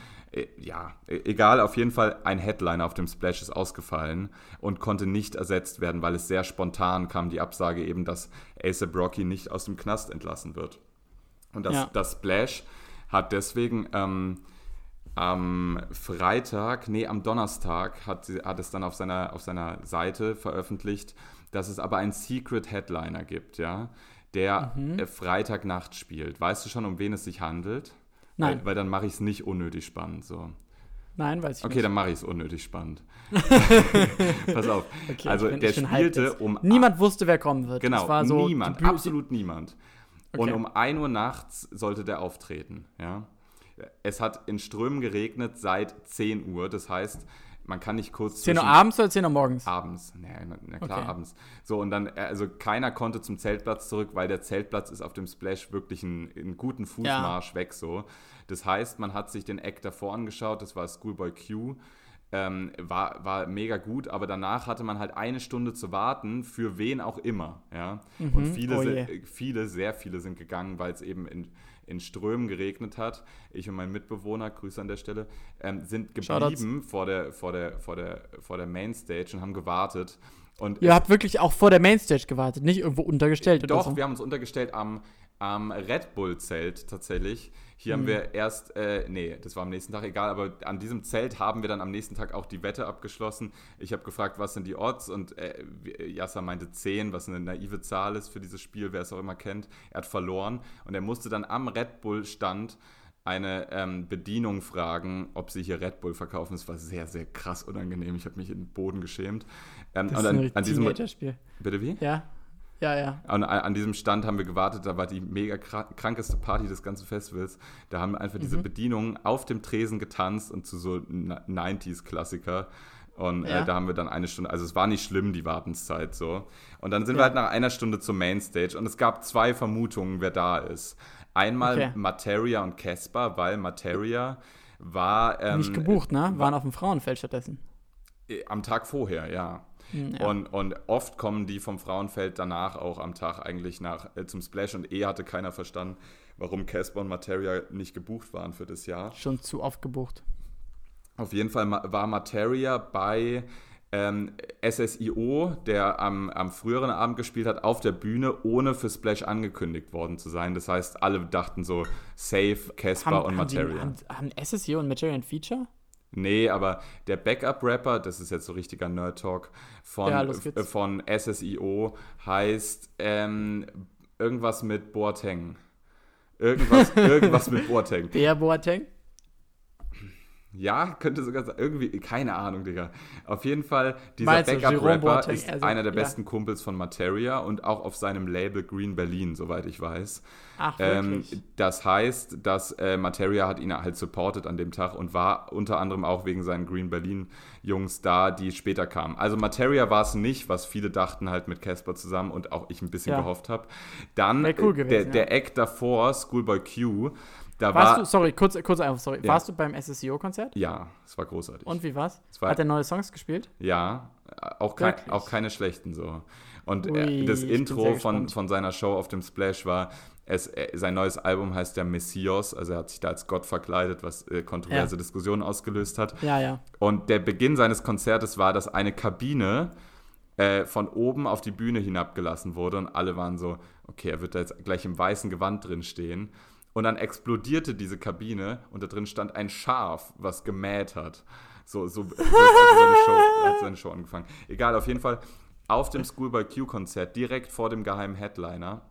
ja, e, egal, auf jeden Fall ein Headliner auf dem Splash ist ausgefallen und konnte nicht ersetzt werden, weil es sehr spontan kam, die Absage eben, dass ASAP Rocky nicht aus dem Knast entlassen wird. Und das, ja. das Splash hat deswegen ähm, am Freitag, nee, am Donnerstag hat, hat es dann auf seiner, auf seiner Seite veröffentlicht, dass es aber einen Secret Headliner gibt, ja, der mhm. Äh, Freitagnacht spielt. Weißt du schon, um wen es sich handelt? Nein. Weil, weil dann mache ich es nicht unnötig spannend. So. Nein, weiß ich okay, nicht. Okay, dann mache ich es unnötig spannend. Pass auf. Okay, also der spielte um. Niemand wusste, wer kommen wird. Genau, so niemand, absolut niemand. Okay. Und um 1 Uhr nachts sollte der auftreten. Ja? Es hat in Strömen geregnet seit 10 Uhr. Das heißt, man kann nicht kurz. 10 Uhr abends oder 10 Uhr morgens? Abends, na, na klar, okay. abends. So, und dann, also keiner konnte zum Zeltplatz zurück, weil der Zeltplatz ist auf dem Splash wirklich einen, einen guten Fußmarsch ja. weg, so. Das heißt, man hat sich den Act davor angeschaut, das war Schoolboy Q. Ähm, war, war mega gut, aber danach hatte man halt eine Stunde zu warten, für wen auch immer. Ja? Mhm. Und viele, oh yeah. viele, sehr viele sind gegangen, weil es eben in, in Strömen geregnet hat. Ich und mein Mitbewohner, Grüße an der Stelle, ähm, sind geblieben vor der, vor, der, vor, der, vor der Mainstage und haben gewartet. Und Ihr habt wirklich auch vor der Mainstage gewartet, nicht irgendwo untergestellt doch, oder so? Doch, wir haben uns untergestellt am, am Red Bull-Zelt tatsächlich. Hier mhm. haben wir erst, äh, nee, das war am nächsten Tag egal, aber an diesem Zelt haben wir dann am nächsten Tag auch die Wette abgeschlossen. Ich habe gefragt, was sind die Odds und äh, Yasser meinte 10, was eine naive Zahl ist für dieses Spiel, wer es auch immer kennt. Er hat verloren und er musste dann am Red Bull-Stand eine ähm, Bedienung fragen, ob sie hier Red Bull verkaufen. Das war sehr, sehr krass unangenehm. Ich habe mich in den Boden geschämt. Ähm, das ist an, ein an diesem. Bitte wie? Ja. Ja, ja. An, an, diesem Stand haben wir gewartet, da war die mega krankeste Party des ganzen Festivals. Da haben einfach mhm. diese Bedienungen auf dem Tresen getanzt und zu so 90s-Klassiker. Und äh, ja. äh, da haben wir dann eine Stunde, also es war nicht schlimm, die Wartenszeit so. Und dann sind ja. wir halt nach einer Stunde zur Mainstage und es gab zwei Vermutungen, wer da ist. Einmal okay. Materia und Casper, weil Materia war. Ähm, nicht gebucht, ne? Waren auf dem Frauenfeld stattdessen. Äh, am Tag vorher, ja. Ja. Und, und oft kommen die vom Frauenfeld danach auch am Tag eigentlich nach, äh, zum Splash und eh hatte keiner verstanden, warum Casper und Materia nicht gebucht waren für das Jahr. Schon zu oft gebucht. Auf jeden Fall war Materia bei ähm, SSIO, der am, am früheren Abend gespielt hat, auf der Bühne, ohne für Splash angekündigt worden zu sein. Das heißt, alle dachten so, safe, Casper und Materia. Haben, haben, haben SSIO und Materia ein Feature? Nee, aber der Backup-Rapper, das ist jetzt so richtiger Nerd-Talk, von, ja, äh, von SSIO heißt ähm, irgendwas mit Boateng. Irgendwas, irgendwas mit Boateng. Der Boateng? Ja, könnte sogar sein. Irgendwie, keine Ahnung, Digga. Auf jeden Fall, dieser Backup-Rapper ist also, einer der ja. besten Kumpels von Materia und auch auf seinem Label Green Berlin, soweit ich weiß. Ach, ähm, das heißt, dass äh, Materia hat ihn halt supportet an dem Tag und war unter anderem auch wegen seinen Green Berlin-Jungs da, die später kamen. Also Materia war es nicht, was viele dachten halt mit Casper zusammen und auch ich ein bisschen ja. gehofft habe. Dann cool gewesen, der, der Act davor, Schoolboy Q, da warst war, du, sorry, kurz, kurz einfach, sorry. Ja. Warst du beim SSEO-Konzert? Ja, es war großartig. Und wie war's? war, Hat er neue Songs gespielt? Ja, auch, kein, auch keine schlechten so. Und Ui, das Intro von, von seiner Show auf dem Splash war, es, sein neues Album heißt ja Messias, also er hat sich da als Gott verkleidet, was äh, kontroverse ja. Diskussionen ausgelöst hat. Ja, ja. Und der Beginn seines Konzertes war, dass eine Kabine äh, von oben auf die Bühne hinabgelassen wurde und alle waren so, okay, er wird da jetzt gleich im weißen Gewand drin stehen. Und dann explodierte diese Kabine und da drin stand ein Schaf, was gemäht hat. So, so, so hat, seine Show, hat seine Show angefangen. Egal, auf jeden Fall auf dem Schoolboy Q-Konzert, direkt vor dem geheimen Headliner,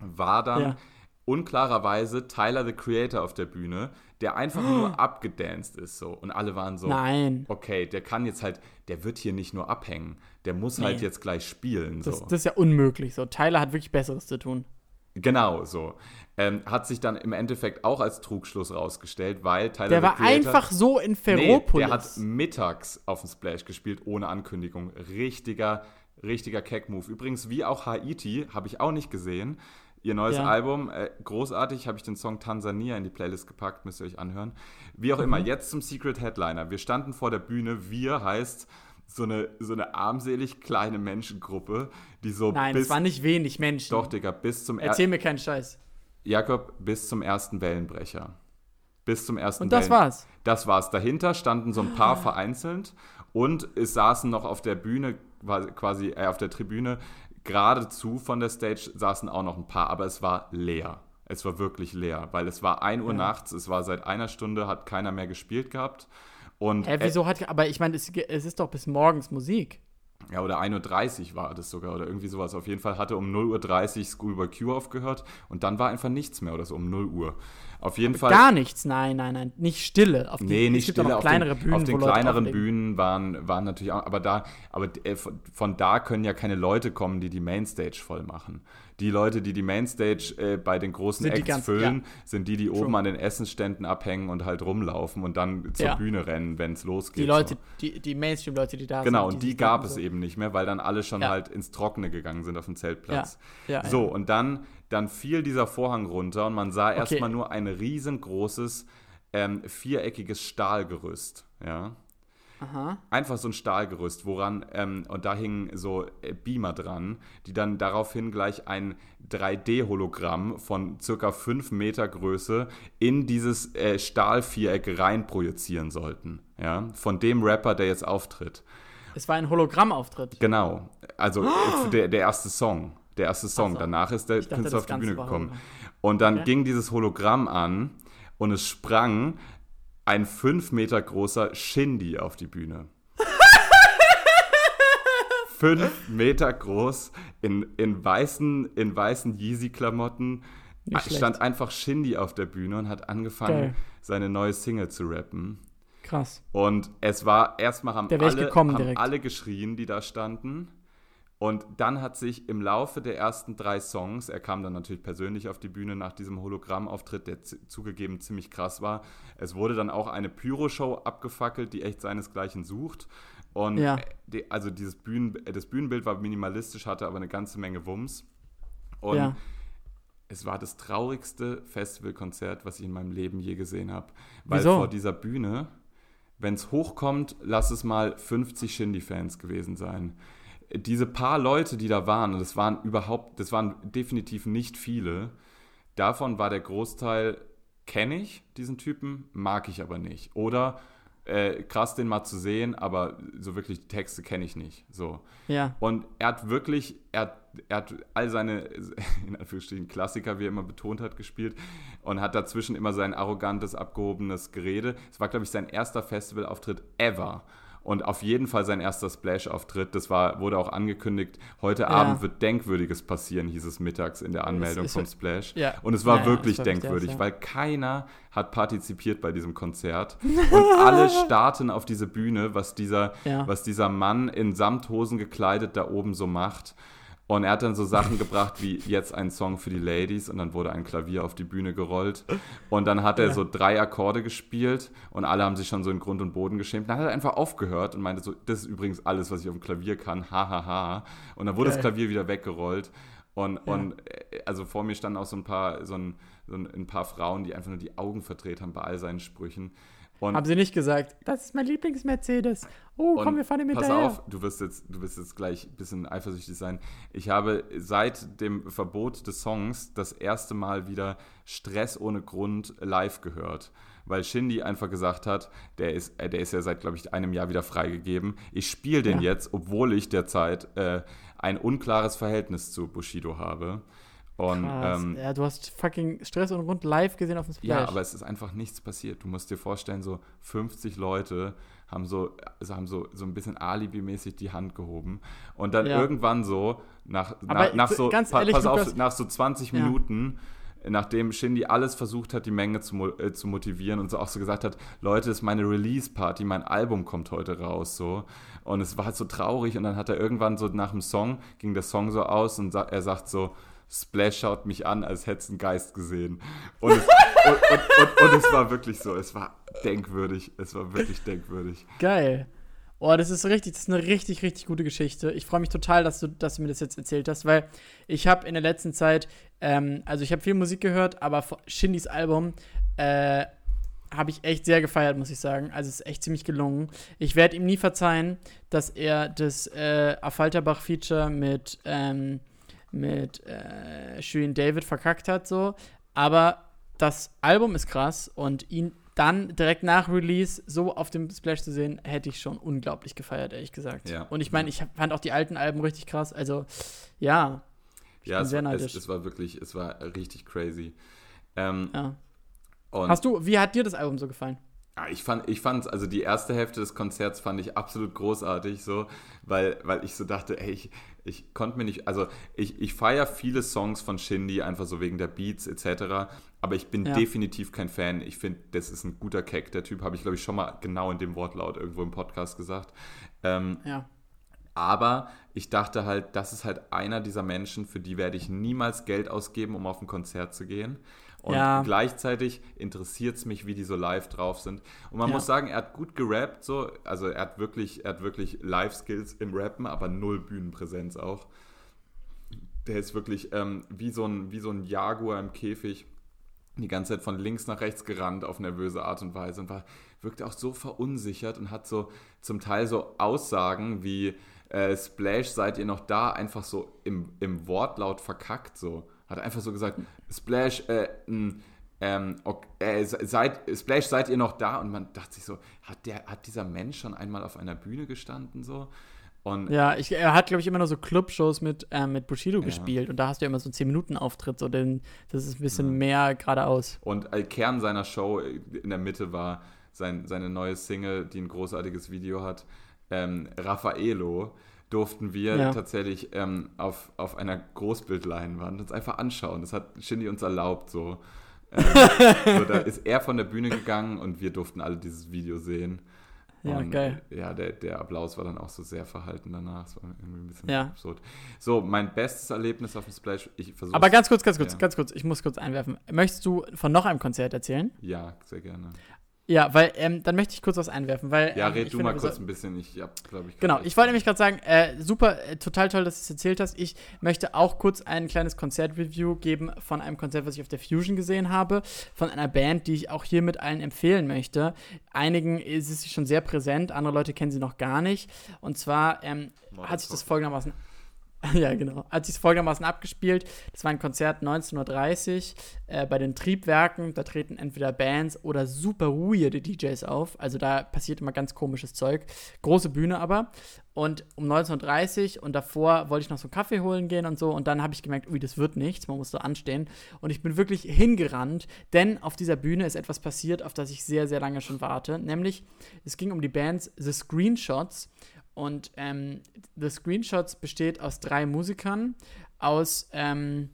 war dann ja. unklarerweise Tyler the Creator auf der Bühne, der einfach nur abgedanced ist so. Und alle waren so, Nein. okay, der kann jetzt halt, der wird hier nicht nur abhängen, der muss halt nee. halt jetzt gleich spielen. So. Das, das ist ja unmöglich so. Tyler hat wirklich Besseres zu tun. Genau, so. Ähm, hat sich dann im Endeffekt auch als Trugschluss rausgestellt, weil Tyler Der war Creator, einfach so in Ferropolis. Nee, der hat mittags auf dem Splash gespielt, ohne Ankündigung. Richtiger, richtiger Keck-Move. Übrigens, wie auch Haiti, habe ich auch nicht gesehen. Ihr neues ja. Album, äh, großartig, habe ich den Song Tansania in die Playlist gepackt, müsst ihr euch anhören. Wie auch mhm. immer, jetzt zum Secret Headliner. Wir standen vor der Bühne, wir heißt so eine, so eine armselig kleine Menschengruppe, die so Nein, bis, es waren nicht wenig Menschen. Doch, Digga, bis zum Erzähl mir keinen Scheiß. Jakob, bis zum ersten Wellenbrecher. Bis zum ersten Und das Wellen war's? Das war's. Dahinter standen so ein paar vereinzelt und es saßen noch auf der Bühne, quasi äh, auf der Tribüne, geradezu von der Stage saßen auch noch ein paar, aber es war leer. Es war wirklich leer, weil es war 1 Uhr ja. nachts, es war seit einer Stunde, hat keiner mehr gespielt gehabt. Und Hä, wieso hat, aber ich meine, es, es ist doch bis morgens Musik. Ja, oder 1.30 Uhr war das sogar oder irgendwie sowas. Auf jeden Fall hatte um 0.30 Uhr Schoolboy Q aufgehört und dann war einfach nichts mehr oder so um 0 Uhr. Auf jeden Fall. Gar nichts, nein, nein, nein. Nicht Stille. Auf die, nee, nicht Stille. Noch kleinere auf den, Bühnen, auf den kleineren Bühnen waren, waren natürlich auch, aber da, aber äh, von da können ja keine Leute kommen, die die Mainstage voll machen die Leute, die die Mainstage äh, bei den großen sind Acts ganz, füllen, ja. sind die, die True. oben an den Essensständen abhängen und halt rumlaufen und dann zur ja. Bühne rennen, wenn es losgeht. Die Leute, so. die, die Mainstream-Leute, die da genau, sind. Genau, und die, die gab es so. eben nicht mehr, weil dann alle schon ja. halt ins Trockene gegangen sind auf dem Zeltplatz. so, und dann, dann fiel dieser Vorhang runter und man sah okay. erstmal nur ein riesengroßes, ähm, viereckiges Stahlgerüst. Ja. Aha. Einfach so ein Stahlgerüst, woran, ähm, und da hingen so äh, Beamer dran, die dann daraufhin gleich ein 3D-Hologramm von circa 5 Meter Größe in dieses äh, Stahlviereck rein projizieren sollten. Ja? Von dem Rapper, der jetzt auftritt. Es war ein Hologrammauftritt. Genau. Also oh. der, der erste Song. Der erste Song. So. Danach ist der dachte, Künstler auf die Bühne gekommen. Und dann okay. ging dieses Hologramm an und es sprang ein fünf Meter großer Shindy auf die Bühne. fünf Meter groß, in, in weißen, in weißen Yeezy-Klamotten. Stand einfach Shindy auf der Bühne und hat angefangen, Geil. seine neue Single zu rappen. Krass. Und es war, erstmal haben, alle, haben alle geschrien, die da standen. Und dann hat sich im Laufe der ersten drei Songs, er kam dann natürlich persönlich auf die Bühne nach diesem Hologrammauftritt, der zugegeben ziemlich krass war. Es wurde dann auch eine Pyro-Show abgefackelt, die echt seinesgleichen sucht. Und ja. die, also dieses Bühnen, das Bühnenbild war minimalistisch, hatte aber eine ganze Menge Wumms. Und ja. es war das traurigste Festivalkonzert, was ich in meinem Leben je gesehen habe. Weil Wieso? vor dieser Bühne, wenn es hochkommt, lass es mal 50 Shindy-Fans gewesen sein diese paar Leute, die da waren, und das waren überhaupt, das waren definitiv nicht viele, davon war der Großteil, kenne ich diesen Typen, mag ich aber nicht. Oder äh, krass, den mal zu sehen, aber so wirklich die Texte kenne ich nicht. So. Ja. Und er hat wirklich, er hat, er hat all seine, in Anführungsstrichen, Klassiker, wie er immer betont hat, gespielt und hat dazwischen immer sein arrogantes, abgehobenes Gerede. Es war, glaube ich, sein erster Festivalauftritt ever und auf jeden Fall sein erster Splash-Auftritt. Das war, wurde auch angekündigt, heute ja. Abend wird Denkwürdiges passieren, hieß es mittags in der Anmeldung vom Splash. Ja. Und es war ja, wirklich denkwürdig, das, weil keiner hat partizipiert bei diesem Konzert. Und alle starten auf diese Bühne, was dieser, was dieser Mann in Samthosen gekleidet da oben so macht. Und er hat dann so Sachen gebracht wie jetzt ein Song für die Ladies und dann wurde ein Klavier auf die Bühne gerollt. Und dann hat er so drei Akkorde gespielt und alle haben sich schon so in Grund und Boden geschämt. Dann hat er einfach aufgehört und meinte so, das ist übrigens alles, was ich auf dem Klavier kann, hahaha. Ha, ha. Und dann wurde ja. das Klavier wieder weggerollt. Und, ja. und äh, also vor mir standen auch so ein paar, so ein, so ein paar Frauen, die einfach nur die Augen verdreht haben bei all seinen Sprüchen. Und haben sie nicht gesagt, das ist mein Lieblings-Mercedes. Oh, komm, wir fahren ihm hinterher. Pass auf, du wirst, jetzt, du wirst jetzt gleich ein bisschen eifersüchtig sein. Ich habe seit dem Verbot des Songs das erste Mal wieder Stress ohne Grund live gehört. Weil Shindy einfach gesagt hat, der ist, äh, der ist ja seit, glaube ich, einem Jahr wieder freigegeben. Ich spiele den ja. jetzt, obwohl ich derzeit äh, ein unklares Verhältnis zu Bushido habe. Und, ähm, ja, du hast fucking Stress und Rund live gesehen auf dem Splash. Ja, aber es ist einfach nichts passiert. Du musst dir vorstellen, so 50 Leute haben so, also haben so, so ein bisschen Alibi-mäßig die Hand gehoben. Und dann ja. irgendwann so, nach, nach, nach so, ganz ehrlich, pass auf, nach so 20 ja. Minuten, nachdem Shindy alles versucht hat, die Menge zu, äh, zu motivieren und so auch so gesagt hat, Leute, das ist meine Release-Party, mein Album kommt heute raus, so. Und es war halt so traurig und dann hat er irgendwann so nach dem Song, ging der Song so aus und sa er sagt so, Splash schaut mich an, als hätte es einen Geist gesehen. Und es, und, und, und, es war wirklich so, es war denkwürdig, es war wirklich denkwürdig. Geil. Oh, das ist richtig, das ist eine richtig, richtig gute Geschichte. Ich freue mich total, dass du, dass du mir das jetzt erzählt hast, weil ich habe in der letzten Zeit, ähm, also ich habe viel Musik gehört, aber Shindys Album äh, habe ich echt sehr gefeiert, muss ich sagen. Also es ist echt ziemlich gelungen. Ich werde ihm nie verzeihen, dass er das äh, Affalterbach-Feature mit ähm, mit äh, Shirin David verkackt hat, so. Aber das Album ist krass und ihn dann direkt nach Release so auf dem Splash zu sehen, hätte ich schon unglaublich gefeiert, ehrlich gesagt. Ja. Und ich meine, ich fand auch die alten Alben richtig krass. Also, ja. Ich ja, bin es, sehr neidisch. Es, es, war wirklich, es war richtig crazy. Ähm, ja. Hast du, wie hat dir das Album so gefallen? Ja, ich fand, ich fand, also die erste Hälfte des Konzerts fand ich absolut großartig, so, weil, weil ich so dachte, ey, ich, ich konnte mir nicht, also ich, ich feiere viele Songs von Shindy, einfach so wegen der Beats etc., aber ich bin ja. definitiv kein Fan. Ich finde, das ist ein guter Keck, der Typ, habe ich glaube ich schon mal genau in dem Wortlaut irgendwo im Podcast gesagt. Ähm, ja. Aber ich dachte halt, das ist halt einer dieser Menschen, für die werde ich niemals Geld ausgeben, um auf ein Konzert zu gehen. Und ja. gleichzeitig interessiert es mich, wie die so live drauf sind. Und man ja. muss sagen, er hat gut gerappt, so. Also er hat wirklich, er hat wirklich Live-Skills im Rappen, aber null Bühnenpräsenz auch. Der ist wirklich ähm, wie, so ein, wie so ein Jaguar im Käfig die ganze Zeit von links nach rechts gerannt auf nervöse Art und Weise und war, wirkte auch so verunsichert und hat so zum Teil so Aussagen wie äh, Splash, seid ihr noch da, einfach so im, im Wortlaut verkackt so. Hat einfach so gesagt, Splash, äh, ähm, okay, äh, seid, Splash, seid ihr noch da? Und man dachte sich so, hat, der, hat dieser Mensch schon einmal auf einer Bühne gestanden so? Und ja, ich, er hat, glaube ich, immer nur so Clubshows mit, äh, mit Bushido ja. gespielt und da hast du ja immer so einen 10-Minuten-Auftritt, so denn das ist ein bisschen ja. mehr geradeaus. Und äh, Kern seiner Show in der Mitte war sein, seine neue Single, die ein großartiges Video hat, ähm, Raffaello durften wir ja. tatsächlich ähm, auf, auf einer Großbildleinwand uns einfach anschauen. Das hat Shindy uns erlaubt, so. Ähm, so. Da ist er von der Bühne gegangen und wir durften alle dieses Video sehen. Ja, und, geil. Ja, der, der Applaus war dann auch so sehr verhalten danach. Das war irgendwie ein bisschen ja. absurd. So, mein bestes Erlebnis auf dem Splash. Ich Aber ganz kurz, ganz kurz, ja. ganz kurz. Ich muss kurz einwerfen. Möchtest du von noch einem Konzert erzählen? Ja, sehr gerne. Ja, weil ähm, dann möchte ich kurz was einwerfen, weil. Ja, ähm, red du mal kurz ein bisschen. Ich habe, glaube ich. Genau, ich wollte nämlich gerade sagen, äh, super, äh, total toll, dass du es erzählt hast. Ich möchte auch kurz ein kleines Konzertreview geben von einem Konzert, was ich auf der Fusion gesehen habe, von einer Band, die ich auch hier mit allen empfehlen möchte. Einigen ist sie schon sehr präsent, andere Leute kennen sie noch gar nicht. Und zwar ähm, hat sich das folgendermaßen Ja, genau. Hat sich folgendermaßen abgespielt. Das war ein Konzert 1930 äh, bei den Triebwerken. Da treten entweder Bands oder super weirde DJs auf. Also da passiert immer ganz komisches Zeug. Große Bühne aber. Und um 1930 und davor wollte ich noch so einen Kaffee holen gehen und so. Und dann habe ich gemerkt, ui, das wird nichts. Man muss so anstehen. Und ich bin wirklich hingerannt, denn auf dieser Bühne ist etwas passiert, auf das ich sehr, sehr lange schon warte. Nämlich, es ging um die Bands The Screenshots. Und ähm, The Screenshots besteht aus drei Musikern, aus ähm,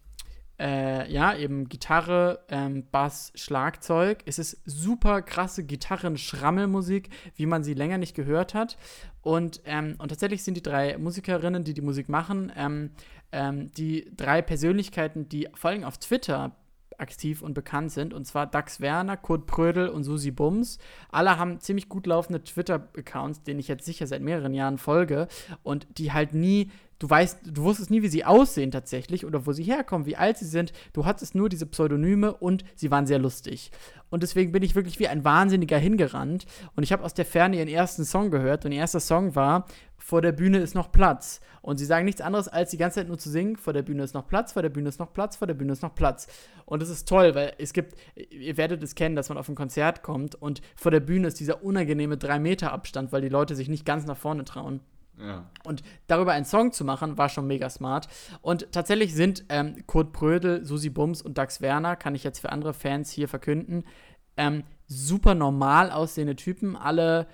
äh, ja, eben Gitarre, ähm, Bass, Schlagzeug. Es ist super krasse Gitarren-Schrammelmusik, wie man sie länger nicht gehört hat. Und, ähm, und tatsächlich sind die drei Musikerinnen, die die Musik machen, ähm, ähm, die drei Persönlichkeiten, die vor allem auf Twitter aktiv und bekannt sind. Und zwar Dax Werner, Kurt Prödel und Susi Bums. Alle haben ziemlich gut laufende Twitter-Accounts, denen ich jetzt sicher seit mehreren Jahren folge und die halt nie du weißt, du wusstest nie, wie sie aussehen tatsächlich oder wo sie herkommen, wie alt sie sind. Du hattest nur diese Pseudonyme und sie waren sehr lustig. Und deswegen bin ich wirklich wie ein Wahnsinniger hingerannt. Und ich habe aus der Ferne ihren ersten Song gehört. Und ihr erster Song war Vor der Bühne ist noch Platz. Und sie sagen nichts anderes, als die ganze Zeit nur zu singen: Vor der Bühne ist noch Platz, vor der Bühne ist noch Platz, vor der Bühne ist noch Platz. Und das ist toll, weil es gibt, ihr werdet es kennen, dass man auf ein Konzert kommt und vor der Bühne ist dieser unangenehme 3-Meter-Abstand, weil die Leute sich nicht ganz nach vorne trauen. Und darüber einen Song zu machen, war schon mega smart. Und tatsächlich sind ähm, Kurt Brödel, Susi Bums und Dax Werner, kann ich jetzt für andere Fans hier verkünden, ähm, super normal aussehende Typen, alle,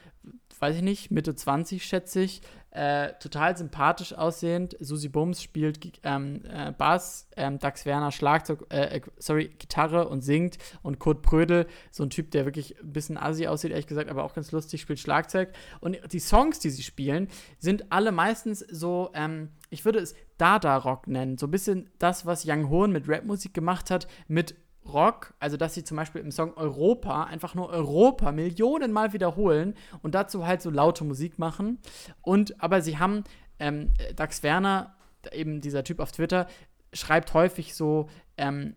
weiß ich nicht, Mitte 20 schätze ich, äh, total sympathisch aussehend. Susi Bums spielt ähm, äh, Bass, ähm, Dax Werner Schlagzeug, äh, äh, sorry, Gitarre und singt und Kurt Prödel, so ein Typ, der wirklich ein bisschen assi aussieht, ehrlich gesagt, aber auch ganz lustig, spielt Schlagzeug. Und die Songs, die sie spielen, sind alle meistens so, ähm, ich würde es Dada-Rock nennen. So ein bisschen das, was Young Hoon mit Rapmusik gemacht hat, mit Rock, also dass sie zum Beispiel im Song Europa einfach nur Europa Millionenmal wiederholen und dazu halt so laute Musik machen. Und aber sie haben, ähm, Dax Werner, eben dieser Typ auf Twitter, schreibt häufig so, ähm,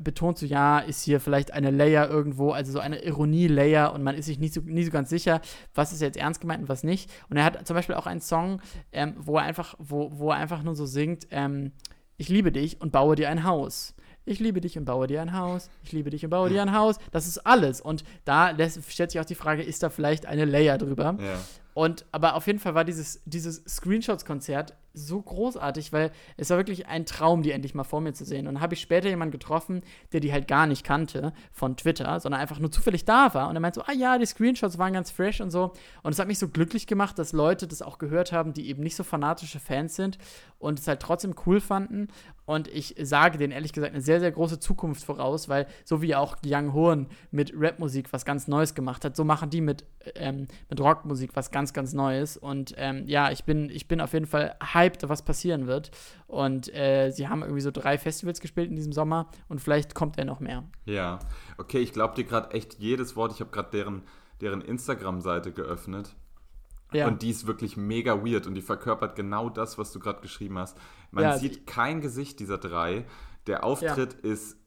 betont so, ja, ist hier vielleicht eine Layer irgendwo, also so eine Ironie-Layer und man ist sich nicht so, nie so ganz sicher, was ist jetzt ernst gemeint und was nicht. Und er hat zum Beispiel auch einen Song, ähm, wo er einfach, wo, wo er einfach nur so singt, ähm, ich liebe dich und baue dir ein Haus ich liebe dich und baue dir ein Haus, ich liebe dich und baue dir ein Haus. Das ist alles. Und da lässt, stellt sich auch die Frage, ist da vielleicht eine Layer drüber? Ja. Und aber auf jeden Fall war dieses, dieses Screenshots-Konzert so großartig, weil es war wirklich ein Traum, die endlich mal vor mir zu sehen. Und dann habe ich später jemanden getroffen, der die halt gar nicht kannte von Twitter, sondern einfach nur zufällig da war. Und er meinte so, ah ja, die Screenshots waren ganz fresh und so. Und es hat mich so glücklich gemacht, dass Leute das auch gehört haben, die eben nicht so fanatische Fans sind und es halt trotzdem cool fanden. Und ich sage denen ehrlich gesagt eine sehr, sehr große Zukunft voraus, weil so wie auch Young Horn mit Rapmusik was ganz Neues gemacht hat, so machen die mit, ähm, mit Rockmusik was ganz, ganz Neues. Und ähm, ja, ich bin, ich bin auf jeden Fall hyped hyped, was passieren wird. Und äh, sie haben irgendwie so drei Festivals gespielt in diesem Sommer und vielleicht kommt er noch mehr. Ja, okay, ich glaube dir gerade echt jedes Wort. Ich habe gerade deren, deren Instagram-Seite geöffnet. Ja. Und die ist wirklich mega weird und die verkörpert genau das, was du gerade geschrieben hast. Man ja, sieht kein Gesicht dieser drei. Der Auftritt ja. ist,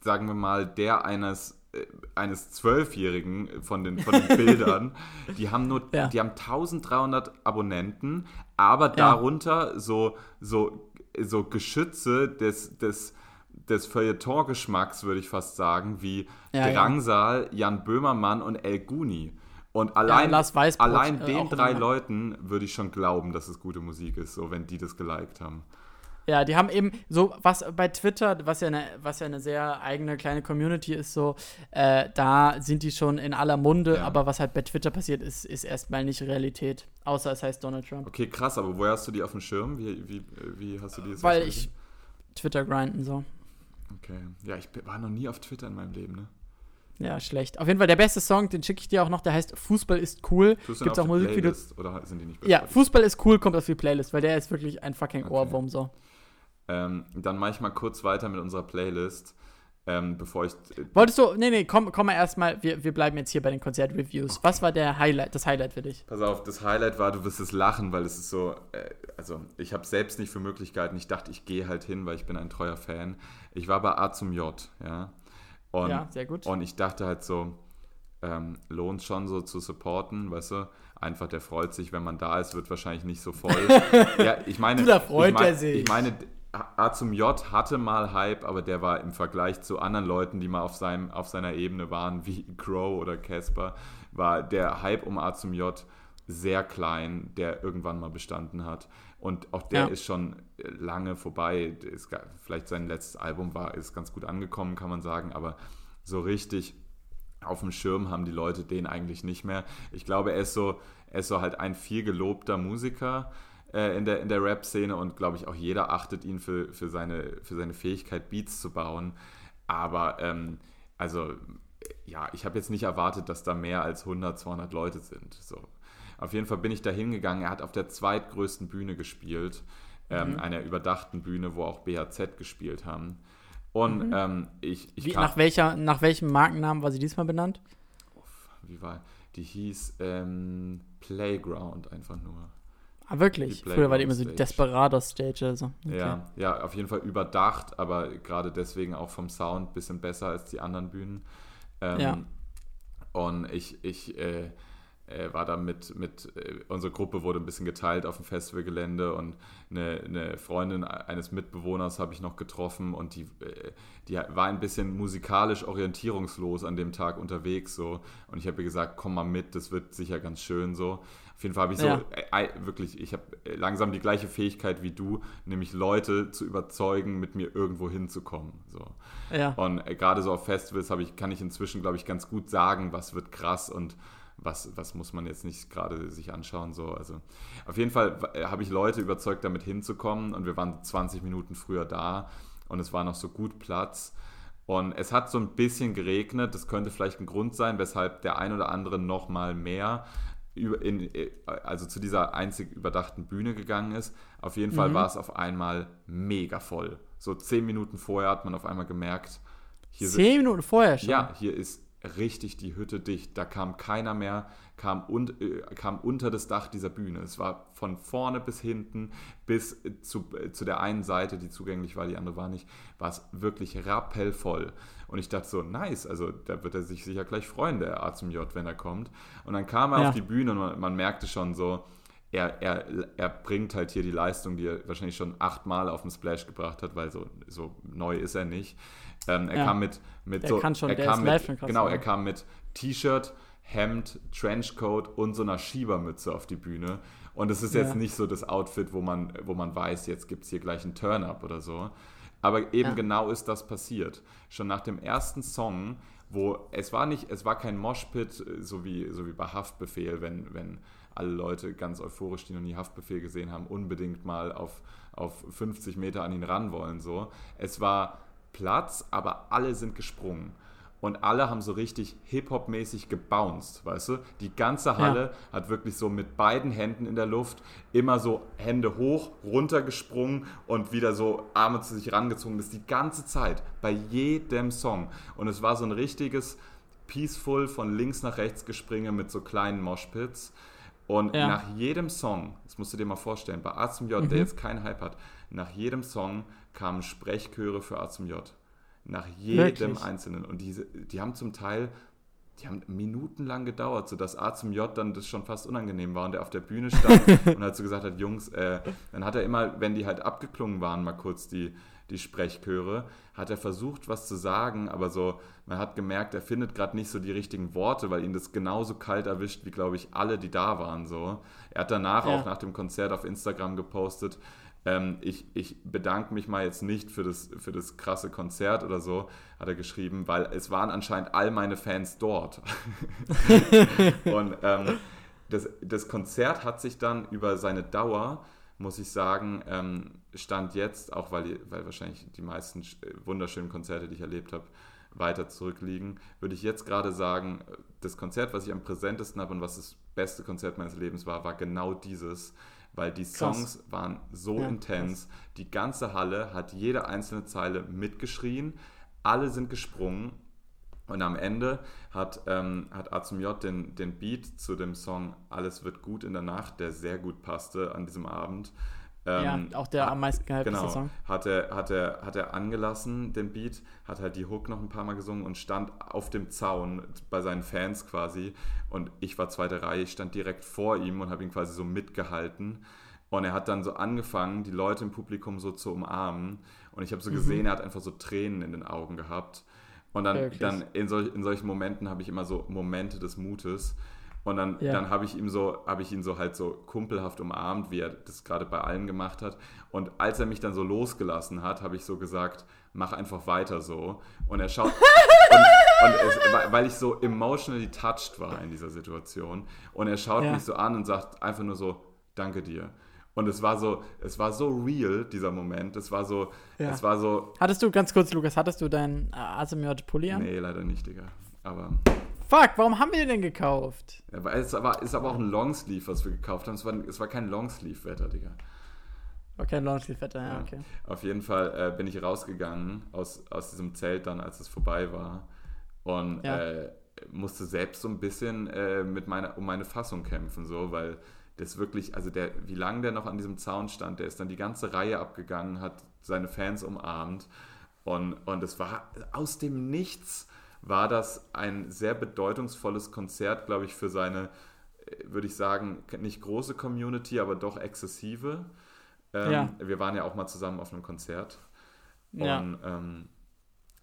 sagen wir mal, der eines äh, eines Zwölfjährigen von den, von den Bildern. die haben nur, ja. die haben 1300 Abonnenten, aber darunter ja. so, so, so Geschütze des, des, des Feuilleton-Geschmacks, würde ich fast sagen, wie ja, Drangsal, Jan Böhmermann und El Guni. Und allein, allein äh, den drei Leuten würde ich schon glauben, dass es gute Musik ist, so wenn die das geliked haben. Ja, die haben eben so, was bei Twitter, was ja eine, was ja eine sehr eigene kleine Community ist, so, äh, da sind die schon in aller Munde, ja. aber was halt bei Twitter passiert, ist, ist erstmal nicht Realität. Außer es heißt Donald Trump. Okay, krass, aber woher hast du die auf dem Schirm? Wie, wie, wie hast du die jetzt Weil ich Twitter grinden so. Okay. Ja, ich war noch nie auf Twitter in meinem Leben, ne? Ja, schlecht. Auf jeden Fall der beste Song, den schicke ich dir auch noch, der heißt Fußball ist cool. Gibt auch Musikvideos. Oder sind die nicht Ja, Fußball ist cool kommt auf die Playlist, weil der ist wirklich ein fucking okay. Ohrwurm so. Ähm, dann mache ich mal kurz weiter mit unserer Playlist. Ähm, bevor ich. Äh, Wolltest du. Nee, nee, komm, komm mal erstmal. Wir, wir bleiben jetzt hier bei den Konzertreviews. Was war der Highlight, das Highlight für dich? Pass auf, das Highlight war, du wirst es lachen, weil es ist so. Äh, also, ich habe selbst nicht für Möglichkeiten. Ich dachte, ich gehe halt hin, weil ich bin ein treuer Fan. Ich war bei A zum J, ja. Und, ja, sehr gut. Und ich dachte halt so, ähm, lohnt schon so zu supporten, weißt du? Einfach, der freut sich, wenn man da ist, wird wahrscheinlich nicht so voll. ja, ich meine. Du, da freut ich mein, er sich. Ich meine, A zum J hatte mal Hype, aber der war im Vergleich zu anderen Leuten, die mal auf, seinem, auf seiner Ebene waren, wie Crow oder Casper, war der Hype um A zum J sehr klein, der irgendwann mal bestanden hat. Und auch der ja. ist schon lange vorbei. Ist, vielleicht sein letztes Album war, ist ganz gut angekommen, kann man sagen, aber so richtig auf dem Schirm haben die Leute den eigentlich nicht mehr. Ich glaube, er ist so, er ist so halt ein viel gelobter Musiker äh, in der, in der Rap-Szene und glaube ich auch jeder achtet ihn für, für, seine, für seine Fähigkeit, Beats zu bauen. Aber ähm, also ja, ich habe jetzt nicht erwartet, dass da mehr als 100, 200 Leute sind. So. Auf jeden Fall bin ich da hingegangen. Er hat auf der zweitgrößten Bühne gespielt, ähm, mhm. einer überdachten Bühne, wo auch BHZ gespielt haben. Und mhm. ähm, ich, ich Wie, nach, welcher, nach welchem Markennamen war sie diesmal benannt? Wie war die hieß ähm, Playground einfach nur. Ah, wirklich? Früher war die immer so Desperados Stage oder so. Okay. Ja, ja, auf jeden Fall überdacht, aber gerade deswegen auch vom Sound ein bisschen besser als die anderen Bühnen. Ähm, ja. Und ich, ich äh, äh, war da mit, mit äh, unsere Gruppe wurde ein bisschen geteilt auf dem Festivalgelände und eine, eine Freundin eines Mitbewohners habe ich noch getroffen und die, äh, die war ein bisschen musikalisch orientierungslos an dem Tag unterwegs so und ich habe ihr gesagt, komm mal mit, das wird sicher ganz schön so. Auf jeden Fall habe ich so ja. äh, wirklich, ich habe langsam die gleiche Fähigkeit wie du, nämlich Leute zu überzeugen, mit mir irgendwo hinzukommen. So. Ja. Und äh, gerade so auf Festivals ich, kann ich inzwischen, glaube ich, ganz gut sagen, was wird krass und was, was muss man jetzt nicht gerade sich anschauen. So. Also auf jeden Fall habe ich Leute überzeugt, damit hinzukommen und wir waren 20 Minuten früher da und es war noch so gut Platz. Und es hat so ein bisschen geregnet. Das könnte vielleicht ein Grund sein, weshalb der ein oder andere noch mal mehr in, also zu dieser einzig überdachten Bühne gegangen ist. Auf jeden Fall mhm. war es auf einmal mega voll. So zehn Minuten vorher hat man auf einmal gemerkt, hier zehn Minuten vorher schon? Ja, hier ist richtig die Hütte dicht. Da kam keiner mehr, kam, un, äh, kam unter das Dach dieser Bühne. Es war von vorne bis hinten, bis zu, äh, zu der einen Seite, die zugänglich war, die andere war nicht, war es wirklich rappellvoll. Und ich dachte so, nice, also da wird er sich sicher gleich freuen, der A zum J, wenn er kommt. Und dann kam er ja. auf die Bühne und man, man merkte schon so, er, er, er bringt halt hier die Leistung, die er wahrscheinlich schon achtmal auf dem Splash gebracht hat, weil so, so neu ist er nicht. Ähm, er ja. kam mit, mit der so. Kann schon, er kam mit, genau, er kam mit T-Shirt, Hemd, Trenchcoat und so einer Schiebermütze auf die Bühne. Und es ist jetzt ja. nicht so das Outfit, wo man, wo man weiß, jetzt gibt es hier gleich einen Turn-up oder so. Aber eben ja. genau ist das passiert. Schon nach dem ersten Song, wo es war nicht, es war kein Moshpit, so wie, so wie bei Haftbefehl, wenn, wenn alle Leute ganz euphorisch, die noch nie Haftbefehl gesehen haben, unbedingt mal auf, auf 50 Meter an ihn ran wollen. So. Es war Platz, aber alle sind gesprungen. Und alle haben so richtig Hip-Hop-mäßig gebounced, weißt du? Die ganze Halle ja. hat wirklich so mit beiden Händen in der Luft immer so Hände hoch, runter gesprungen und wieder so Arme zu sich rangezogen. Das ist die ganze Zeit, bei jedem Song. Und es war so ein richtiges Peaceful von links nach rechts gespringe mit so kleinen Moshpits. Und ja. nach jedem Song, das musst du dir mal vorstellen, bei A zum J, mhm. der jetzt keinen Hype hat, nach jedem Song kamen Sprechchöre für A zum J. Nach jedem Wirklich? einzelnen. Und diese, die haben zum Teil, die haben minutenlang gedauert, sodass A zum J dann das schon fast unangenehm war und der auf der Bühne stand und halt so gesagt hat, Jungs, äh, dann hat er immer, wenn die halt abgeklungen waren, mal kurz die, die Sprechchöre, hat er versucht, was zu sagen, aber so, man hat gemerkt, er findet gerade nicht so die richtigen Worte, weil ihn das genauso kalt erwischt, wie, glaube ich, alle, die da waren, so. Er hat danach ja. auch nach dem Konzert auf Instagram gepostet, ähm, ich, ich bedanke mich mal jetzt nicht für das, für das krasse Konzert oder so, hat er geschrieben, weil es waren anscheinend all meine Fans dort. und ähm, das, das Konzert hat sich dann über seine Dauer, muss ich sagen, ähm, stand jetzt, auch weil, weil wahrscheinlich die meisten wunderschönen Konzerte, die ich erlebt habe, weiter zurückliegen, würde ich jetzt gerade sagen, das Konzert, was ich am präsentesten habe und was das beste Konzert meines Lebens war, war genau dieses weil die Songs krass. waren so ja, intens. Krass. Die ganze Halle hat jede einzelne Zeile mitgeschrien, alle sind gesprungen und am Ende hat, ähm, hat A zum J den, den Beat zu dem Song Alles wird gut in der Nacht, der sehr gut passte an diesem Abend, ähm, ja, auch der am meisten gehypte genau, Song. Hat er, hat, er, hat er angelassen, den Beat, hat halt die Hook noch ein paar Mal gesungen und stand auf dem Zaun bei seinen Fans quasi. Und ich war zweite Reihe, ich stand direkt vor ihm und habe ihn quasi so mitgehalten. Und er hat dann so angefangen, die Leute im Publikum so zu umarmen. Und ich habe so mhm. gesehen, mhm. er hat einfach so Tränen in den Augen gehabt. Und dann, dann in, solch, in solchen Momenten habe ich immer so Momente des Mutes. Und dann, ja. dann habe ich ihm so, habe ich ihn so halt so kumpelhaft umarmt, wie er das gerade bei allen gemacht hat. Und als er mich dann so losgelassen hat, habe ich so gesagt, mach einfach weiter so. Und er schaut. und, und es, weil ich so emotionally touched war in dieser Situation. Und er schaut ja. mich so an und sagt einfach nur so, danke dir. Und es war so, es war so real, dieser Moment. Es war so, ja. es war so. Hattest du, ganz kurz, Lukas, hattest du deinen Asimov-Pulli an? Nee, leider nicht, Digga. Aber. Fuck, warum haben wir den denn gekauft? Ja, weil es aber, ist aber auch ein Longsleeve, was wir gekauft haben. Es war, es war kein Longsleeve-Wetter, Digga. War kein Lounge-Vetter, ja, Ja. okay. Auf jeden Fall äh, bin ich rausgegangen aus, aus diesem Zelt dann, als es vorbei war. Und Ja. äh, musste selbst so ein bisschen äh, mit meiner, um meine Fassung kämpfen, so, weil das wirklich, also der, wie lange der noch an diesem Zaun stand, der ist dann die ganze Reihe abgegangen, hat seine Fans umarmt. Und, und es war aus dem Nichts war das ein sehr bedeutungsvolles Konzert, glaube ich, für seine, äh, würde ich sagen, nicht große Community, aber doch exzessive. Ähm, Ja. Wir waren ja auch mal zusammen auf einem Konzert. Ja. Und ähm,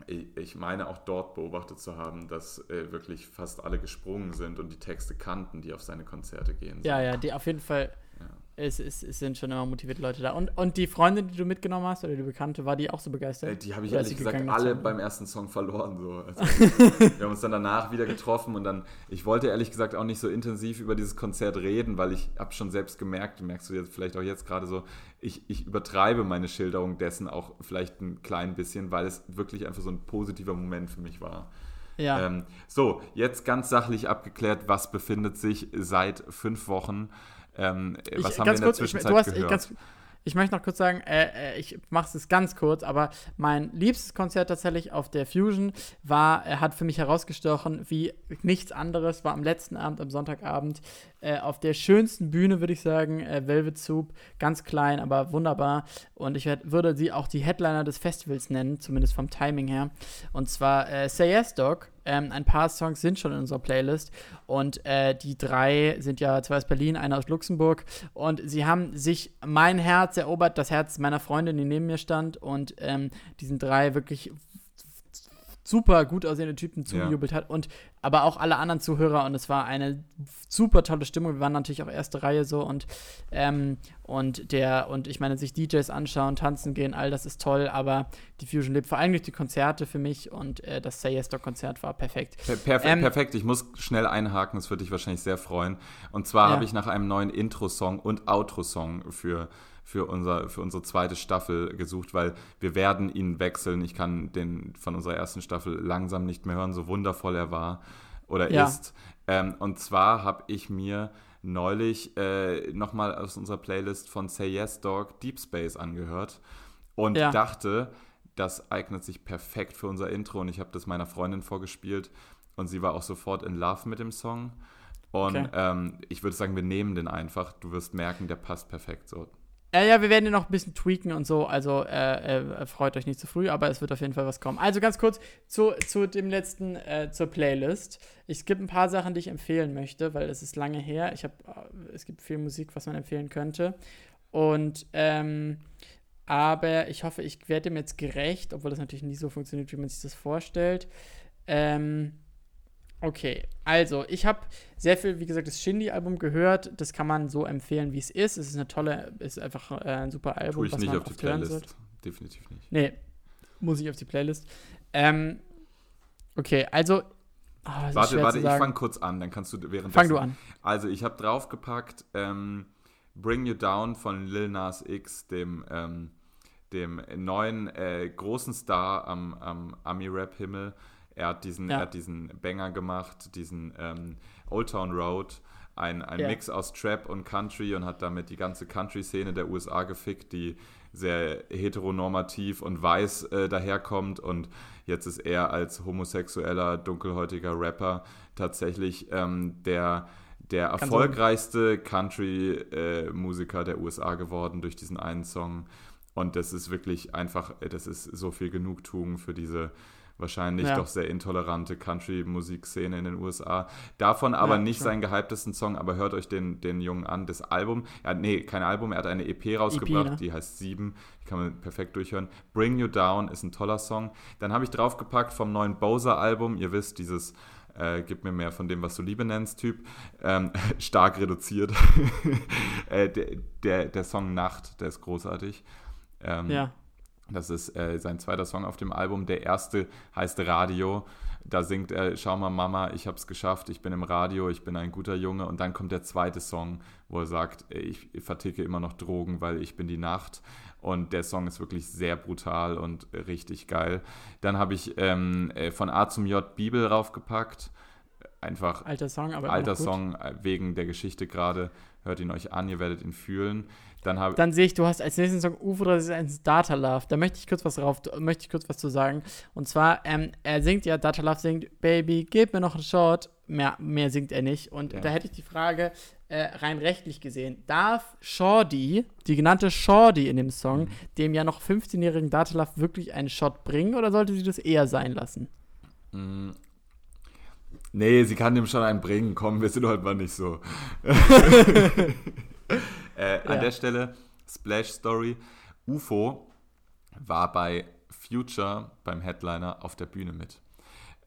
ich, ich meine auch dort beobachtet zu haben, dass äh, wirklich fast alle gesprungen sind und die Texte kannten, die auf seine Konzerte gehen. Ja, ja, die auf jeden Fall. Es, es, es sind schon immer motivierte Leute da. Und, und die Freundin, die du mitgenommen hast, oder die Bekannte, war die auch so begeistert? Äh, Die habe ich Oder ehrlich gesagt alle Zahlen? beim ersten Song verloren. So. Also, wir haben uns dann danach wieder getroffen und dann, ich wollte ehrlich gesagt auch nicht so intensiv über dieses Konzert reden, weil ich habe schon selbst gemerkt, merkst du jetzt vielleicht auch jetzt gerade so, ich, ich übertreibe meine Schilderung dessen auch vielleicht ein klein bisschen, weil es wirklich einfach so ein positiver Moment für mich war. Ja. Ähm, so, jetzt ganz sachlich abgeklärt, was befindet sich seit fünf Wochen? Ähm, was ich, haben wir in der kurz, ich, Zwischenzeit du hast, gehört? Ich, ganz, ich möchte noch kurz sagen, äh, äh, ich mache es ganz kurz, aber mein liebstes Konzert tatsächlich auf der Fusion war, er hat für mich herausgestochen wie nichts anderes, war am letzten Abend, am Sonntagabend, äh, auf der schönsten Bühne, würde ich sagen, äh, Velvet Soup, ganz klein, aber wunderbar. Und ich werd, würde sie auch die Headliner des Festivals nennen, zumindest vom Timing her. Und zwar äh, Say Yes Dog. Ähm, ein paar Songs sind schon in unserer Playlist. Und äh, die drei sind ja zwei aus Berlin, einer aus Luxemburg. Und sie haben sich mein Herz erobert, das Herz meiner Freundin, die neben mir stand. Und ähm, diesen drei wirklich super gut aussehende Typen zugejubelt hat und aber auch alle anderen Zuhörer und es war eine super tolle Stimmung. Wir waren natürlich auch erste Reihe so und ähm, und der und ich meine sich DJs anschauen, tanzen gehen, all das ist toll, aber die Fusion lebt vor allem durch die Konzerte für mich und äh, das Say Yes Dog Konzert war perfekt. Per perfe Ähm, perfekt, ich muss schnell einhaken, das würde dich wahrscheinlich sehr freuen. Und zwar Ja. habe ich nach einem neuen Intro-Song und Outro-Song für, für, unser, für unsere zweite Staffel gesucht, weil wir werden ihn wechseln. Ich kann den von unserer ersten Staffel langsam nicht mehr hören, so wundervoll er war oder Ja. ist. Ähm, und zwar habe ich mir neulich äh, nochmal aus unserer Playlist von Say Yes Dog Deep Space angehört und Ja. dachte, das eignet sich perfekt für unser Intro und ich habe das meiner Freundin vorgespielt und sie war auch sofort in Love mit dem Song. Und Okay. ähm, ich würde sagen, wir nehmen den einfach. Du wirst merken, der passt perfekt so. Äh, ja, wir werden ihn noch ein bisschen tweaken und so, also äh, äh, freut euch nicht zu früh, aber es wird auf jeden Fall was kommen. Also ganz kurz zu, zu dem letzten, äh, zur Playlist. Es gibt ein paar Sachen, die ich empfehlen möchte, weil es ist lange her. Ich habe, äh, es gibt viel Musik, was man empfehlen könnte. Und, ähm, aber ich hoffe, ich werde dem jetzt gerecht, obwohl das natürlich nie so funktioniert, wie man sich das vorstellt. Ähm, Okay, also ich habe sehr viel, wie gesagt, das Shindy-Album gehört. Das kann man so empfehlen, wie es ist. Es ist eine tolle, ist einfach äh, ein super Album. Tue ich was nicht man auf die Playlist. Definitiv nicht. Nee, muss ich auf die Playlist. Ähm, okay, also. Oh, Warte, warte, ich fange kurz an, dann kannst du während Fang du an. Also ich habe draufgepackt ähm, Bring You Down von Lil Nas X, dem, ähm, dem neuen äh, großen Star am, am Ami-Rap-Himmel. Er hat diesen, Ja. er hat diesen Banger gemacht, diesen ähm, Old Town Road, ein, ein Ja. Mix aus Trap und Country und hat damit die ganze Country-Szene der USA gefickt, die sehr heteronormativ und weiß äh, daherkommt und jetzt ist er als homosexueller, dunkelhäutiger Rapper tatsächlich ähm, der, der erfolgreichste Country-Musiker der USA geworden durch diesen einen Song. Und das ist wirklich einfach, äh, das ist so viel Genugtuung für diese wahrscheinlich Ja. doch sehr intolerante Country-Musikszene in den USA. Davon aber Ja, nicht schon. seinen gehyptesten Song, aber hört euch den, den Jungen an. Das Album, ja, nee, kein Album, er hat eine EP rausgebracht, ne? die heißt Sieben, die kann man perfekt durchhören. Bring You Down ist ein toller Song. Dann habe ich draufgepackt vom neuen Bowser-Album, ihr wisst, dieses äh, gib mir mehr von dem, was du Liebe nennst, Typ. Ähm, stark reduziert. äh, der, der, der Song Nacht, der ist großartig. Ähm, Ja. Das ist äh, sein zweiter Song auf dem Album. Der erste heißt Radio. Da singt er, schau mal Mama, ich hab's geschafft, ich bin im Radio, ich bin ein guter Junge. Und dann kommt der zweite Song, wo er sagt, ey, ich verticke immer noch Drogen, weil ich bin die Nacht. Und der Song ist wirklich sehr brutal und richtig geil. Dann habe ich ähm, äh, von A zum J Bibel raufgepackt. einfach alter Song, aber alter Song äh, wegen der Geschichte gerade. Hört ihn euch an, ihr werdet ihn fühlen. Dann, Dann sehe ich, du hast als nächsten Song UFO 361 Data Love. Da möchte ich kurz was drauf, möchte ich kurz was zu sagen. Und zwar, ähm, er singt ja, Data Love singt, Baby, gib mir noch einen Shot. Mehr, mehr singt er nicht. Und ja. da hätte ich die Frage, äh, rein rechtlich gesehen, darf Shorty, die genannte Shorty in dem Song, mhm. dem ja noch 15-jährigen Data Love wirklich einen Shot bringen oder sollte sie das eher sein lassen? Nee, sie kann dem schon einen bringen. Komm, wir sind heute mal nicht so. äh, an der Stelle, Splash Story. UFO war bei Future, beim Headliner, auf der Bühne mit.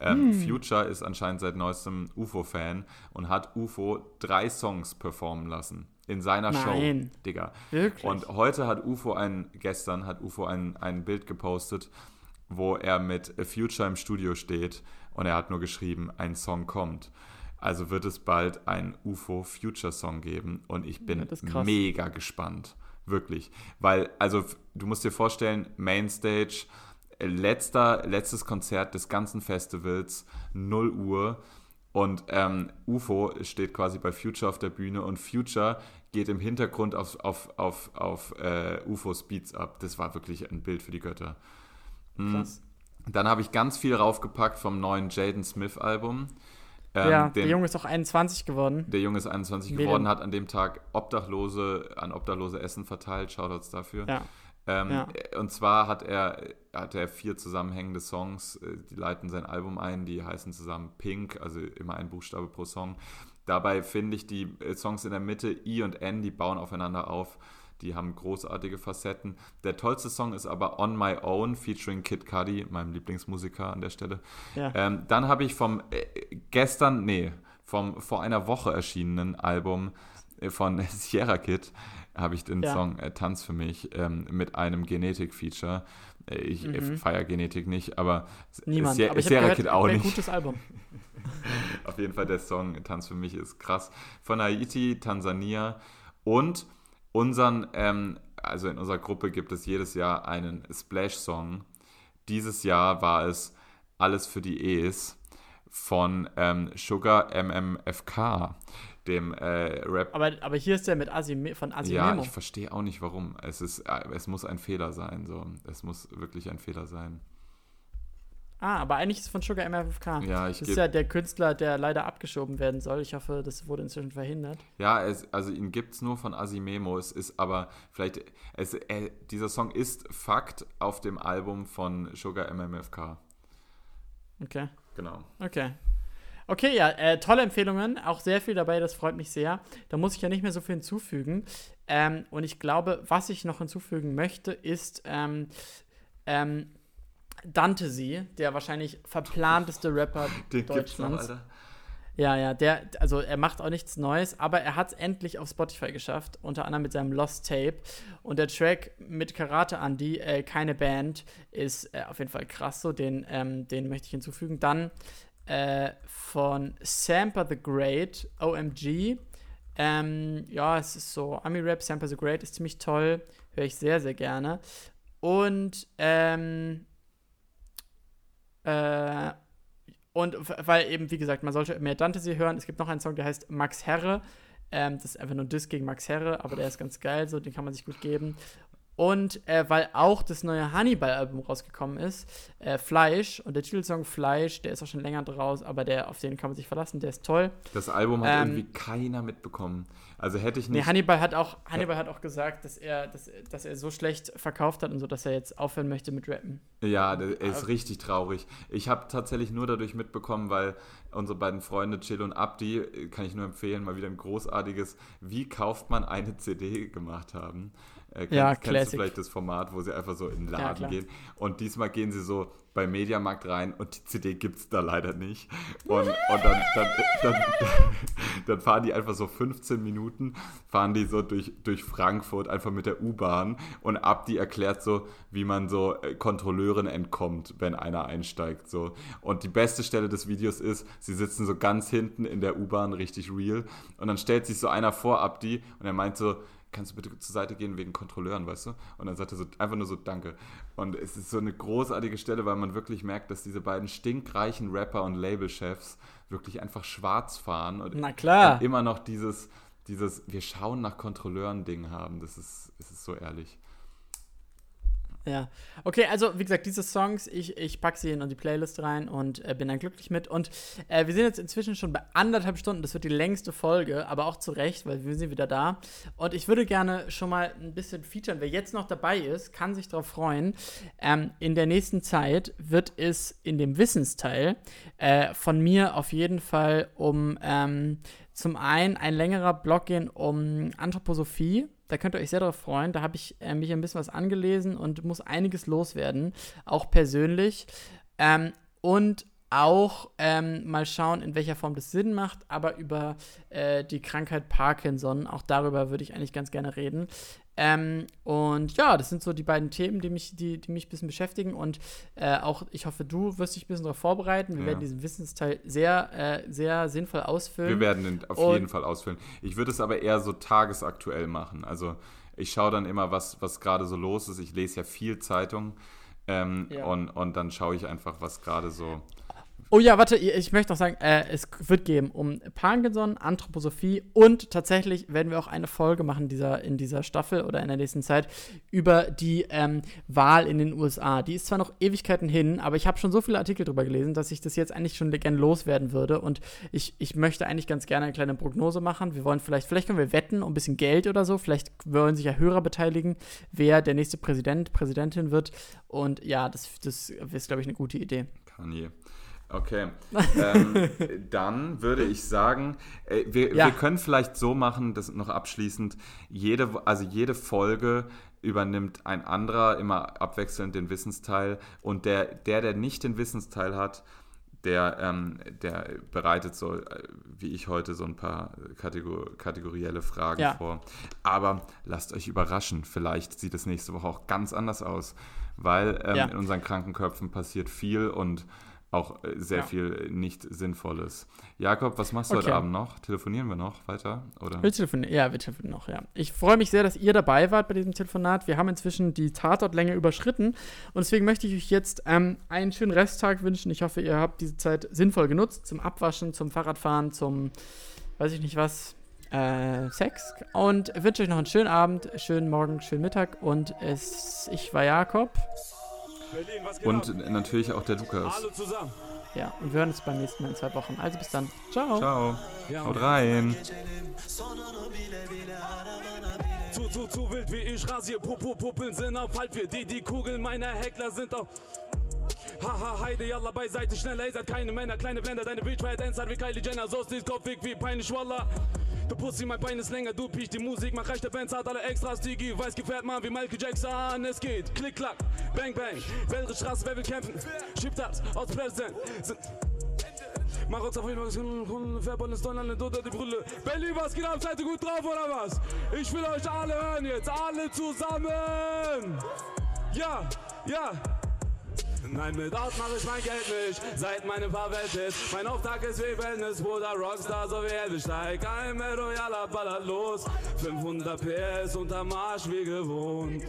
Ähm, hm. Future ist anscheinend seit neuestem UFO-Fan und hat UFO drei Songs performen lassen in seiner Nein. Show, Digga. Wirklich? Und heute hat UFO ein, gestern hat UFO ein, ein Bild gepostet, wo er mit Future im Studio steht und er hat nur geschrieben, ein Song kommt. Also wird es bald ein UFO Future Song geben und ich bin mega gespannt. Wirklich. Weil, also, du musst dir vorstellen, Mainstage, letzter, letztes Konzert des ganzen Festivals, 0 Uhr. Und ähm, UFO steht quasi bei Future auf der Bühne und Future geht im Hintergrund auf, auf, auf, auf äh, UFOs Beats ab. Das war wirklich ein Bild für die Götter. Mhm. Krass. Dann habe ich ganz viel raufgepackt vom neuen Jaden Smith Album. Ähm, ja, den, der Junge ist auch 21 geworden. Der Junge ist 21 Medium. geworden, hat an dem Tag Obdachlose an Obdachlose Essen verteilt. Shoutouts dafür. Ja. Ähm, ja. Und zwar hat er, hat er vier zusammenhängende Songs, äh, die leiten sein Album ein, die heißen zusammen Pink, also immer ein Buchstabe pro Song. Dabei finde ich die äh, Songs in der Mitte, I und N, die bauen aufeinander auf. Die haben großartige Facetten. Der tollste Song ist aber On My Own, featuring Kid Cudi, meinem Lieblingsmusiker an der Stelle. Ja. Ähm, dann habe ich vom äh, gestern, nee, vom vor einer Woche erschienenen Album äh, von Sierra Kid habe ich den ja. Song äh, Tanz für mich ähm, mit einem Genetik-Feature. Äh, ich äh, mhm. feiere Genetik nicht, aber Niemand. Sierra, aber Sierra Kid auch nicht. gutes Album. Auf jeden Fall der Song Tanz für mich ist krass. Von Haiti, Tansania und unseren, ähm, also in unserer Gruppe gibt es jedes Jahr einen Splash-Song. Dieses Jahr war es Alles für die E's von ähm, Sugar MMFK, dem äh, Rap. Aber, aber hier ist der mit Asi, von Asimemo. Ja, ich verstehe auch nicht warum. Es, ist, äh, es muss ein Fehler sein. So. Es muss wirklich ein Fehler sein. Ah, aber eigentlich ist es von Sugar MFK. Ja, ich Das ist ja der Künstler, der leider abgeschoben werden soll. Ich hoffe, das wurde inzwischen verhindert. Ja, es, also ihn gibt es nur von Asimemo. Es ist aber vielleicht, es, äh, dieser Song ist Fakt auf dem Album von Sugar MMFK. Okay. Genau. Okay. Okay, ja, äh, tolle Empfehlungen. Auch sehr viel dabei, das freut mich sehr. Da muss ich ja nicht mehr so viel hinzufügen. Ähm, und ich glaube, was ich noch hinzufügen möchte, ist ähm, ähm, Dante Sie, der wahrscheinlich verplanteste Rapper Den Deutschlands. Noch, ja, ja, der, also er macht auch nichts Neues, aber er hat es endlich auf Spotify geschafft, unter anderem mit seinem Lost Tape. Und der Track mit Karate Andy, äh, keine Band, ist äh, auf jeden Fall krass so, den, ähm, den möchte ich hinzufügen. Dann äh, von Samper the Great, OMG. Ähm, ja, es ist so, Army Rap, Samper the Great ist ziemlich toll, höre ich sehr, sehr gerne. Und, ähm, äh, und weil eben, wie gesagt, man sollte mehr Dantesy hören. Es gibt noch einen Song, der heißt Max Herre. Ähm, das ist einfach nur ein Diss gegen Max Herre, aber der ist ganz geil, so den kann man sich gut geben. Und äh, weil auch das neue Hannibal-Album rausgekommen ist, äh, Fleisch, und der Titelsong Fleisch, der ist auch schon länger draus, aber der, auf den kann man sich verlassen, der ist toll. Das Album hat ähm, irgendwie keiner mitbekommen. Also hätte ich nicht. Nee, Hannibal hat auch, Hannibal hat auch gesagt, dass er, dass, dass er so schlecht verkauft hat und so, dass er jetzt aufhören möchte mit Rappen. Ja, er ist aber, richtig traurig. Ich habe tatsächlich nur dadurch mitbekommen, weil unsere beiden Freunde Chill und Abdi, kann ich nur empfehlen, mal wieder ein großartiges Wie kauft man eine CD gemacht haben. Äh, ja, kennst Classic. du vielleicht das Format, wo sie einfach so in den Laden ja, gehen? Und diesmal gehen sie so bei Mediamarkt rein und die CD gibt es da leider nicht. Und, und dann, dann, dann, dann, fahren die einfach so 15 Minuten, fahren die so durch, durch Frankfurt einfach mit der U-Bahn und Abdi erklärt so, wie man so äh, Kontrolleuren entkommt, wenn einer einsteigt. So. Und die beste Stelle des Videos ist, sie sitzen so ganz hinten in der U-Bahn, richtig real. Und dann stellt sich so einer vor Abdi und er meint so, kannst du bitte zur Seite gehen wegen Kontrolleuren, weißt du? Und dann sagt er so, einfach nur so, danke. Und es ist so eine großartige Stelle, weil man wirklich merkt, dass diese beiden stinkreichen Rapper und Labelchefs wirklich einfach schwarz fahren und immer noch dieses, dieses Wir schauen nach Kontrolleuren-Ding haben. Das ist, das ist so ehrlich. Ja. Okay, also wie gesagt, diese Songs, ich, ich packe sie in die Playlist rein und äh, bin dann glücklich mit. Und äh, wir sind jetzt inzwischen schon bei anderthalb Stunden. Das wird die längste Folge, aber auch zu Recht, weil wir sind wieder da. Und ich würde gerne schon mal ein bisschen featuren. Wer jetzt noch dabei ist, kann sich darauf freuen. Ähm, in der nächsten Zeit wird es in dem Wissensteil äh, von mir auf jeden Fall um ähm, zum einen ein längerer Blog gehen um Anthroposophie da könnt ihr euch sehr darauf freuen. Da habe ich äh, mich ein bisschen was angelesen und muss einiges loswerden, auch persönlich. Ähm, und auch ähm, mal schauen, in welcher Form das Sinn macht, aber über äh, die Krankheit Parkinson, auch darüber würde ich eigentlich ganz gerne reden. Ähm, und ja, das sind so die beiden Themen, die mich, die, die mich ein bisschen beschäftigen. Und äh, auch, ich hoffe, du wirst dich ein bisschen darauf vorbereiten. Wir ja. werden diesen Wissensteil sehr, äh, sehr sinnvoll ausfüllen. Wir werden ihn auf und jeden Fall ausfüllen. Ich würde es aber eher so tagesaktuell machen. Also ich schaue dann immer, was, was gerade so los ist. Ich lese ja viel Zeitung. Ähm, ja. und, und dann schaue ich einfach, was gerade so Oh ja, warte, ich möchte noch sagen, äh, es wird geben um Parkinson, Anthroposophie und tatsächlich werden wir auch eine Folge machen dieser, in dieser Staffel oder in der nächsten Zeit über die ähm, Wahl in den USA. Die ist zwar noch Ewigkeiten hin, aber ich habe schon so viele Artikel darüber gelesen, dass ich das jetzt eigentlich schon gerne loswerden würde und ich, ich möchte eigentlich ganz gerne eine kleine Prognose machen. Wir wollen vielleicht, vielleicht können wir wetten um ein bisschen Geld oder so, vielleicht wollen sich ja Hörer beteiligen, wer der nächste Präsident, Präsidentin wird und ja, das, das ist, glaube ich, eine gute Idee. Kanye. Okay. ähm, dann würde ich sagen, äh, wir, ja. wir, können vielleicht so machen, das noch abschließend, jede, also jede Folge übernimmt ein anderer immer abwechselnd den Wissensteil und der, der, der nicht den Wissensteil hat, der, ähm, der bereitet so, äh, wie ich heute, so ein paar Kategor kategorielle Fragen ja. vor. Aber lasst euch überraschen, vielleicht sieht es nächste Woche auch ganz anders aus, weil ähm, ja. in unseren Krankenköpfen passiert viel und auch äh, sehr ja. viel nicht Sinnvolles. Jakob, was machst du okay. heute Abend noch? Telefonieren wir noch weiter? Oder? Wir telefonieren, ja, wir telefonieren noch, ja. Ich freue mich sehr, dass ihr dabei wart bei diesem Telefonat. Wir haben inzwischen die Tatortlänge überschritten und deswegen möchte ich euch jetzt ähm, einen schönen Resttag wünschen. Ich hoffe, ihr habt diese Zeit sinnvoll genutzt zum Abwaschen, zum Fahrradfahren, zum, weiß ich nicht was, äh, Sex und wünsche euch noch einen schönen Abend, schönen Morgen, schönen Mittag und es, ich war Jakob. Und natürlich auch der Lukas. Ja, und wir hören uns beim nächsten Mal in zwei Wochen. Also bis dann. Ciao. Ciao. Haut rein. Zu, zu, zu wild wie ich rasier. Popo, Puppeln sind auf halb für die, die Kugeln meiner Heckler sind auf. Haha, Heide, yalla beiseite, schneller, ihr seid keine Männer, kleine Blender, deine war Endzeit wie Kylie Jenner, so ist dies Kopfweg wie peinlich, Wallah. Du Pussy, mein Bein ist länger, du piech die Musik, mach rechte Bands, hat alle Extras, Digi, weiß gefährt man wie Michael Jackson, es geht, klick, klack, bang, bang, welche Straße, wer will kämpfen, schiebt das aus Präsident, Mach uns auf jeden Fall Färbon ist Donnerland unter die Brille. Berlin, was geht ab? Seid ihr gut drauf oder was? Ich will euch alle hören jetzt, alle zusammen. Ja, ja. Nein, mit Ort mache ich mein Geld nicht, seit meinem Verwelt ist. Mein Auftrag ist wie Wellness, Bruder, Rockstar, so wie ich steig ein royaler ballert los. 500 PS unterm Arsch wie gewohnt.